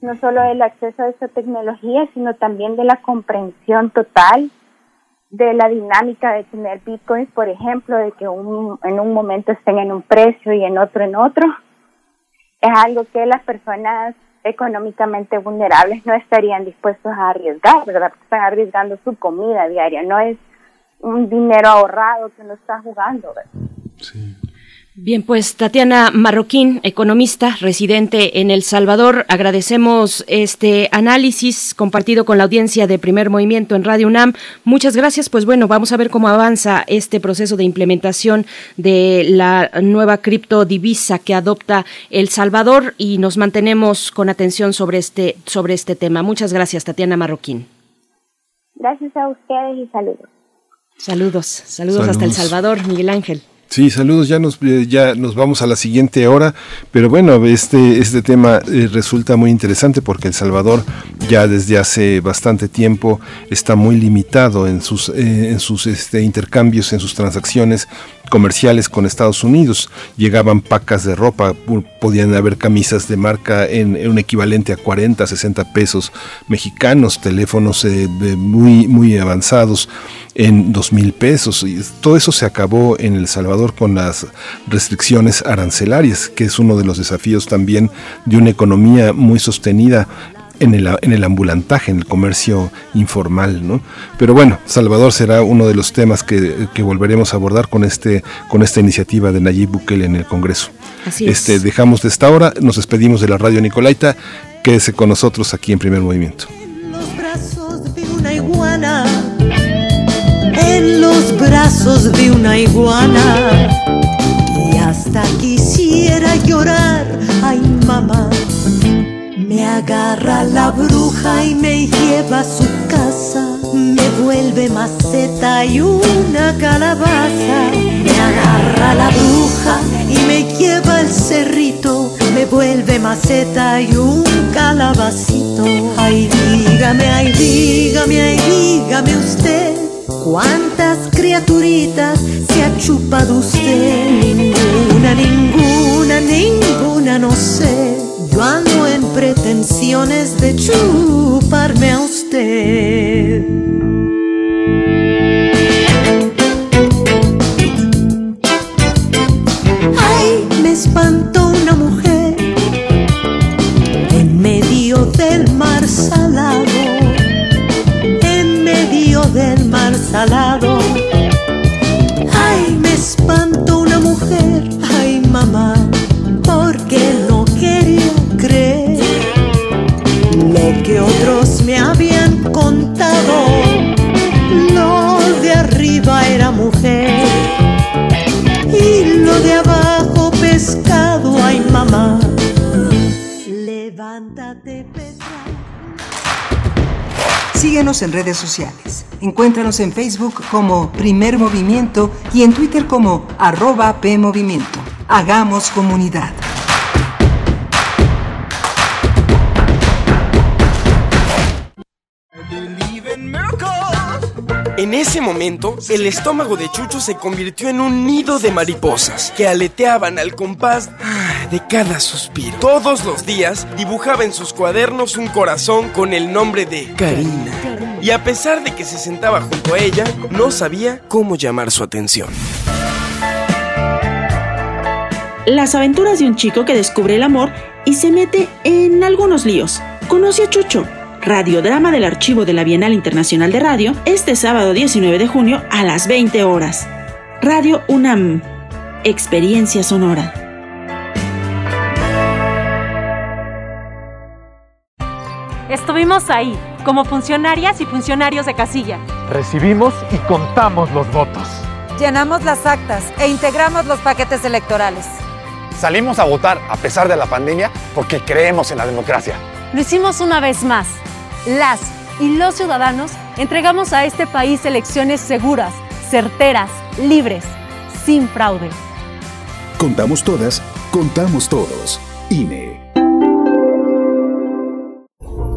no solo del acceso a esa tecnología, sino también de la comprensión total de la dinámica de tener bitcoins, por ejemplo, de que un, en un momento estén en un precio y en otro en otro, es algo que las personas económicamente vulnerables no estarían dispuestos a arriesgar, ¿verdad? Porque están arriesgando su comida diaria, no es un dinero ahorrado que no está jugando, ¿verdad? Sí. Bien, pues Tatiana Marroquín, economista residente en El Salvador, agradecemos este análisis compartido con la audiencia de Primer Movimiento en Radio UNAM. Muchas gracias. Pues bueno, vamos a ver cómo avanza este proceso de implementación de la nueva criptodivisa que adopta El Salvador y nos mantenemos con atención sobre este sobre este tema. Muchas gracias, Tatiana Marroquín. Gracias a ustedes y saludos. Saludos, saludos, hasta El Salvador, Miguel Ángel. Sí, saludos, ya nos, eh, ya nos vamos a la siguiente hora, pero bueno, este, este tema eh, resulta muy interesante porque El Salvador ya desde hace bastante tiempo está muy limitado en sus, eh, en sus este, intercambios, en sus transacciones comerciales con Estados Unidos. Llegaban pacas de ropa, podían haber camisas de marca en, un equivalente a 40, 60 pesos mexicanos, teléfonos muy, muy avanzados en dos mil pesos. Y todo eso se acabó en El Salvador con las restricciones arancelarias, que es uno de los desafíos también de una economía muy sostenida en el, en el ambulantaje, en el comercio informal, ¿no? Pero bueno, Salvador será uno de los temas que, que volveremos a abordar con, este, con esta iniciativa de Nayib Bukele en el Congreso. Así es. Este, dejamos de esta hora, nos despedimos de la radio Nicolaita. Quédese con nosotros aquí en Primer Movimiento. los brazos de una iguana, en los brazos de una iguana. Y hasta quisiera llorar, ay mamá. Me agarra la bruja y me lleva a su casa. Me vuelve maceta y una calabaza. Me agarra la bruja y me lleva al cerrito. Me vuelve maceta y un calabacito. Ay, dígame, ay, dígame, ay, dígame usted. ¿Cuántas criaturitas se ha chupado usted? Ninguna, ninguna, ninguna, no sé. Yo ando en pretensiones de chuparme a usted. Ay, me espantó Síguenos en redes sociales. Encuéntranos en Facebook como Primer Movimiento y en Twitter como arroba PMovimiento. Hagamos comunidad. En ese momento, el estómago de Chucho se convirtió en un nido de mariposas que aleteaban al compás de cada suspiro. Todos los días dibujaba en sus cuadernos un corazón con el nombre de Karina. Y a pesar de que se sentaba junto a ella, no sabía cómo llamar su atención. Las aventuras de un chico que descubre el amor y se mete en algunos líos. Conoce a Chucho, radiodrama del archivo de la Bienal Internacional de Radio, este sábado 19 de junio a las 20 horas. Radio UNAM. Experiencia sonora. Estuvimos ahí, como funcionarias y funcionarios de casilla. Recibimos y contamos los votos. Llenamos las actas e integramos los paquetes electorales. Salimos a votar a pesar de la pandemia porque creemos en la democracia. Lo hicimos una vez más. Las y los ciudadanos entregamos a este país elecciones seguras, certeras, libres, sin fraude. Contamos todas, contamos todos. INE.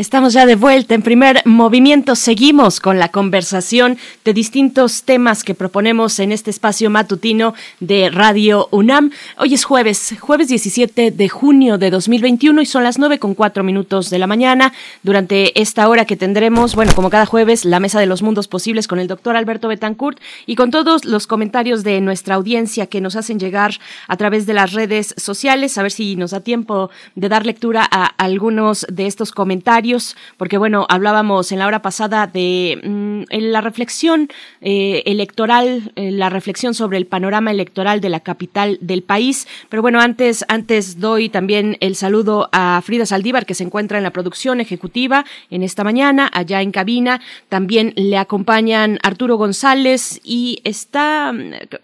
Estamos ya de vuelta en primer movimiento. Seguimos con la conversación de distintos temas que proponemos en este espacio matutino de Radio UNAM. Hoy es jueves, jueves 17 de junio de 2021 y son las 9 con 4 minutos de la mañana. Durante esta hora que tendremos, bueno, como cada jueves, la mesa de los mundos posibles con el doctor Alberto Betancourt y con todos los comentarios de nuestra audiencia que nos hacen llegar a través de las redes sociales. A ver si nos da tiempo de dar lectura a algunos de estos comentarios porque bueno, hablábamos en la hora pasada de mm, la reflexión eh, electoral, eh, la reflexión sobre el panorama electoral de la capital del país, pero bueno, antes, antes doy también el saludo a Frida Saldívar, que se encuentra en la producción ejecutiva en esta mañana, allá en cabina, también le acompañan Arturo González y está,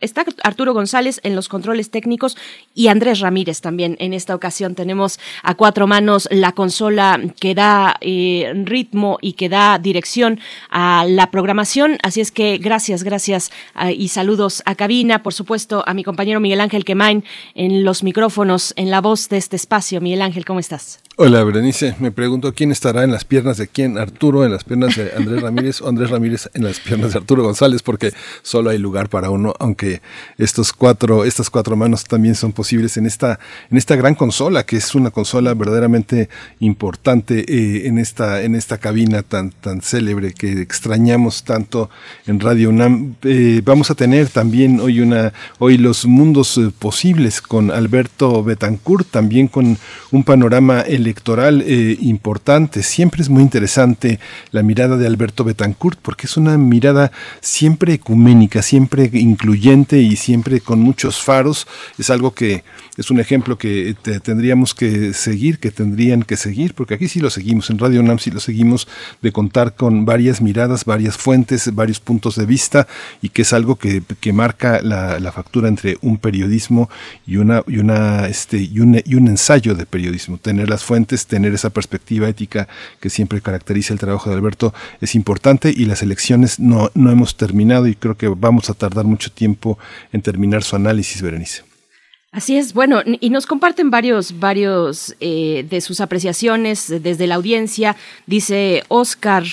está Arturo González en los controles técnicos y Andrés Ramírez también en esta ocasión. Tenemos a cuatro manos la consola que da eh, ritmo y que da dirección a la programación. Así es que gracias, gracias ah, y saludos a cabina, por supuesto, a mi compañero Miguel Ángel Quemain en los micrófonos, en la voz de este espacio. Miguel Ángel, ¿cómo estás? Hola, Berenice. Me pregunto quién estará en las piernas de quién, Arturo en las piernas de Andrés Ramírez o Andrés Ramírez en las piernas de Arturo González, porque solo hay lugar para uno, aunque estos cuatro, estas cuatro manos también son posibles en esta, en esta gran consola, que es una consola verdaderamente importante eh, en esta, en esta cabina tan, tan célebre que extrañamos tanto en Radio UNAM. Eh, vamos a tener también hoy una, hoy los mundos eh, posibles con Alberto Betancourt, también con un panorama electoral eh, importante. Siempre es muy interesante la mirada de Alberto Betancourt porque es una mirada siempre ecuménica, siempre incluyente y siempre con muchos faros. Es algo que es un ejemplo que tendríamos que seguir, que tendrían que seguir, porque aquí sí lo seguimos, en Radio UNAM sí lo seguimos, de contar con varias miradas, varias fuentes, varios puntos de vista y que es algo que, marca la, factura entre un periodismo y una y una este y un, y un ensayo de periodismo. Tener las fuentes, tener esa perspectiva ética que siempre caracteriza el trabajo de Alberto es importante y las elecciones no, no hemos terminado y creo que vamos a tardar mucho tiempo en terminar su análisis, Berenice. Así es, bueno, y nos comparten varios, varios eh, de sus apreciaciones desde la audiencia. Dice Oscar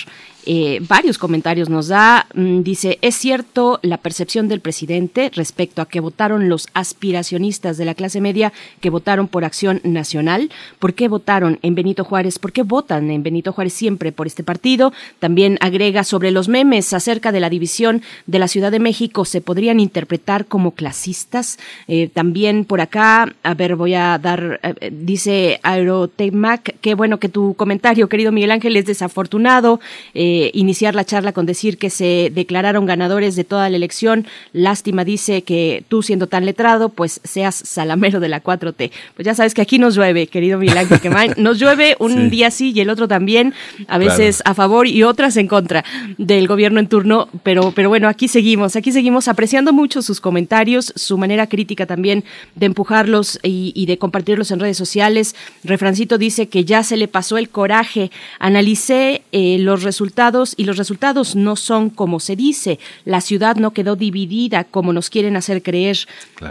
eh, varios comentarios nos da. Mm, dice, es cierto la percepción del presidente respecto a que votaron los aspiracionistas de la clase media que votaron por Acción Nacional. ¿Por qué votaron en Benito Juárez? ¿Por qué votan en Benito Juárez siempre por este partido? También agrega sobre los memes acerca de la división de la Ciudad de México. ¿Se podrían interpretar como clasistas? Eh, también por acá, a ver, voy a dar, eh, dice Aerotemac, qué bueno que tu comentario, querido Miguel Ángel, es desafortunado. Eh, iniciar la charla con decir que se declararon ganadores de toda la elección. Lástima dice que tú siendo tan letrado, pues seas salamero de la 4T. Pues ya sabes que aquí nos llueve, querido Milagro Quemain. Nos llueve un día sí y el otro también, a veces a favor y otras en contra del gobierno en turno, pero, pero bueno, aquí seguimos, aquí seguimos apreciando mucho sus comentarios, su manera crítica también de empujarlos y, de compartirlos en redes sociales. Refrancito dice que ya se le pasó el coraje. Analicé eh, los resultados y los resultados no son como se dice. La ciudad no quedó dividida como nos quieren hacer creer.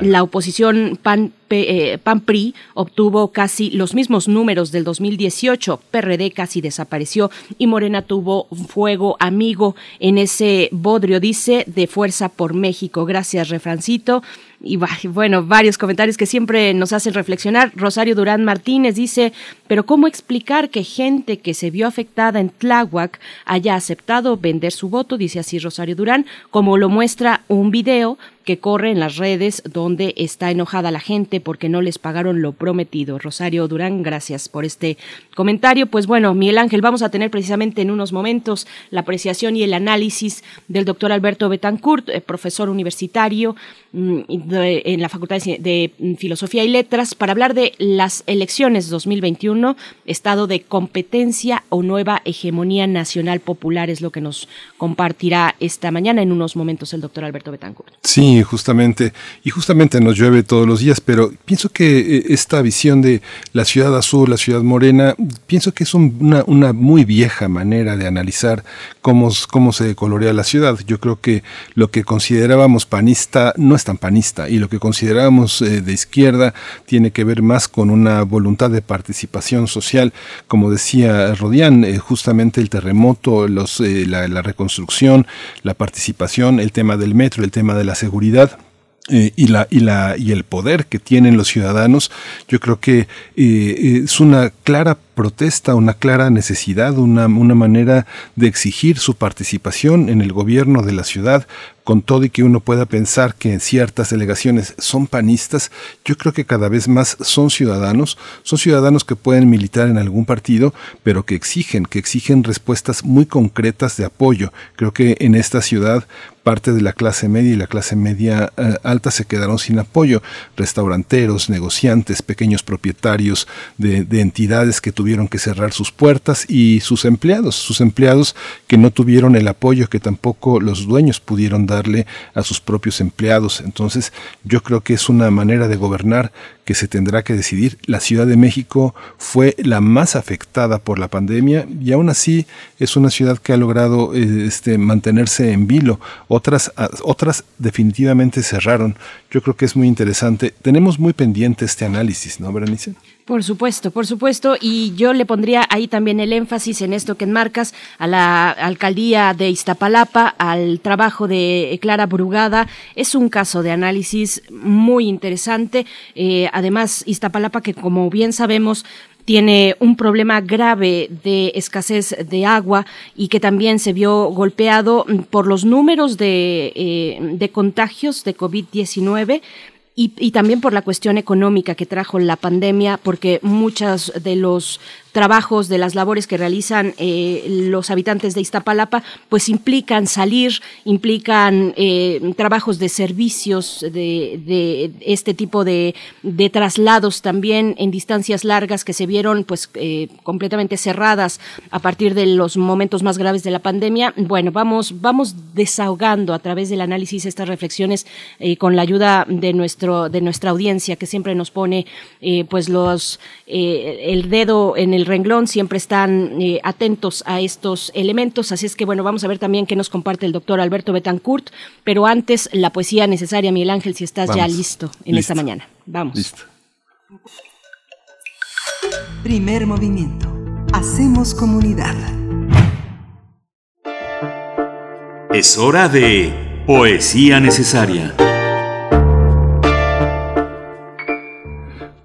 La oposición PAN, eh, PAN-PRI obtuvo casi los mismos números del 2018. PRD casi desapareció y Morena tuvo fuego amigo en ese bodrio, dice, de Fuerza por México. Gracias, Refrancito y bueno, varios comentarios que siempre nos hacen reflexionar. Rosario Durán Martínez dice, pero ¿cómo explicar que gente que se vio afectada en Tláhuac haya aceptado vender su voto? Dice así Rosario Durán, como lo muestra un video que corre en las redes donde está enojada la gente porque no les pagaron lo prometido. Rosario Durán, gracias por este comentario. Pues bueno, Miguel Ángel, vamos a tener precisamente en unos momentos la apreciación y el análisis del doctor Alberto Betancourt, eh, profesor universitario mm, en la Facultad de Filosofía y Letras, para hablar de las elecciones 2021, estado de competencia o nueva hegemonía nacional popular, es lo que nos compartirá esta mañana en unos momentos el doctor Alberto Betancourt. Sí, Justamente, y justamente nos llueve todos los días, pero pienso que eh, esta visión de la ciudad azul, la ciudad morena, pienso que es una, una, muy vieja manera de analizar cómo, cómo se colorea la ciudad. Yo creo que lo que considerábamos panista no es tan panista, y lo que considerábamos eh, de izquierda tiene que ver más con una voluntad de participación social, como decía Rodián, eh, justamente el terremoto, los, la, la reconstrucción, la participación, el tema del metro, el tema de la seguridad. Eh, y, la, y, la, y el poder que tienen los ciudadanos, yo creo que eh, eh, es una clara protesta, una clara necesidad, una, una manera de exigir su participación en el gobierno de la ciudad, con todo y que uno pueda pensar que ciertas delegaciones son panistas, yo creo que cada vez más son ciudadanos, son ciudadanos que pueden militar en algún partido, pero que exigen, que exigen respuestas muy concretas de apoyo. Creo que en esta ciudad parte de la clase media y la clase media eh, alta se quedaron sin apoyo. Restauranteros, negociantes, pequeños propietarios de, de entidades que tuvieron que cerrar sus puertas y sus empleados, sus empleados que no tuvieron el apoyo que tampoco los dueños pudieron darle a sus propios empleados. Entonces yo creo que es una manera de gobernar que se tendrá que decidir. La Ciudad de México fue la más afectada por la pandemia y aún así es una ciudad que ha logrado eh, este, mantenerse en vilo. Otras, otras definitivamente cerraron. Yo creo que es muy interesante. Tenemos muy pendiente este análisis, ¿no, Berenice? Por supuesto, por supuesto, y yo le pondría ahí también el énfasis en esto que enmarcas a la alcaldía de Iztapalapa, al trabajo de Clara Brugada. Es un caso de análisis muy interesante. Eh, además, Iztapalapa, que como bien sabemos, tiene un problema grave de escasez de agua y que también se vio golpeado por los números de, eh, de contagios de COVID-19, y, y, también por la cuestión económica que trajo la pandemia, porque muchos de los trabajos, de las labores que realizan eh, los habitantes de Iztapalapa, pues implican salir, implican eh, trabajos de servicios, de, este tipo de, traslados también en distancias largas que se vieron pues eh, completamente cerradas a partir de los momentos más graves de la pandemia. Bueno, vamos, vamos desahogando a través del análisis estas reflexiones con la ayuda de nuestro, de nuestra audiencia que siempre nos pone pues los el dedo en el renglón, siempre están eh, atentos a estos elementos. Así es que, bueno, vamos a ver también qué nos comparte el doctor Alberto Betancourt. Pero antes, la poesía necesaria, Miguel Ángel, si estás ya listo en esta mañana. Vamos. Listo. Primer movimiento. Hacemos comunidad. Es hora de poesía necesaria.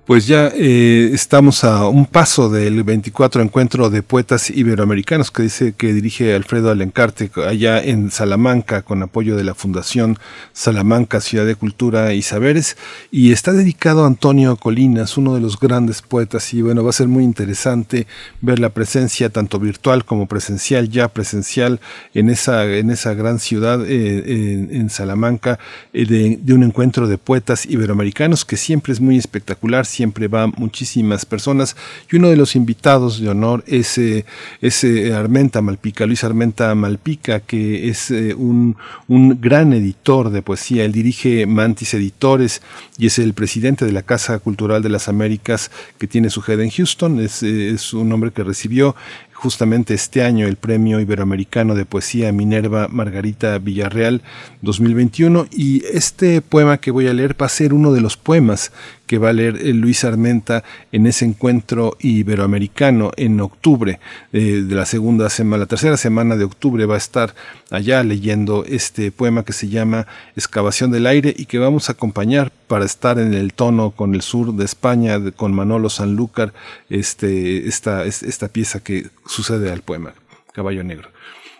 Pues ya eh, estamos a un paso del 24 encuentro de poetas iberoamericanos que dice que dirige Alfredo Alencarte allá en Salamanca con apoyo de la Fundación Salamanca Ciudad de Cultura y Saberes. Y está dedicado a Antonio Colinas, uno de los grandes poetas. Y bueno, va a ser muy interesante ver la presencia tanto virtual como presencial, ya presencial en esa en esa gran ciudad eh, en, Salamanca eh, de un encuentro de poetas iberoamericanos que siempre es muy espectacular siempre va muchísimas personas y uno de los invitados de honor es, eh, eh, Armenta Malpica, Luis Armenta Malpica, que es eh, un, un, gran editor de poesía. Él dirige Mantis Editores y es el presidente de la Casa Cultural de las Américas que tiene su sede en Houston. Es, es un hombre que recibió justamente este año el Premio Iberoamericano de Poesía Minerva Margarita Villarreal 2021 y este poema que voy a leer va a ser uno de los poemas que va a leer Luis Armenta en ese encuentro iberoamericano en octubre eh, de la segunda semana, la tercera semana de octubre va a estar allá leyendo este poema que se llama Excavación del aire y que vamos a acompañar para estar en el tono con el sur de España, con Manolo Sanlúcar, este, esta, esta pieza que sucede al poema, Caballo Negro.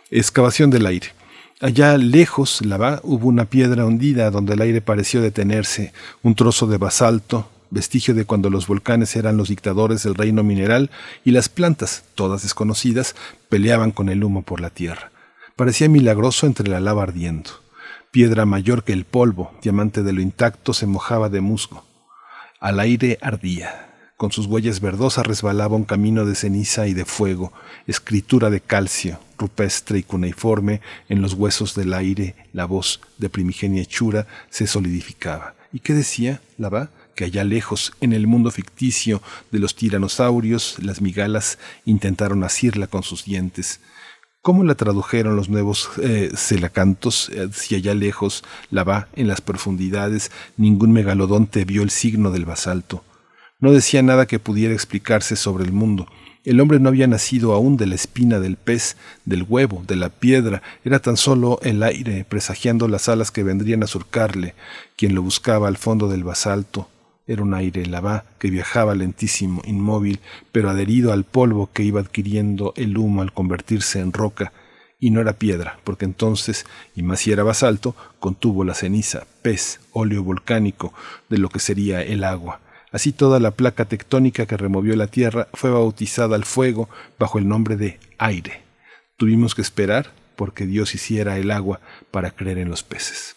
Excavación del aire. Allá lejos, la va, hubo una piedra hundida donde el aire pareció detenerse, un trozo de basalto, vestigio de cuando los volcanes eran los dictadores del reino mineral y las plantas, todas desconocidas, peleaban con el humo por la tierra. Parecía milagroso entre la lava ardiendo. Piedra mayor que el polvo, diamante de lo intacto, se mojaba de musgo. Al aire ardía. Con sus huellas verdosas resbalaba un camino de ceniza y de fuego, escritura de calcio, rupestre y cuneiforme, en los huesos del aire la voz de primigenia hechura se solidificaba. ¿Y qué decía va Que allá lejos, en el mundo ficticio de los tiranosaurios, las migalas intentaron asirla con sus dientes. ¿Cómo la tradujeron los nuevos eh, celacantos? Eh, si allá lejos, la va en las profundidades, ningún megalodonte vio el signo del basalto. No decía nada que pudiera explicarse sobre el mundo. El hombre no había nacido aún de la espina del pez, del huevo, de la piedra, era tan solo el aire, presagiando las alas que vendrían a surcarle, quien lo buscaba al fondo del basalto. Era un aire lavá que viajaba lentísimo, inmóvil, pero adherido al polvo que iba adquiriendo el humo al convertirse en roca, y no era piedra, porque entonces, y más si era basalto, contuvo la ceniza, pez, óleo volcánico, de lo que sería el agua. Así toda la placa tectónica que removió la Tierra fue bautizada al fuego bajo el nombre de aire. Tuvimos que esperar porque Dios hiciera el agua para creer en los peces.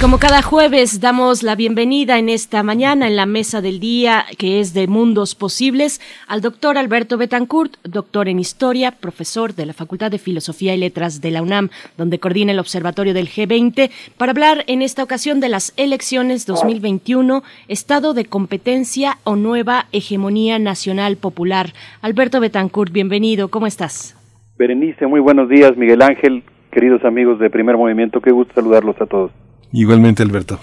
Como cada jueves damos la bienvenida en esta mañana en la mesa del día que es de Mundos Posibles al doctor Alberto Betancourt, doctor en Historia, profesor de la Facultad de Filosofía y Letras de la UNAM, donde coordina el Observatorio del G20, para hablar en esta ocasión de las elecciones 2021, estado de competencia o nueva hegemonía nacional popular. Alberto Betancourt, bienvenido, ¿cómo estás? Berenice, muy buenos días, Miguel Ángel, queridos amigos de Primer Movimiento, qué gusto saludarlos a todos. Igualmente, Alberto.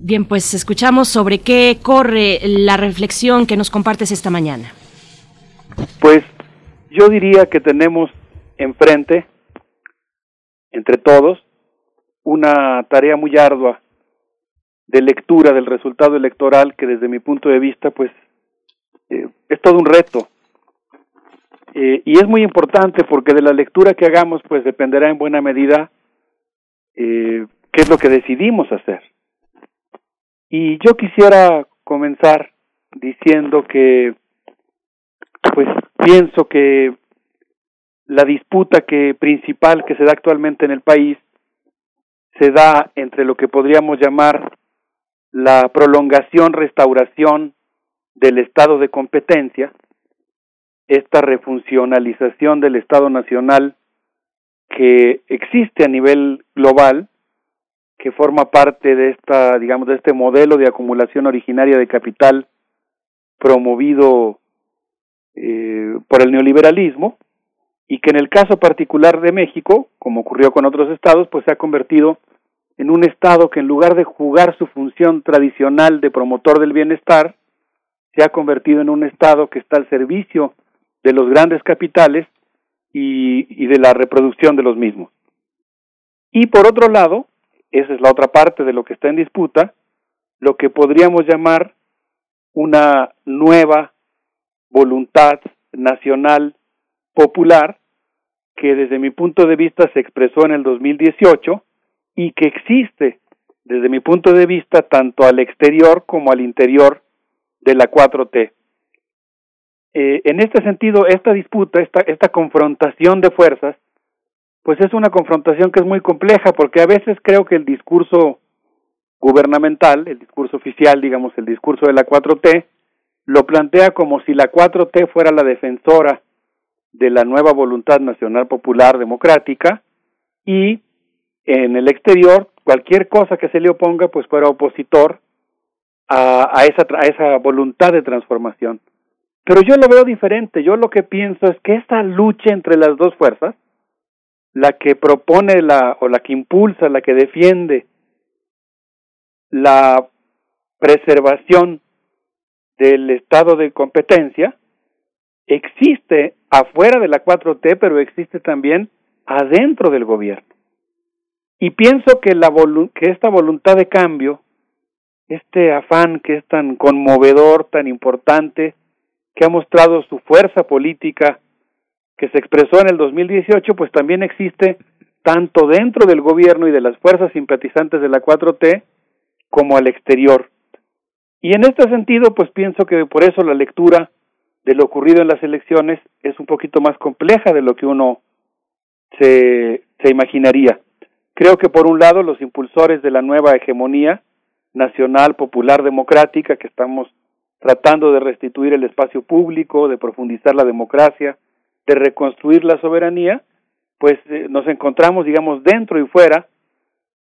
Bien, pues escuchamos sobre qué corre la reflexión que nos compartes esta mañana. Pues yo diría que tenemos enfrente, entre todos, una tarea muy ardua de lectura del resultado electoral que desde mi punto de vista, pues, eh, es todo un reto. Eh, y es muy importante porque de la lectura que hagamos, pues dependerá en buena medida eh, qué es lo que decidimos hacer. Y yo quisiera comenzar diciendo que, pues pienso que la disputa que principal que se da actualmente en el país se da entre lo que podríamos llamar la prolongación, restauración del estado de competencia, esta refuncionalización del Estado Nacional que existe a nivel global que forma parte de esta, digamos, de este modelo de acumulación originaria de capital promovido eh, por el neoliberalismo y que en el caso particular de México, como ocurrió con otros estados, pues se ha convertido en un estado que en lugar de jugar su función tradicional de promotor del bienestar, se ha convertido en un estado que está al servicio de los grandes capitales y, y de la reproducción de los mismos. Y por otro lado, esa es la otra parte de lo que está en disputa, lo que podríamos llamar una nueva voluntad nacional popular que desde mi punto de vista se expresó en el 2018 y que existe desde mi punto de vista tanto al exterior como al interior de la 4T. Eh, en este sentido, esta disputa, esta, esta confrontación de fuerzas, pues es una confrontación que es muy compleja porque a veces creo que el discurso gubernamental, el discurso oficial, digamos, el discurso de la 4T, lo plantea como si la 4T fuera la defensora de la nueva voluntad nacional popular democrática y en el exterior cualquier cosa que se le oponga pues fuera opositor a, a, esa, a esa voluntad de transformación. Pero yo lo veo diferente, yo lo que pienso es que esta lucha entre las dos fuerzas, la que propone la o la que impulsa, la que defiende la preservación del estado de competencia, existe afuera de la 4T, pero existe también adentro del gobierno. Y pienso que, la que esta voluntad de cambio, este afán que es tan conmovedor, tan importante, que ha mostrado su fuerza política, que se expresó en el 2018, pues también existe tanto dentro del gobierno y de las fuerzas simpatizantes de la 4T como al exterior. Y en este sentido, pues pienso que por eso la lectura de lo ocurrido en las elecciones es un poquito más compleja de lo que uno se, se imaginaría. Creo que por un lado los impulsores de la nueva hegemonía nacional, popular, democrática, que estamos tratando de restituir el espacio público, de profundizar la democracia, de reconstruir la soberanía, pues eh, nos encontramos, digamos, dentro y fuera,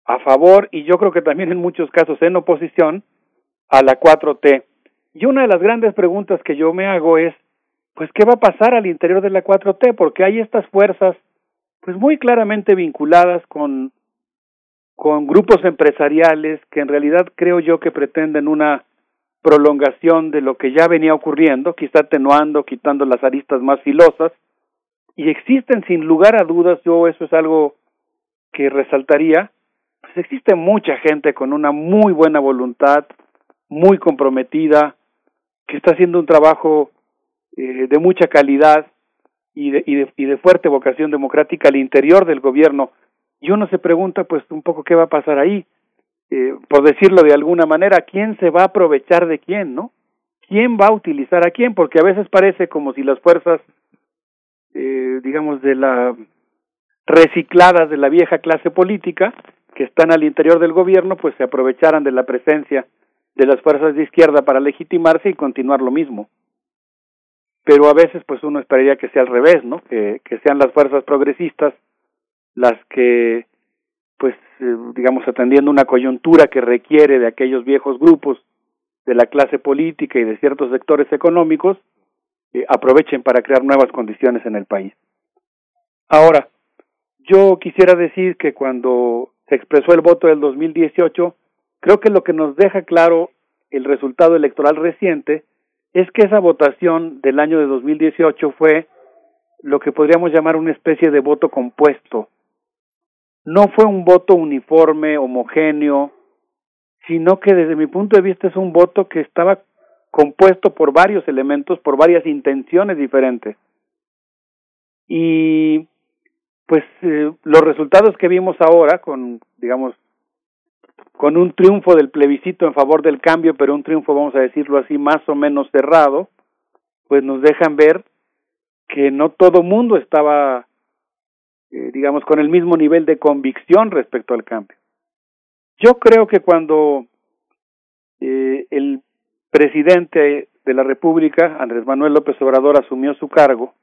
a favor y yo creo que también en muchos casos en oposición a la 4T. Y una de las grandes preguntas que yo me hago es, pues, ¿qué va a pasar al interior de la 4T? Porque hay estas fuerzas, pues, muy claramente vinculadas con, con grupos empresariales que en realidad creo yo que pretenden una prolongación de lo que ya venía ocurriendo, quizá atenuando, quitando las aristas más filosas, y existen sin lugar a dudas, yo eso es algo que resaltaría, pues existe mucha gente con una muy buena voluntad, muy comprometida, que está haciendo un trabajo eh, de mucha calidad y de, y, de, y de fuerte vocación democrática al interior del gobierno. Y uno se pregunta, pues, un poco qué va a pasar ahí. Eh, por decirlo de alguna manera, ¿quién se va a aprovechar de quién, no? ¿Quién va a utilizar a quién? Porque a veces parece como si las fuerzas, eh, digamos, de la recicladas de la vieja clase política que están al interior del gobierno, pues se aprovecharan de la presencia de las fuerzas de izquierda para legitimarse y continuar lo mismo. Pero a veces pues uno esperaría que sea al revés, ¿no? Que, que sean las fuerzas progresistas las que pues eh, digamos atendiendo una coyuntura que requiere de aquellos viejos grupos de la clase política y de ciertos sectores económicos eh, aprovechen para crear nuevas condiciones en el país. Ahora, yo quisiera decir que cuando se expresó el voto del 2018, Creo que lo que nos deja claro el resultado electoral reciente es que esa votación del año de 2018 fue lo que podríamos llamar una especie de voto compuesto. No fue un voto uniforme, homogéneo, sino que desde mi punto de vista es un voto que estaba compuesto por varios elementos, por varias intenciones diferentes. Y pues eh, los resultados que vimos ahora con, digamos, con un triunfo del plebiscito en favor del cambio, pero un triunfo, vamos a decirlo así, más o menos cerrado, pues nos dejan ver que no todo mundo estaba, eh, digamos, con el mismo nivel de convicción respecto al cambio. Yo creo que cuando eh, el presidente de la República, Andrés Manuel López Obrador, asumió su cargo,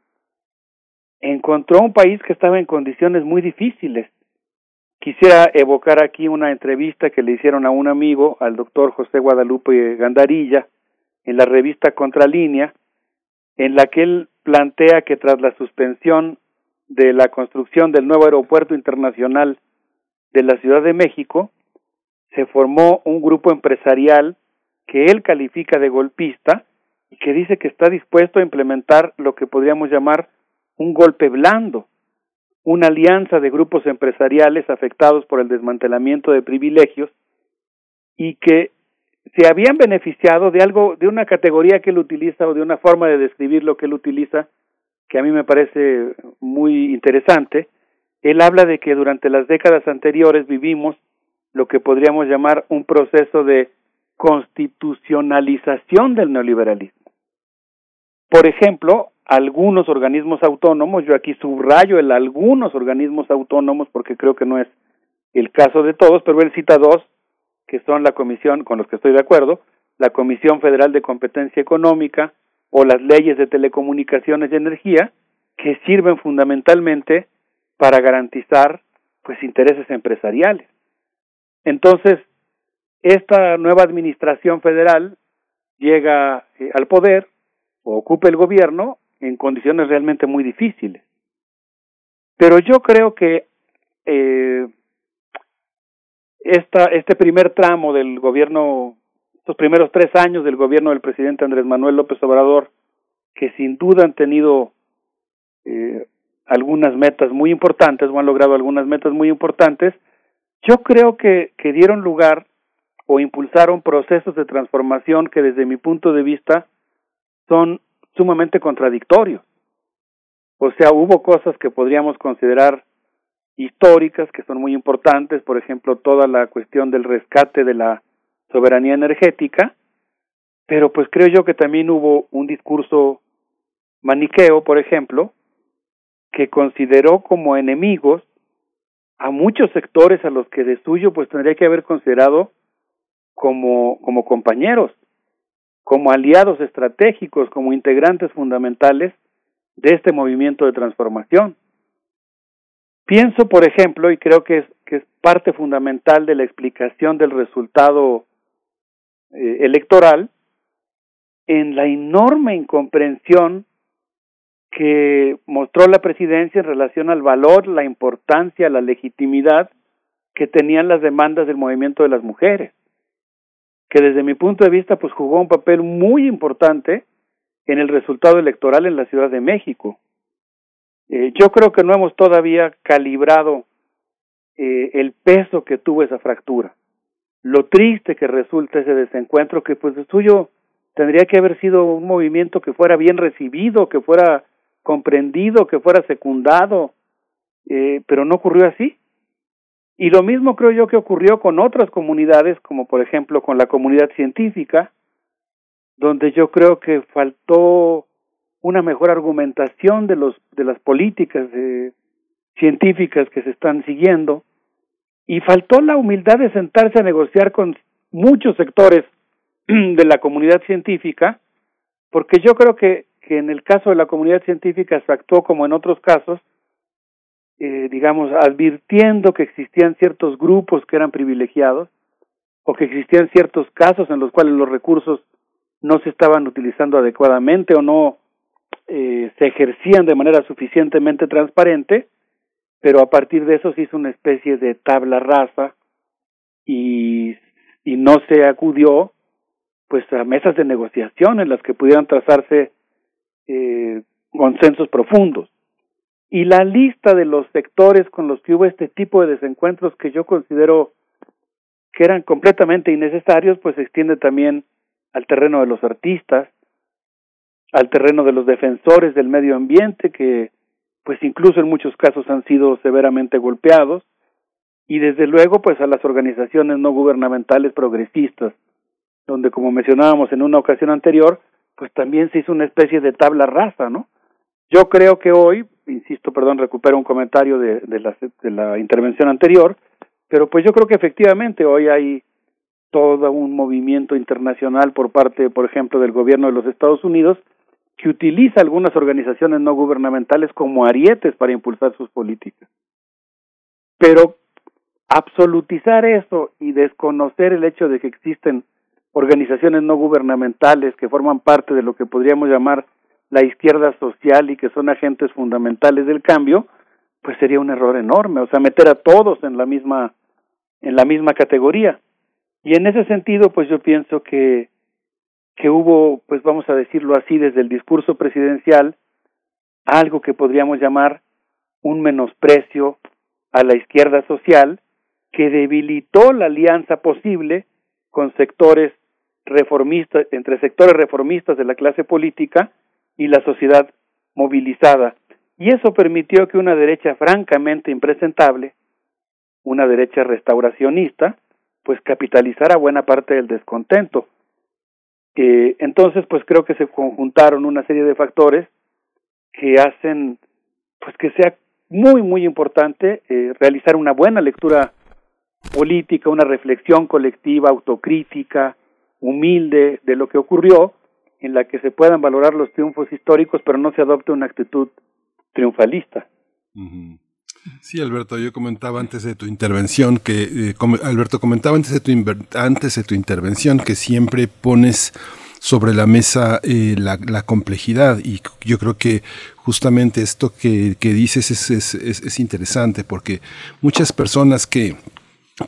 encontró un país que estaba en condiciones muy difíciles Quisiera evocar aquí una entrevista que le hicieron a un amigo, al doctor José Guadalupe Gandarilla, en la revista Contralínea, en la que él plantea que tras la suspensión de la construcción del nuevo aeropuerto internacional de la Ciudad de México, se formó un grupo empresarial que él califica de golpista y que dice que está dispuesto a implementar lo que podríamos llamar un golpe blando, una alianza de grupos empresariales afectados por el desmantelamiento de privilegios y que se habían beneficiado de algo, de una categoría que él utiliza o de una forma de describir lo que él utiliza, que a mí me parece muy interesante. Él habla de que durante las décadas anteriores vivimos lo que podríamos llamar un proceso de constitucionalización del neoliberalismo. Por ejemplo, algunos organismos autónomos, yo aquí subrayo el algunos organismos autónomos porque creo que no es el caso de todos, pero él cita dos que son la comisión con los que estoy de acuerdo, la Comisión Federal de Competencia Económica o las leyes de telecomunicaciones y energía que sirven fundamentalmente para garantizar pues intereses empresariales. Entonces, esta nueva administración federal llega eh, al poder o ocupa el gobierno en condiciones realmente muy difíciles. Pero yo creo que eh, esta, este primer tramo del gobierno, estos primeros tres años del gobierno del presidente Andrés Manuel López Obrador, que sin duda han tenido eh, algunas metas muy importantes o han logrado algunas metas muy importantes, yo creo que, que dieron lugar o impulsaron procesos de transformación que desde mi punto de vista son sumamente contradictorios. O sea, hubo cosas que podríamos considerar históricas que son muy importantes, por ejemplo, toda la cuestión del rescate de la soberanía energética, pero pues creo yo que también hubo un discurso maniqueo, por ejemplo, que consideró como enemigos a muchos sectores a los que de suyo pues tendría que haber considerado como, como compañeros, como aliados estratégicos, como integrantes fundamentales de este movimiento de transformación. Pienso, por ejemplo, y creo que es, que es parte fundamental de la explicación del resultado eh, electoral, en la enorme incomprensión que mostró la presidencia en relación al valor, la importancia, la legitimidad que tenían las demandas del movimiento de las mujeres, que desde mi punto de vista pues jugó un papel muy importante en el resultado electoral en la Ciudad de México. Eh, yo creo que no hemos todavía calibrado eh, el peso que tuvo esa fractura, lo triste que resulta ese desencuentro que pues de suyo tendría que haber sido un movimiento que fuera bien recibido, que fuera comprendido, que fuera secundado, eh, pero no ocurrió así. Y lo mismo creo yo que ocurrió con otras comunidades, como por ejemplo con la comunidad científica, donde yo creo que faltó una mejor argumentación de los de las políticas eh, científicas que se están siguiendo y faltó la humildad de sentarse a negociar con muchos sectores de la comunidad científica porque yo creo que que en el caso de la comunidad científica se actuó como en otros casos, eh, digamos, advirtiendo que existían ciertos grupos que eran privilegiados o que existían ciertos casos en los cuales los recursos no se estaban utilizando adecuadamente o no eh, se ejercían de manera suficientemente transparente, pero a partir de eso se hizo una especie de tabla rasa y, y no se acudió pues a mesas de negociación en las que pudieran trazarse eh, consensos profundos. Y la lista de los sectores con los que hubo este tipo de desencuentros que yo considero que eran completamente innecesarios, pues se extiende también al terreno de los artistas, al terreno de los defensores del medio ambiente, que pues incluso en muchos casos han sido severamente golpeados, y desde luego pues a las organizaciones no gubernamentales progresistas, donde como mencionábamos en una ocasión anterior, pues también se hizo una especie de tabla rasa, ¿no? Yo creo que hoy, insisto, perdón, recupero un comentario de, de, la, de la intervención anterior, pero pues yo creo que efectivamente hoy hay todo un movimiento internacional por parte, por ejemplo, del gobierno de los Estados Unidos, que utiliza algunas organizaciones no gubernamentales como arietes para impulsar sus políticas. Pero absolutizar eso y desconocer el hecho de que existen organizaciones no gubernamentales que forman parte de lo que podríamos llamar la izquierda social y que son agentes fundamentales del cambio, pues sería un error enorme, o sea, meter a todos en la misma en la misma categoría. Y en ese sentido, pues yo pienso que que hubo, pues vamos a decirlo así, desde el discurso presidencial, algo que podríamos llamar un menosprecio a la izquierda social que debilitó la alianza posible con sectores reformistas, entre sectores reformistas de la clase política y la sociedad movilizada. Y eso permitió que una derecha francamente impresentable, una derecha restauracionista, pues capitalizara buena parte del descontento. Entonces, pues creo que se conjuntaron una serie de factores que hacen, pues que sea muy, muy importante eh, realizar una buena lectura política, una reflexión colectiva, autocrítica, humilde de lo que ocurrió, en la que se puedan valorar los triunfos históricos, pero no se adopte una actitud triunfalista. Sí, Alberto, yo comentaba antes de tu intervención que eh, Alberto comentaba antes de tu antes de tu intervención que siempre pones sobre la mesa eh, la, complejidad y yo creo que justamente esto que, que dices es, es, es interesante porque muchas personas que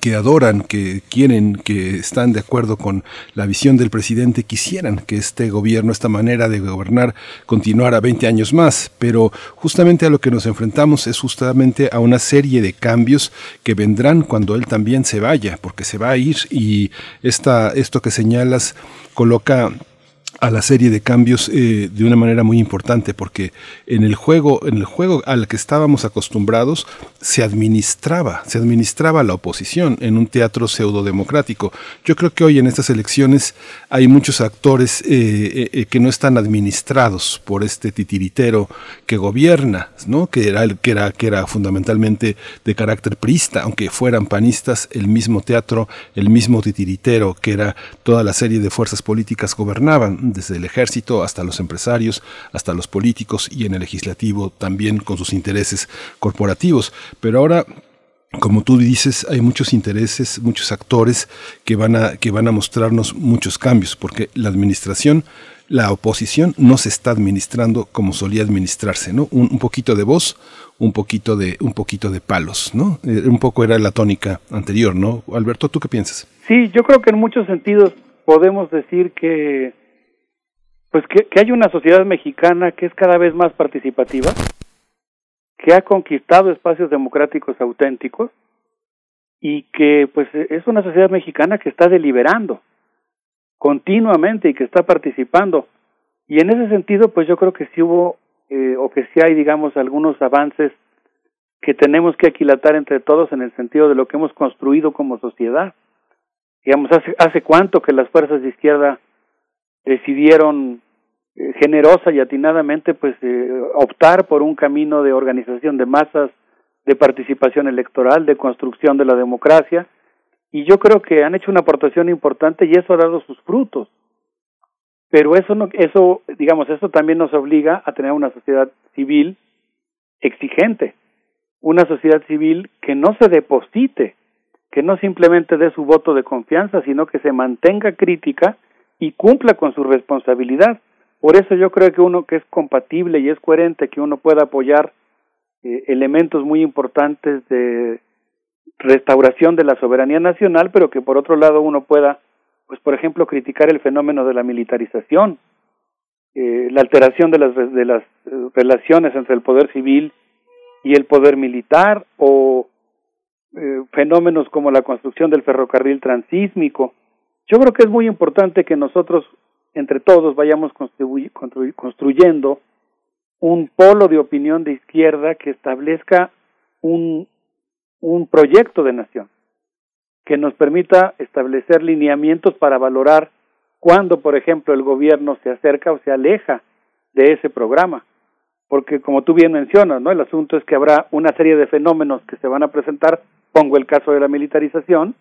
que adoran, que quieren, que están de acuerdo con la visión del presidente, quisieran que este gobierno, esta manera de gobernar, continuara 20 años más. Pero justamente a lo que nos enfrentamos es justamente a una serie de cambios que vendrán cuando él también se vaya, porque se va a ir y esta, esto que señalas coloca a la serie de cambios eh, de una manera muy importante porque en el juego en el juego al que estábamos acostumbrados se administraba se administraba la oposición en un teatro pseudo democrático yo creo que hoy en estas elecciones hay muchos actores eh, eh, que no están administrados por este titiritero que gobierna no que era que era que era fundamentalmente de carácter prista aunque fueran panistas el mismo teatro el mismo titiritero que era toda la serie de fuerzas políticas gobernaban desde el ejército hasta los empresarios, hasta los políticos y en el legislativo también con sus intereses corporativos. Pero ahora como tú dices, hay muchos intereses, muchos actores que van a, que van a mostrarnos muchos cambios, porque la administración, la oposición no se está administrando como solía administrarse, ¿no? Un, poquito de voz, un poquito de, un poquito de palos, ¿no? Eh, un poco era la tónica anterior, ¿no? Alberto, ¿tú qué piensas? Sí, yo creo que en muchos sentidos podemos decir que pues que, que hay una sociedad mexicana que es cada vez más participativa, que ha conquistado espacios democráticos auténticos y que pues es una sociedad mexicana que está deliberando continuamente y que está participando. Y en ese sentido, pues yo creo que sí hubo eh, o que sí hay, digamos, algunos avances que tenemos que aquilatar entre todos en el sentido de lo que hemos construido como sociedad. Digamos, hace, hace cuánto que las fuerzas de izquierda decidieron eh, generosa y atinadamente pues eh, optar por un camino de organización de masas, de participación electoral, de construcción de la democracia y yo creo que han hecho una aportación importante y eso ha dado sus frutos. Pero eso no eso digamos eso también nos obliga a tener una sociedad civil exigente, una sociedad civil que no se deposite, que no simplemente dé su voto de confianza, sino que se mantenga crítica y cumpla con su responsabilidad. Por eso yo creo que uno que es compatible y es coherente, que uno pueda apoyar eh, elementos muy importantes de restauración de la soberanía nacional, pero que por otro lado uno pueda, pues por ejemplo, criticar el fenómeno de la militarización, eh, la alteración de las, de las eh, relaciones entre el poder civil y el poder militar, o fenómenos como la construcción del ferrocarril transísmico, yo creo que es muy importante que nosotros, entre todos, vayamos construyendo un polo de opinión de izquierda que establezca un, un proyecto de nación, que nos permita establecer lineamientos para valorar cuándo, por ejemplo, el gobierno se acerca o se aleja de ese programa. Porque como tú bien mencionas, ¿no? El asunto es que habrá una serie de fenómenos que se van a presentar, pongo el caso de la militarización,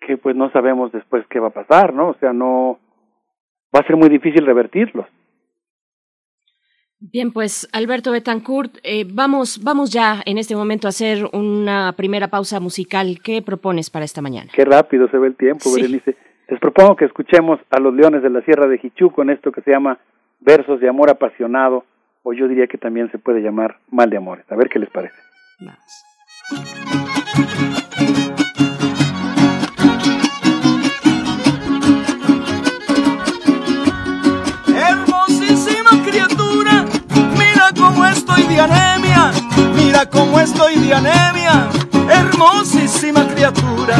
que pues no sabemos después qué va a pasar, ¿no? O sea, no va a ser muy difícil revertirlos. Bien, pues Alberto Betancourt, eh, vamos, vamos ya en este momento a hacer una primera pausa musical. ¿Qué propones para esta mañana? Qué rápido se ve el tiempo, Berenice. Les propongo que escuchemos a los Leones de la Sierra de Jichú con esto que se llama Versos de Amor Apasionado, o yo diría que también se puede llamar Mal de Amores. A ver qué les parece. Anemia, mira cómo estoy de anemia, hermosísima criatura,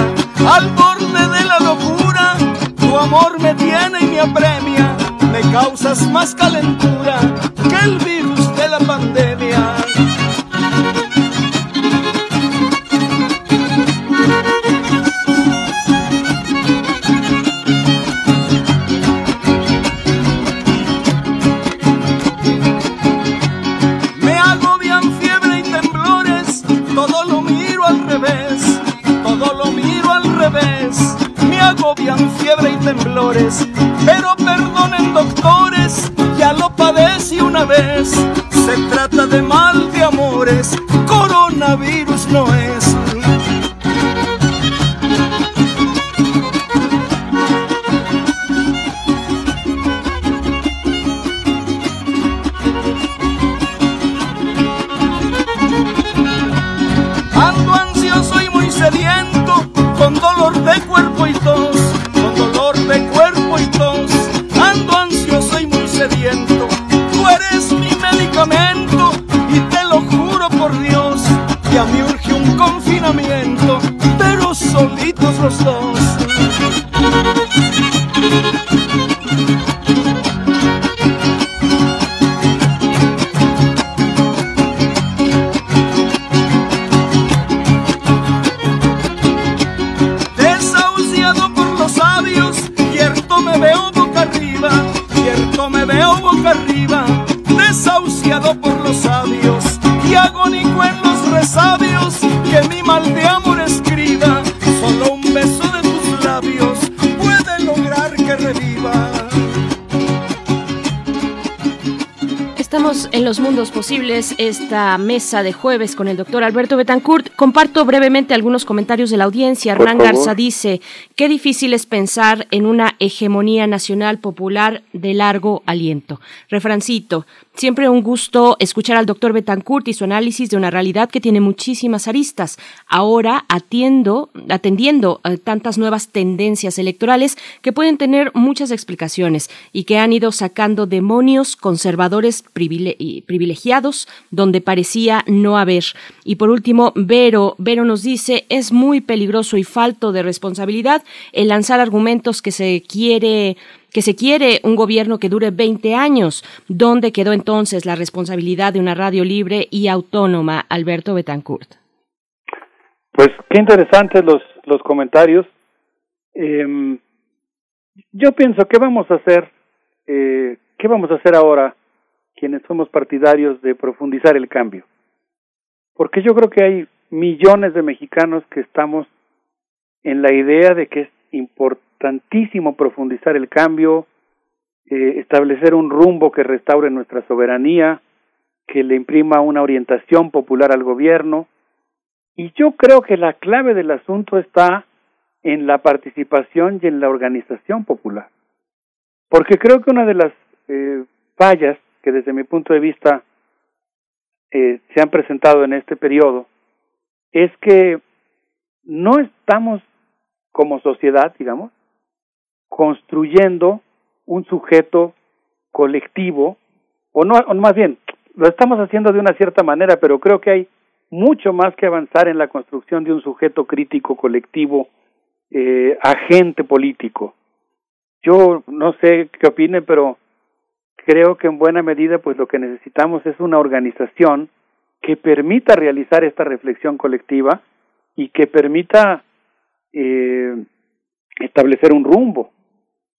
al borde de la locura, tu amor me tiene y me apremia, me causas más calentura que el virus de la pandemia. Me agobian fiebre y temblores, pero perdonen doctores, ya lo padecí una vez, se trata de mal de amores, coronavirus no es. Posibles, esta mesa de jueves con el doctor Alberto Betancourt. Comparto brevemente algunos comentarios de la audiencia. Por Hernán favor. Garza dice, qué difícil es pensar en una hegemonía nacional popular de largo aliento. Refrancito, siempre un gusto escuchar al doctor Betancourt y su análisis de una realidad que tiene muchísimas aristas. Ahora atiendo, atendiendo a tantas nuevas tendencias electorales que pueden tener muchas explicaciones y que han ido sacando demonios conservadores privilegiados donde parecía no haber. Y por último, Vero, Vero nos dice, es muy peligroso y falto de responsabilidad el lanzar argumentos que se quiere que se quiere un gobierno que dure 20 años. ¿Dónde quedó entonces la responsabilidad de una radio libre y autónoma, Alberto Betancourt? Pues qué interesantes los, los comentarios. Em, yo pienso, ¿qué vamos a hacer? Eh, ¿Qué vamos a hacer ahora quienes somos partidarios de profundizar el cambio? Porque yo creo que hay millones de mexicanos que estamos en la idea de que es importantísimo profundizar el cambio, eh, establecer un rumbo que restaure nuestra soberanía, que le imprima una orientación popular al gobierno. Y yo creo que la clave del asunto está en la participación y en la organización popular. Porque creo que una de las eh, fallas que desde mi punto de vista eh, se han presentado en este periodo es que no estamos como sociedad, digamos, construyendo un sujeto colectivo, o no, o más bien, lo estamos haciendo de una cierta manera, pero creo que hay mucho más que avanzar en la construcción de un sujeto crítico colectivo, eh, agente político. Yo no sé qué opine, pero creo que en buena medida pues lo que necesitamos es una organización que permita realizar esta reflexión colectiva y que permita eh, establecer un rumbo.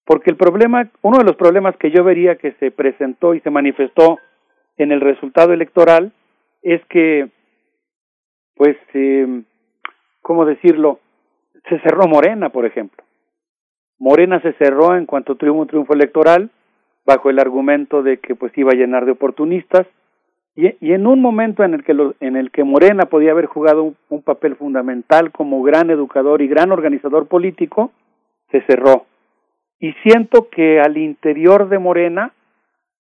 Porque el problema, uno de los problemas que yo vería que se presentó y se manifestó en el resultado electoral es que, pues, eh, ¿cómo decirlo? Se cerró Morena, por ejemplo. Morena se cerró en cuanto tuvo un triunfo electoral bajo el argumento de que pues iba a llenar de oportunistas y, en un momento en el que en el que Morena podía haber jugado un, un papel fundamental como gran educador y gran organizador político se cerró. Y siento que al interior de Morena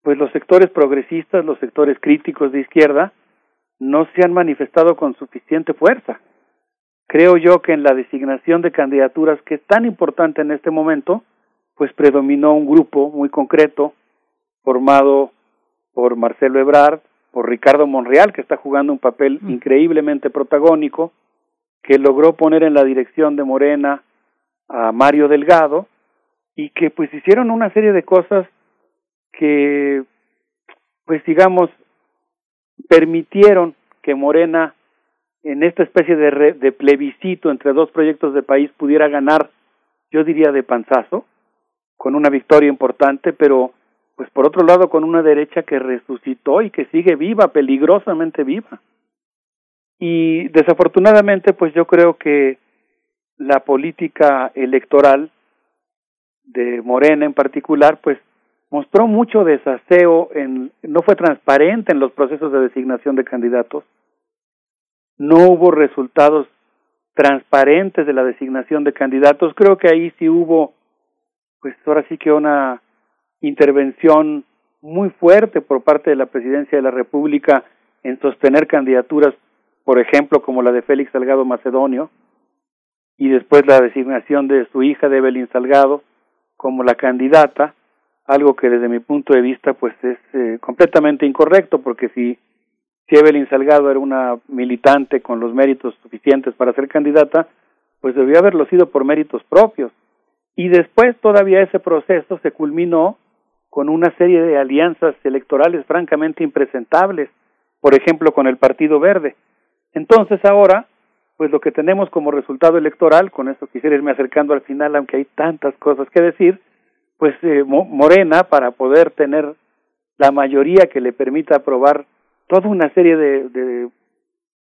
pues los sectores progresistas los sectores críticos de izquierda no se han manifestado con suficiente fuerza. Creo yo que en la designación de candidaturas que es tan importante en este momento pues predominó un grupo muy concreto formado por Marcelo Ebrard, por Ricardo Monreal, que está jugando un papel increíblemente protagónico, que logró poner en la dirección de Morena a Mario Delgado y que pues hicieron una serie de cosas que pues digamos permitieron que Morena en esta especie de, re, de plebiscito entre dos proyectos de país pudiera ganar, yo diría de panzazo, con una victoria importante, pero pues por otro lado con una derecha que resucitó y que sigue viva, peligrosamente viva. Y desafortunadamente pues yo creo que la política electoral de Morena en particular pues mostró mucho desaseo en no fue transparente en los procesos de designación de candidatos. No hubo resultados transparentes de la designación de candidatos. Creo que ahí sí hubo pues ahora sí que una intervención muy fuerte por parte de la presidencia de la República en sostener candidaturas, por ejemplo, como la de Félix Salgado Macedonio, y después la designación de su hija de Evelyn Salgado como la candidata, algo que desde mi punto de vista pues es eh, completamente incorrecto porque si si Evelyn Salgado era una militante con los méritos suficientes para ser candidata, pues debió haberlo sido por méritos propios. Y después todavía ese proceso se culminó con una serie de alianzas electorales francamente impresentables, por ejemplo con el Partido Verde. Entonces ahora, pues lo que tenemos como resultado electoral, con esto quisiera irme acercando al final, aunque hay tantas cosas que decir, pues eh, Morena, para poder tener la mayoría que le permita aprobar toda una serie de, de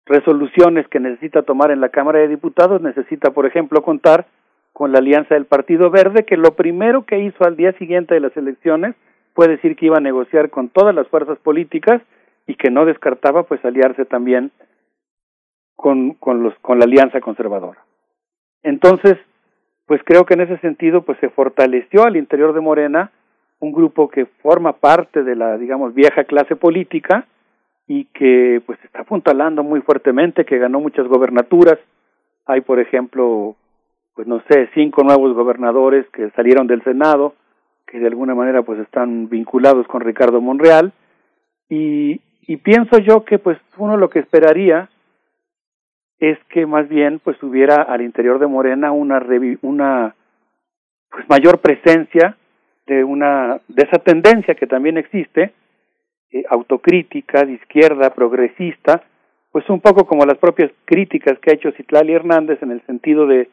resoluciones que necesita tomar en la Cámara de Diputados, necesita, por ejemplo, contar con la alianza del Partido Verde, que lo primero que hizo al día siguiente de las elecciones fue decir que iba a negociar con todas las fuerzas políticas y que no descartaba pues aliarse también con, con, los, con la alianza conservadora. Entonces, pues creo que en ese sentido pues se fortaleció al interior de Morena un grupo que forma parte de la, digamos, vieja clase política y que pues está apuntalando muy fuertemente, que ganó muchas gobernaturas. Hay, por ejemplo, pues no sé, cinco nuevos gobernadores que salieron del Senado, que de alguna manera pues están vinculados con Ricardo Monreal. Y, y pienso yo que pues uno lo que esperaría es que más bien pues hubiera al interior de Morena una una pues mayor presencia de una de esa tendencia que también existe eh, autocrítica de izquierda progresista pues un poco como las propias críticas que ha hecho Citlali Hernández en el sentido de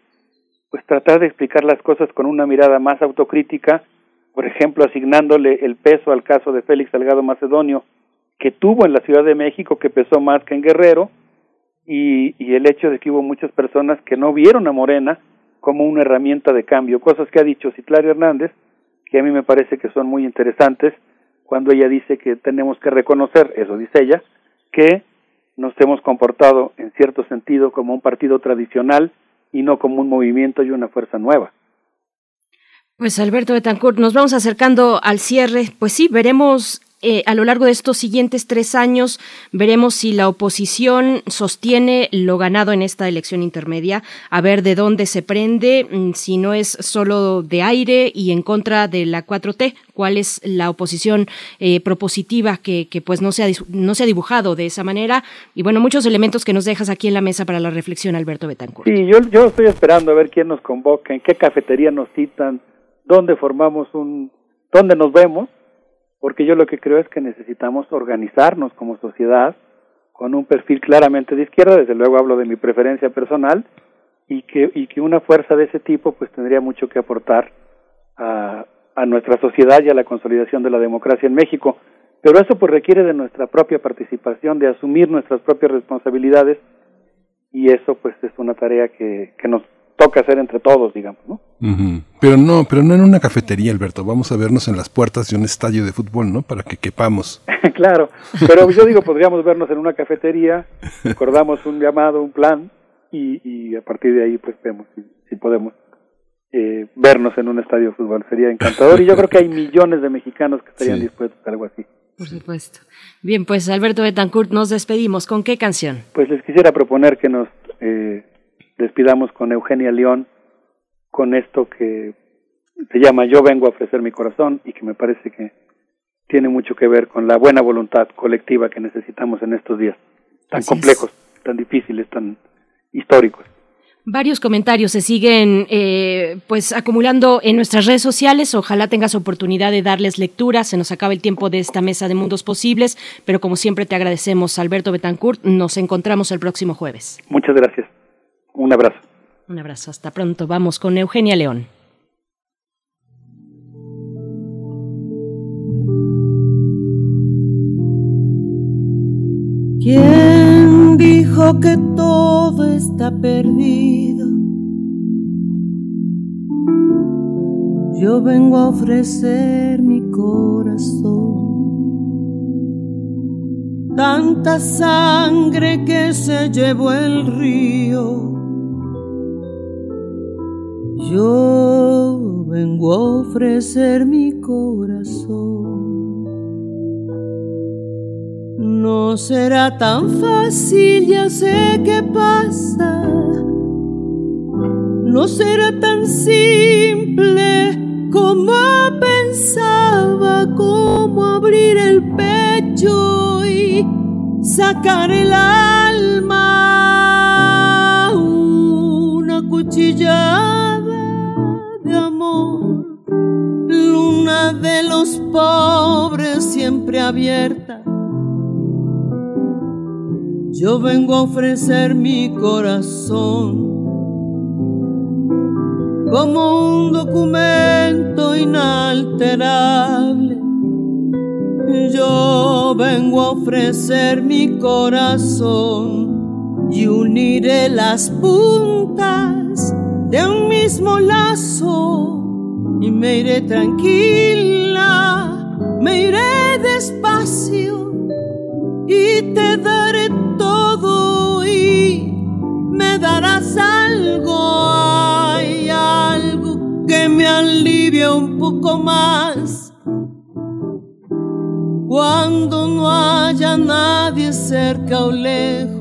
pues tratar de explicar las cosas con una mirada más autocrítica, por ejemplo, asignándole el peso al caso de Félix Salgado Macedonio, que tuvo en la Ciudad de México, que pesó más que en Guerrero, y, el hecho de que hubo muchas personas que no vieron a Morena como una herramienta de cambio, cosas que ha dicho Citlario Hernández, que a mí me parece que son muy interesantes, cuando ella dice que tenemos que reconocer, eso dice ella, que nos hemos comportado en cierto sentido como un partido tradicional y no como un movimiento y una fuerza nueva. Pues Alberto Betancourt, nos vamos acercando al cierre. Pues sí, veremos eh, a lo largo de estos siguientes tres años veremos si la oposición sostiene lo ganado en esta elección intermedia, a ver de dónde se prende, mm, si no es solo de aire y en contra de la 4T, cuál es la oposición eh, propositiva que, que, pues no se, ha, no se ha dibujado de esa manera. Y bueno, muchos elementos que nos dejas aquí en la mesa para la reflexión, Alberto Betancourt. Sí, yo, yo estoy esperando a ver quién nos convoca, en qué cafetería nos citan, dónde formamos un, dónde nos vemos porque yo lo que creo es que necesitamos organizarnos como sociedad con un perfil claramente de izquierda, desde luego hablo de mi preferencia personal, y que, y que una fuerza de ese tipo pues tendría mucho que aportar a, a nuestra sociedad y a la consolidación de la democracia en México. Pero eso pues requiere de nuestra propia participación, de asumir nuestras propias responsabilidades, y eso pues es una tarea que, que nos toca hacer entre todos, digamos, ¿no? Pero no, pero no en una cafetería, Alberto. Vamos a vernos en las puertas de un estadio de fútbol, ¿no? Para que quepamos. claro, pero yo digo, podríamos vernos en una cafetería, acordamos un llamado, un plan, y, y a partir de ahí, pues vemos si, si podemos eh, vernos en un estadio de fútbol. Sería encantador, y yo creo que hay millones de mexicanos que estarían dispuestos a algo así. Por supuesto. Bien, pues Alberto Betancourt, nos despedimos. ¿Con qué canción? Pues les quisiera proponer que nos eh, despidamos con Eugenia León, con esto que se llama Yo vengo a ofrecer mi corazón y que me parece que tiene mucho que ver con la buena voluntad colectiva que necesitamos en estos días tan complejos, tan difíciles, tan históricos. Varios comentarios se siguen eh, pues acumulando en nuestras redes sociales. Ojalá tengas oportunidad de darles lectura. Se nos acaba el tiempo de esta mesa de mundos posibles, pero como siempre te agradecemos, Alberto Betancourt. Nos encontramos el próximo jueves. Muchas gracias. Un abrazo. Un abrazo. Hasta pronto. Vamos con Eugenia León. ¿Quién dijo que todo está perdido? Yo vengo a ofrecer mi corazón. Tanta sangre que se llevó el río. Yo vengo a ofrecer mi corazón. No será tan fácil, ya sé qué pasa. no será tan simple como pensaba, como abrir el pecho y sacar el alma, una cuchillada de amor, luna de los pobres siempre abierta. Yo vengo a ofrecer mi corazón como un documento inalterable. Yo vengo a ofrecer mi corazón y uniré las puntas de un mismo lazo y me iré tranquila, me iré despacio y te daré todo y me darás algo que me alivia un poco más. Cuando no haya nadie cerca o lejos,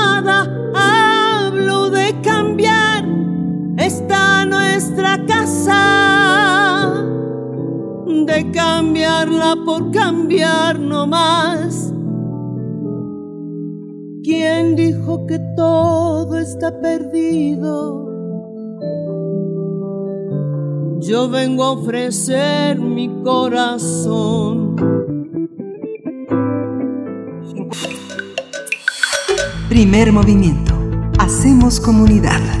nuestra casa, de cambiarla por cambiar no más. ¿Quién dijo que todo está perdido? yo vengo a ofrecer mi corazón. Primer movimiento. Hacemos comunidad.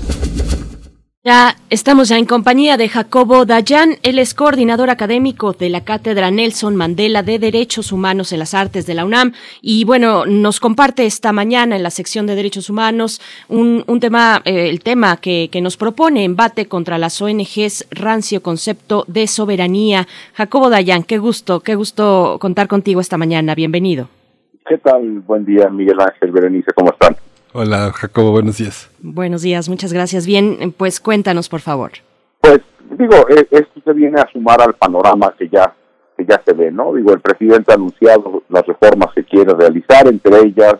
Ya estamos ya en compañía de Jacobo Dayan, él es coordinador académico de la Cátedra Nelson Mandela de Derechos Humanos en las Artes de la UNAM y bueno, nos comparte esta mañana en la sección de Derechos Humanos un, tema, eh, el tema que, que, nos propone embate contra las ONGs, rancio concepto de soberanía. Jacobo Dayan, qué gusto, qué gusto contar contigo esta mañana, bienvenido. ¿Qué tal? Buen día, Miguel Ángel, Berenice, ¿cómo están? Hola, Jacobo, buenos días. Buenos días, muchas gracias. Bien, pues cuéntanos, por favor. Pues digo, e, esto se viene a sumar al panorama que ya que ya se ve, ¿no? Digo, el presidente ha anunciado las reformas que quiere realizar, entre ellas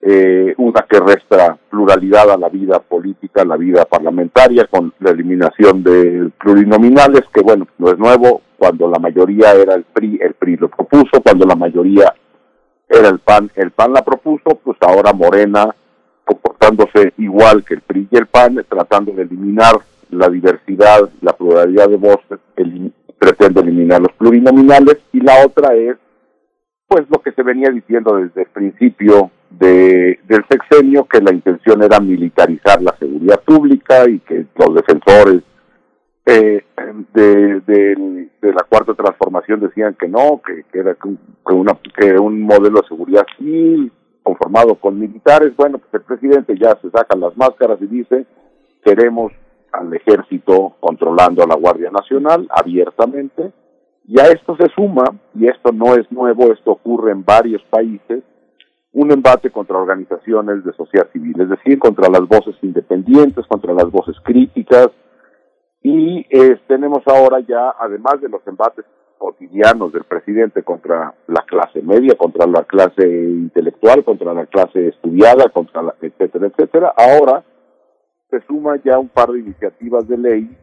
eh, una que resta pluralidad a la vida política, a la vida parlamentaria, con la eliminación de plurinominales, que bueno, no es nuevo, cuando la mayoría era el PRI, el PRI lo propuso, cuando la mayoría era el PAN. El PAN la propuso, pues ahora Morena, comportándose igual que el PRI y el PAN, tratando de eliminar la diversidad, la pluralidad de voces, pretende eliminar los plurinominales, y la otra es, pues lo que se venía diciendo desde el principio de, del sexenio, que la intención era militarizar la seguridad pública y que los defensores eh, de, la cuarta transformación decían que no, que, era que, una, que un modelo de seguridad civil conformado con militares. Bueno, pues el presidente ya se saca las máscaras y dice, queremos al ejército controlando a la Guardia Nacional abiertamente. Y a esto se suma, y esto no es nuevo, esto ocurre en varios países, un embate contra organizaciones de sociedad civil, es decir, contra las voces independientes, contra las voces críticas, y eh, tenemos ahora ya, además de los embates cotidianos del presidente contra la clase media, contra la clase intelectual, contra la clase estudiada, contra la, etcétera, etcétera, ahora se suma ya un par de iniciativas de ley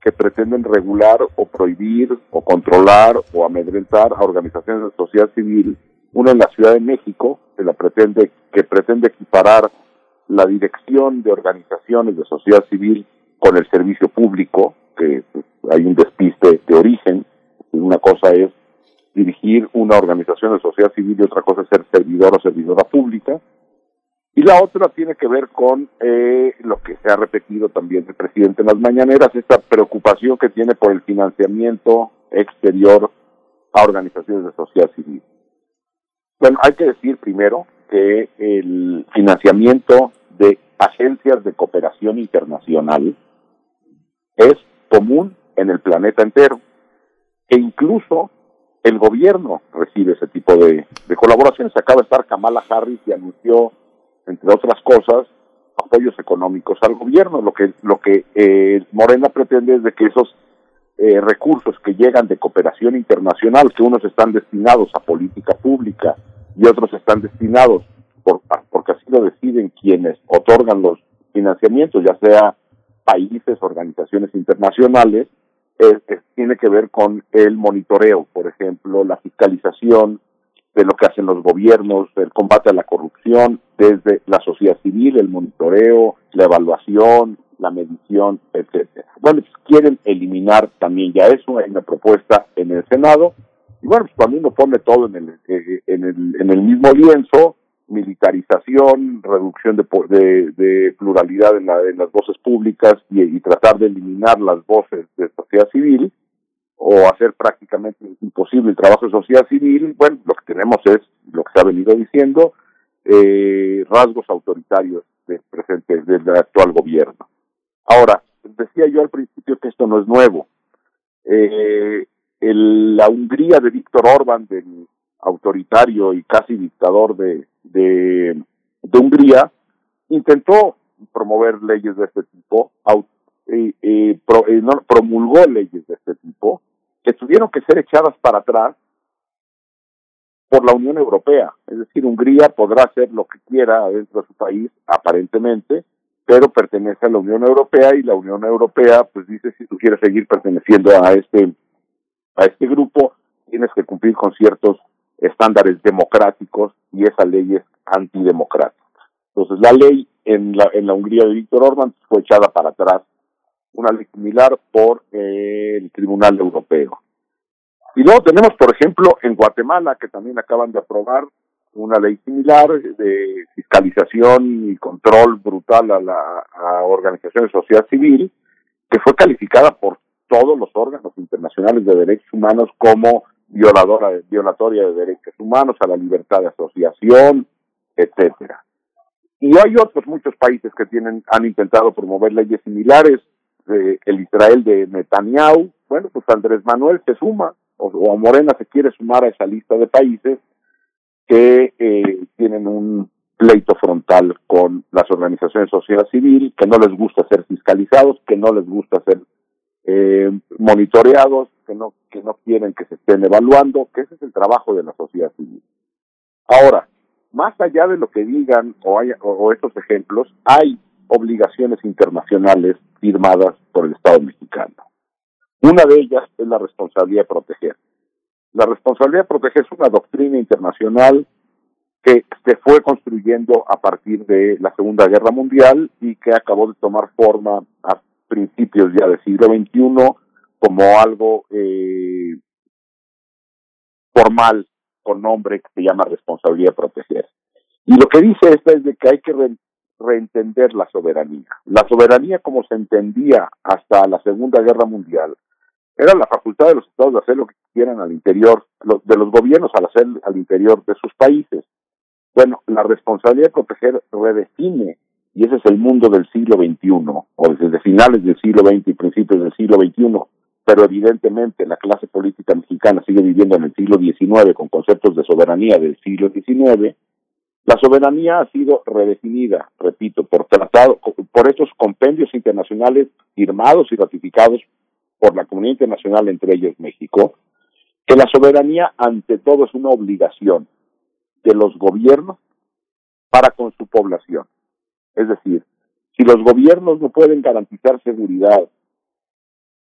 que pretenden regular o prohibir o controlar o amedrentar a organizaciones de sociedad civil, una en la Ciudad de México, que la pretende, que pretende equiparar la dirección de organizaciones de sociedad civil con el servicio público, que pues, hay un despiste de origen. Una cosa es dirigir una organización de sociedad civil y otra cosa es ser servidor o servidora pública. Y la otra tiene que ver con eh, lo que se ha repetido también el presidente en las mañaneras, esta preocupación que tiene por el financiamiento exterior a organizaciones de sociedad civil. Bueno, hay que decir primero que el financiamiento de agencias de cooperación internacional es común en el planeta entero, e incluso el gobierno recibe ese tipo de, de colaboraciones. Acaba de estar Kamala Harris y anunció, entre otras cosas, apoyos económicos al gobierno. Lo que, lo que eh, Morena pretende es de que esos eh, recursos que llegan de cooperación internacional, que unos están destinados a política pública y otros están destinados, por, porque así lo deciden quienes otorgan los financiamientos, ya sea países, organizaciones internacionales, tiene que ver con el monitoreo, por ejemplo, la fiscalización de lo que hacen los gobiernos, el combate a la corrupción, desde la sociedad civil, el monitoreo, la evaluación, la medición, etcétera. Bueno, pues quieren eliminar también ya eso, hay una propuesta en el Senado, y bueno, pues cuando uno pone todo en el, eh, en el, en el mismo lienzo, militarización, reducción de, de, pluralidad en, la, en, las voces públicas y, tratar de eliminar las voces de sociedad civil o hacer prácticamente imposible el trabajo de sociedad civil, bueno, lo que tenemos es lo que se ha venido diciendo, eh, rasgos autoritarios del presente, del actual gobierno. Ahora, decía yo al principio que esto no es nuevo. Eh, el, la Hungría de Víctor Orban, del autoritario y casi dictador de, de, Hungría, intentó promover leyes de este tipo, eh, promulgó leyes de este tipo, que tuvieron que ser echadas para atrás por la Unión Europea. Es decir, Hungría podrá hacer lo que quiera dentro de su país, aparentemente, pero pertenece a la Unión Europea y la Unión Europea pues dice si tú quieres seguir perteneciendo a este a este grupo tienes que cumplir con ciertos estándares democráticos y esa ley es antidemocrática. Entonces la ley en la, en la Hungría de Víctor Orban fue echada para atrás, una ley similar por eh, el Tribunal Europeo. Y luego tenemos, por ejemplo, en Guatemala, que también acaban de aprobar una ley similar de fiscalización y control brutal a la a organizaciones de sociedad civil, que fue calificada por todos los órganos internacionales de derechos humanos como violadora, violatoria de derechos humanos, a la libertad de asociación, etcétera. Y hay otros muchos países que tienen, han intentado promover leyes similares, eh, el Israel de Netanyahu, bueno, pues Andrés Manuel se suma, o, Morena se quiere sumar a esa lista de países que eh, tienen un pleito frontal con las organizaciones de sociedad civil, que no les gusta ser fiscalizados, que no les gusta ser eh, monitoreados, que no, que no quieren que se estén evaluando, que ese es el trabajo de la sociedad civil. Ahora, más allá de lo que digan o, hay, o, estos ejemplos, hay obligaciones internacionales firmadas por el Estado mexicano. Una de ellas es la responsabilidad de proteger. La responsabilidad de proteger es una doctrina internacional que se fue construyendo a partir de la Segunda Guerra Mundial y que acabó de tomar forma a principios ya del siglo XXI como algo eh, formal con nombre que se llama responsabilidad proteger. Y lo que dice esta es de que hay que reentender la soberanía. La soberanía como se entendía hasta la Segunda Guerra Mundial era la facultad de los estados de hacer lo que quieran al interior, de los gobiernos al hacer al interior de sus países. Bueno, la responsabilidad de proteger redefine, y ese es el mundo del siglo XXI, o desde finales del siglo XX y principios del siglo XXI, pero evidentemente la clase política mexicana sigue viviendo en el siglo XIX con conceptos de soberanía del siglo XIX, la soberanía ha sido redefinida, repito, por tratado, por estos compendios internacionales firmados y ratificados por la comunidad internacional, entre ellos México, que la soberanía ante todo es una obligación de los gobiernos para con su población. Es decir, si los gobiernos no pueden garantizar seguridad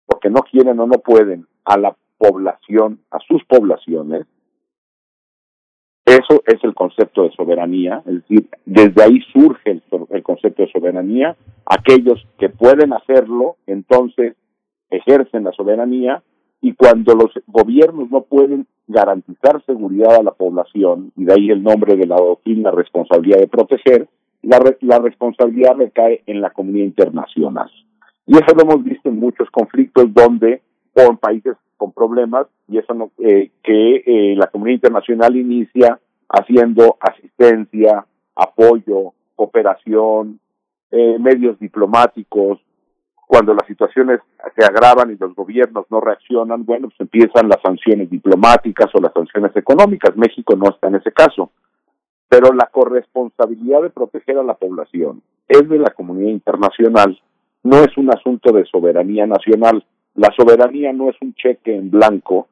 porque no quieren o no pueden a la población, a sus poblaciones, eso es el concepto de soberanía, es decir, desde ahí surge el, el, concepto de soberanía. Aquellos que pueden hacerlo, entonces ejercen la soberanía y cuando los gobiernos no pueden garantizar seguridad a la población, y de ahí el nombre de la doctrina responsabilidad de proteger, la, la responsabilidad recae en la comunidad internacional. Y eso lo hemos visto en muchos conflictos donde, o en países con problemas, y eso no, eh, que eh, la comunidad internacional inicia haciendo asistencia, apoyo, cooperación, eh, medios diplomáticos, cuando las situaciones se agravan y los gobiernos no reaccionan, bueno, pues empiezan las sanciones diplomáticas o las sanciones económicas. México no está en ese caso. Pero la corresponsabilidad de proteger a la población es de la comunidad internacional, no es un asunto de soberanía nacional. La soberanía no es un cheque en blanco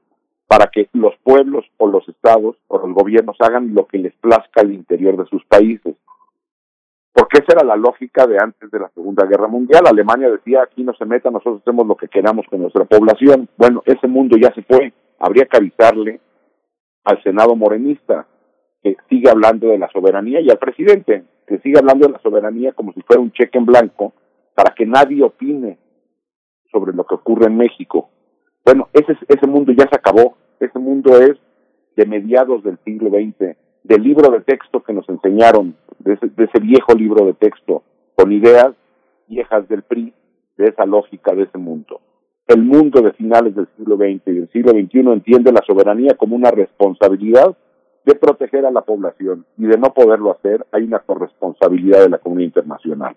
para que los pueblos o los estados o los gobiernos hagan lo que les plazca al interior de sus países porque esa era la lógica de antes de la Segunda Guerra Mundial. Alemania decía, aquí no se meta, nosotros hacemos lo que queramos con nuestra población. Bueno, ese mundo ya se fue. Habría que avisarle al Senado morenista que sigue hablando de la soberanía y al presidente que sigue hablando de la soberanía como si fuera un cheque en blanco para que nadie opine sobre lo que ocurre en México. Bueno, ese, ese mundo ya se acabó. Ese mundo es de mediados del siglo XX del libro de texto que nos enseñaron, de ese, viejo libro de texto, con ideas viejas del PRI, de esa lógica, de ese mundo. El mundo de finales del siglo XX y del siglo XXI entiende la soberanía como una responsabilidad de proteger a la población y de no poderlo hacer hay una corresponsabilidad de la comunidad internacional.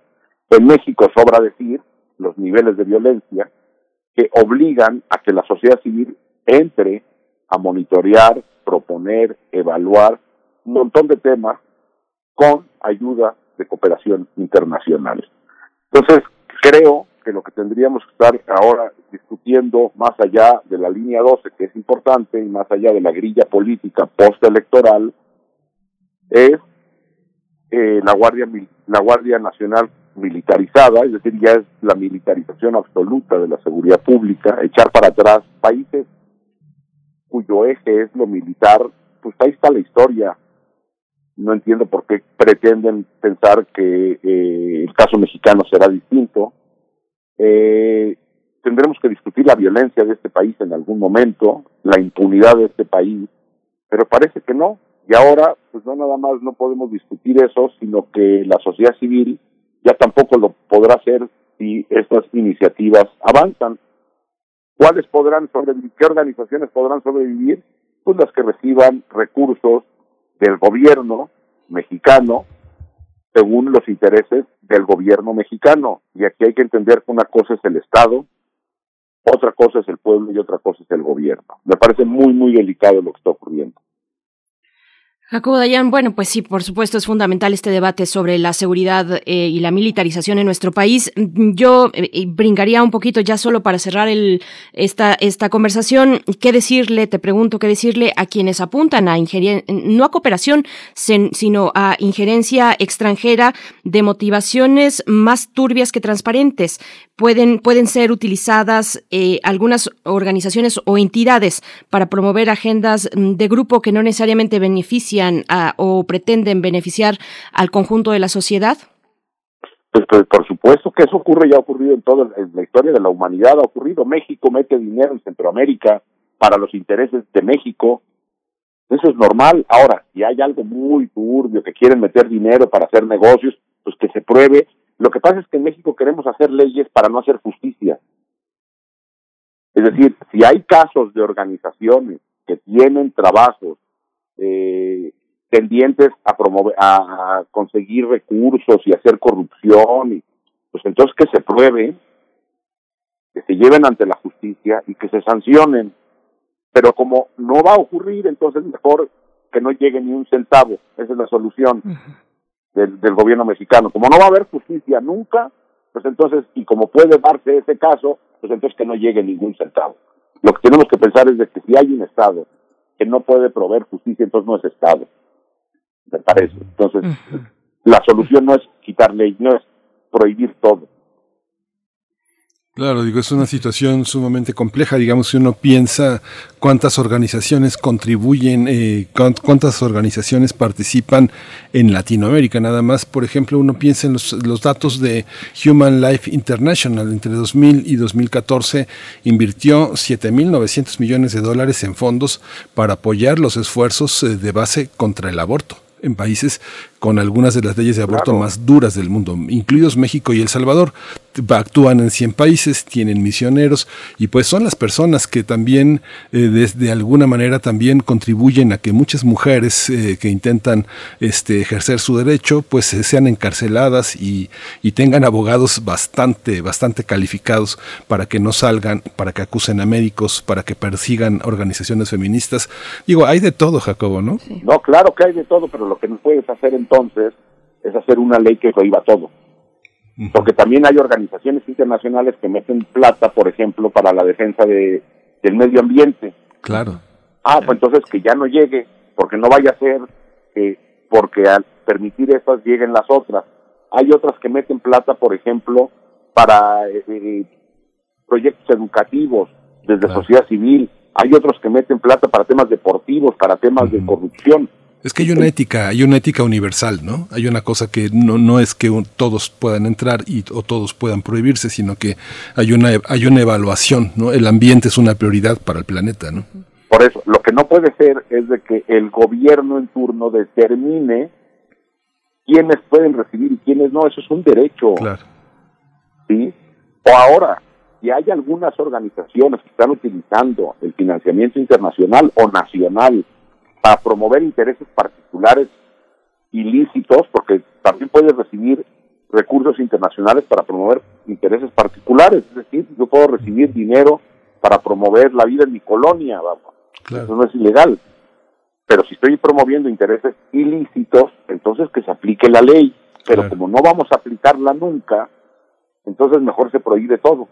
En México sobra decir los niveles de violencia que obligan a que la sociedad civil entre a monitorear, proponer, evaluar un montón de temas con ayuda de cooperación internacional. Entonces, creo que lo que tendríamos que estar ahora discutiendo, más allá de la línea 12, que es importante, y más allá de la grilla política postelectoral, es eh, la Guardia la Guardia Nacional militarizada, es decir, ya es la militarización absoluta de la seguridad pública, echar para atrás países cuyo eje es lo militar, pues ahí está la historia, no entiendo por qué pretenden pensar que eh, el caso mexicano será distinto. Eh, tendremos que discutir la violencia de este país en algún momento, la impunidad de este país, pero parece que no. Y ahora, pues no nada más no podemos discutir eso, sino que la sociedad civil ya tampoco lo podrá hacer si estas iniciativas avanzan. ¿Cuáles podrán sobrevivir? ¿Qué organizaciones podrán sobrevivir? Pues las que reciban recursos del gobierno mexicano según los intereses del gobierno mexicano. Y aquí hay que entender que una cosa es el Estado, otra cosa es el pueblo y otra cosa es el gobierno. Me parece muy, muy delicado lo que está ocurriendo. Jacobo Dayan, bueno, pues sí, por supuesto es fundamental este debate sobre la seguridad eh, y la militarización en nuestro país. Yo eh, brincaría un poquito ya solo para cerrar el, esta, esta conversación. ¿Qué decirle, te pregunto, qué decirle a quienes apuntan a ingerir, no a cooperación, sino a injerencia extranjera de motivaciones más turbias que transparentes? Pueden, pueden ser utilizadas eh, algunas organizaciones o entidades para promover agendas de grupo que no necesariamente benefician o pretenden beneficiar al conjunto de la sociedad? Pues, pues, por supuesto que eso ocurre, ya ha ocurrido en toda la historia de la humanidad, ha ocurrido. México mete dinero en Centroamérica para los intereses de México. Eso es normal. Ahora, si hay algo muy turbio que quieren meter dinero para hacer negocios, pues que se pruebe. Lo que pasa es que en México queremos hacer leyes para no hacer justicia. Es decir, si hay casos de organizaciones que tienen trabajos eh, tendientes a promover, a, conseguir recursos y hacer corrupción, y, pues entonces que se pruebe, que se lleven ante la justicia y que se sancionen. Pero como no va a ocurrir, entonces mejor que no llegue ni un centavo. Esa es la solución del, del gobierno mexicano. Como no va a haber justicia nunca, pues entonces, y como puede darse ese caso, pues entonces que no llegue ningún centavo. Lo que tenemos que pensar es de que si hay un Estado que no puede proveer justicia, entonces no es Estado, me parece. Entonces, la solución no es quitar ley, no es prohibir todo. Claro, digo, es una situación sumamente compleja. Digamos, si uno piensa cuántas organizaciones contribuyen, eh, cuántas organizaciones participan en Latinoamérica. Nada más, por ejemplo, uno piensa en los, los, datos de Human Life International. Entre 2000 y 2014 invirtió 7.900 millones de dólares en fondos para apoyar los esfuerzos eh, de base contra el aborto. en países con algunas de las leyes de aborto más duras del mundo, incluidos México y El Salvador. Actúan en 100 países, tienen misioneros y pues son las personas que también eh, de, alguna manera también contribuyen a que muchas mujeres eh, que intentan este, ejercer su derecho pues sean encarceladas y, y tengan abogados bastante, bastante calificados para que no salgan, para que acusen a médicos, para que persigan organizaciones feministas. Digo, hay de todo, Jacobo, ¿no? No, claro que hay de todo, pero lo que no puedes hacer entonces es hacer una ley que prohíba todo. Porque también hay organizaciones internacionales que meten plata, por ejemplo, para la defensa de, del medio ambiente. Claro. Ah, pues entonces que ya no llegue, porque no vaya a ser que, porque al permitir estas lleguen las otras. Hay otras que meten plata, por ejemplo, para eh, eh, proyectos educativos desde sociedad civil. Hay otros que meten plata para temas deportivos, para temas de corrupción. Es que hay una ética, hay una ética universal, ¿no? Hay una cosa que no, no es que todos puedan entrar y, o todos puedan prohibirse, sino que hay una, hay una evaluación, ¿no? El ambiente es una prioridad para el planeta, ¿no? Por eso, lo que no puede ser es de que el gobierno en turno determine quiénes pueden recibir y quiénes no, eso es un derecho. Claro. ¿Sí? O ahora, si hay algunas organizaciones que están utilizando el financiamiento internacional o nacional para promover intereses particulares ilícitos, porque también puedes recibir recursos internacionales para promover intereses particulares, es decir, yo puedo recibir dinero para promover la vida en mi colonia, vamos. Eso no es ilegal. Pero si estoy promoviendo intereses ilícitos, entonces que se aplique la ley. Pero como no vamos a aplicarla nunca, entonces mejor se prohíbe todo.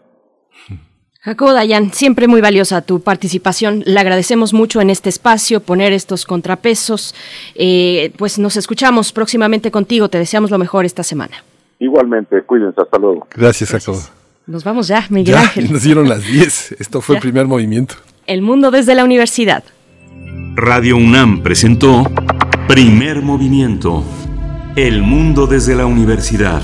Jacobo Dayan, siempre muy valiosa tu participación. Le agradecemos mucho en este espacio poner estos contrapesos. Eh, pues nos escuchamos próximamente contigo. Te deseamos lo mejor esta semana. Igualmente, cuídense. Hasta luego. Gracias, Jacobo. Nos vamos ya, Miguel Ángel. Nos dieron las 10. Esto fue el primer movimiento. El mundo desde la universidad. Radio UNAM presentó Primer Movimiento. El mundo desde la universidad.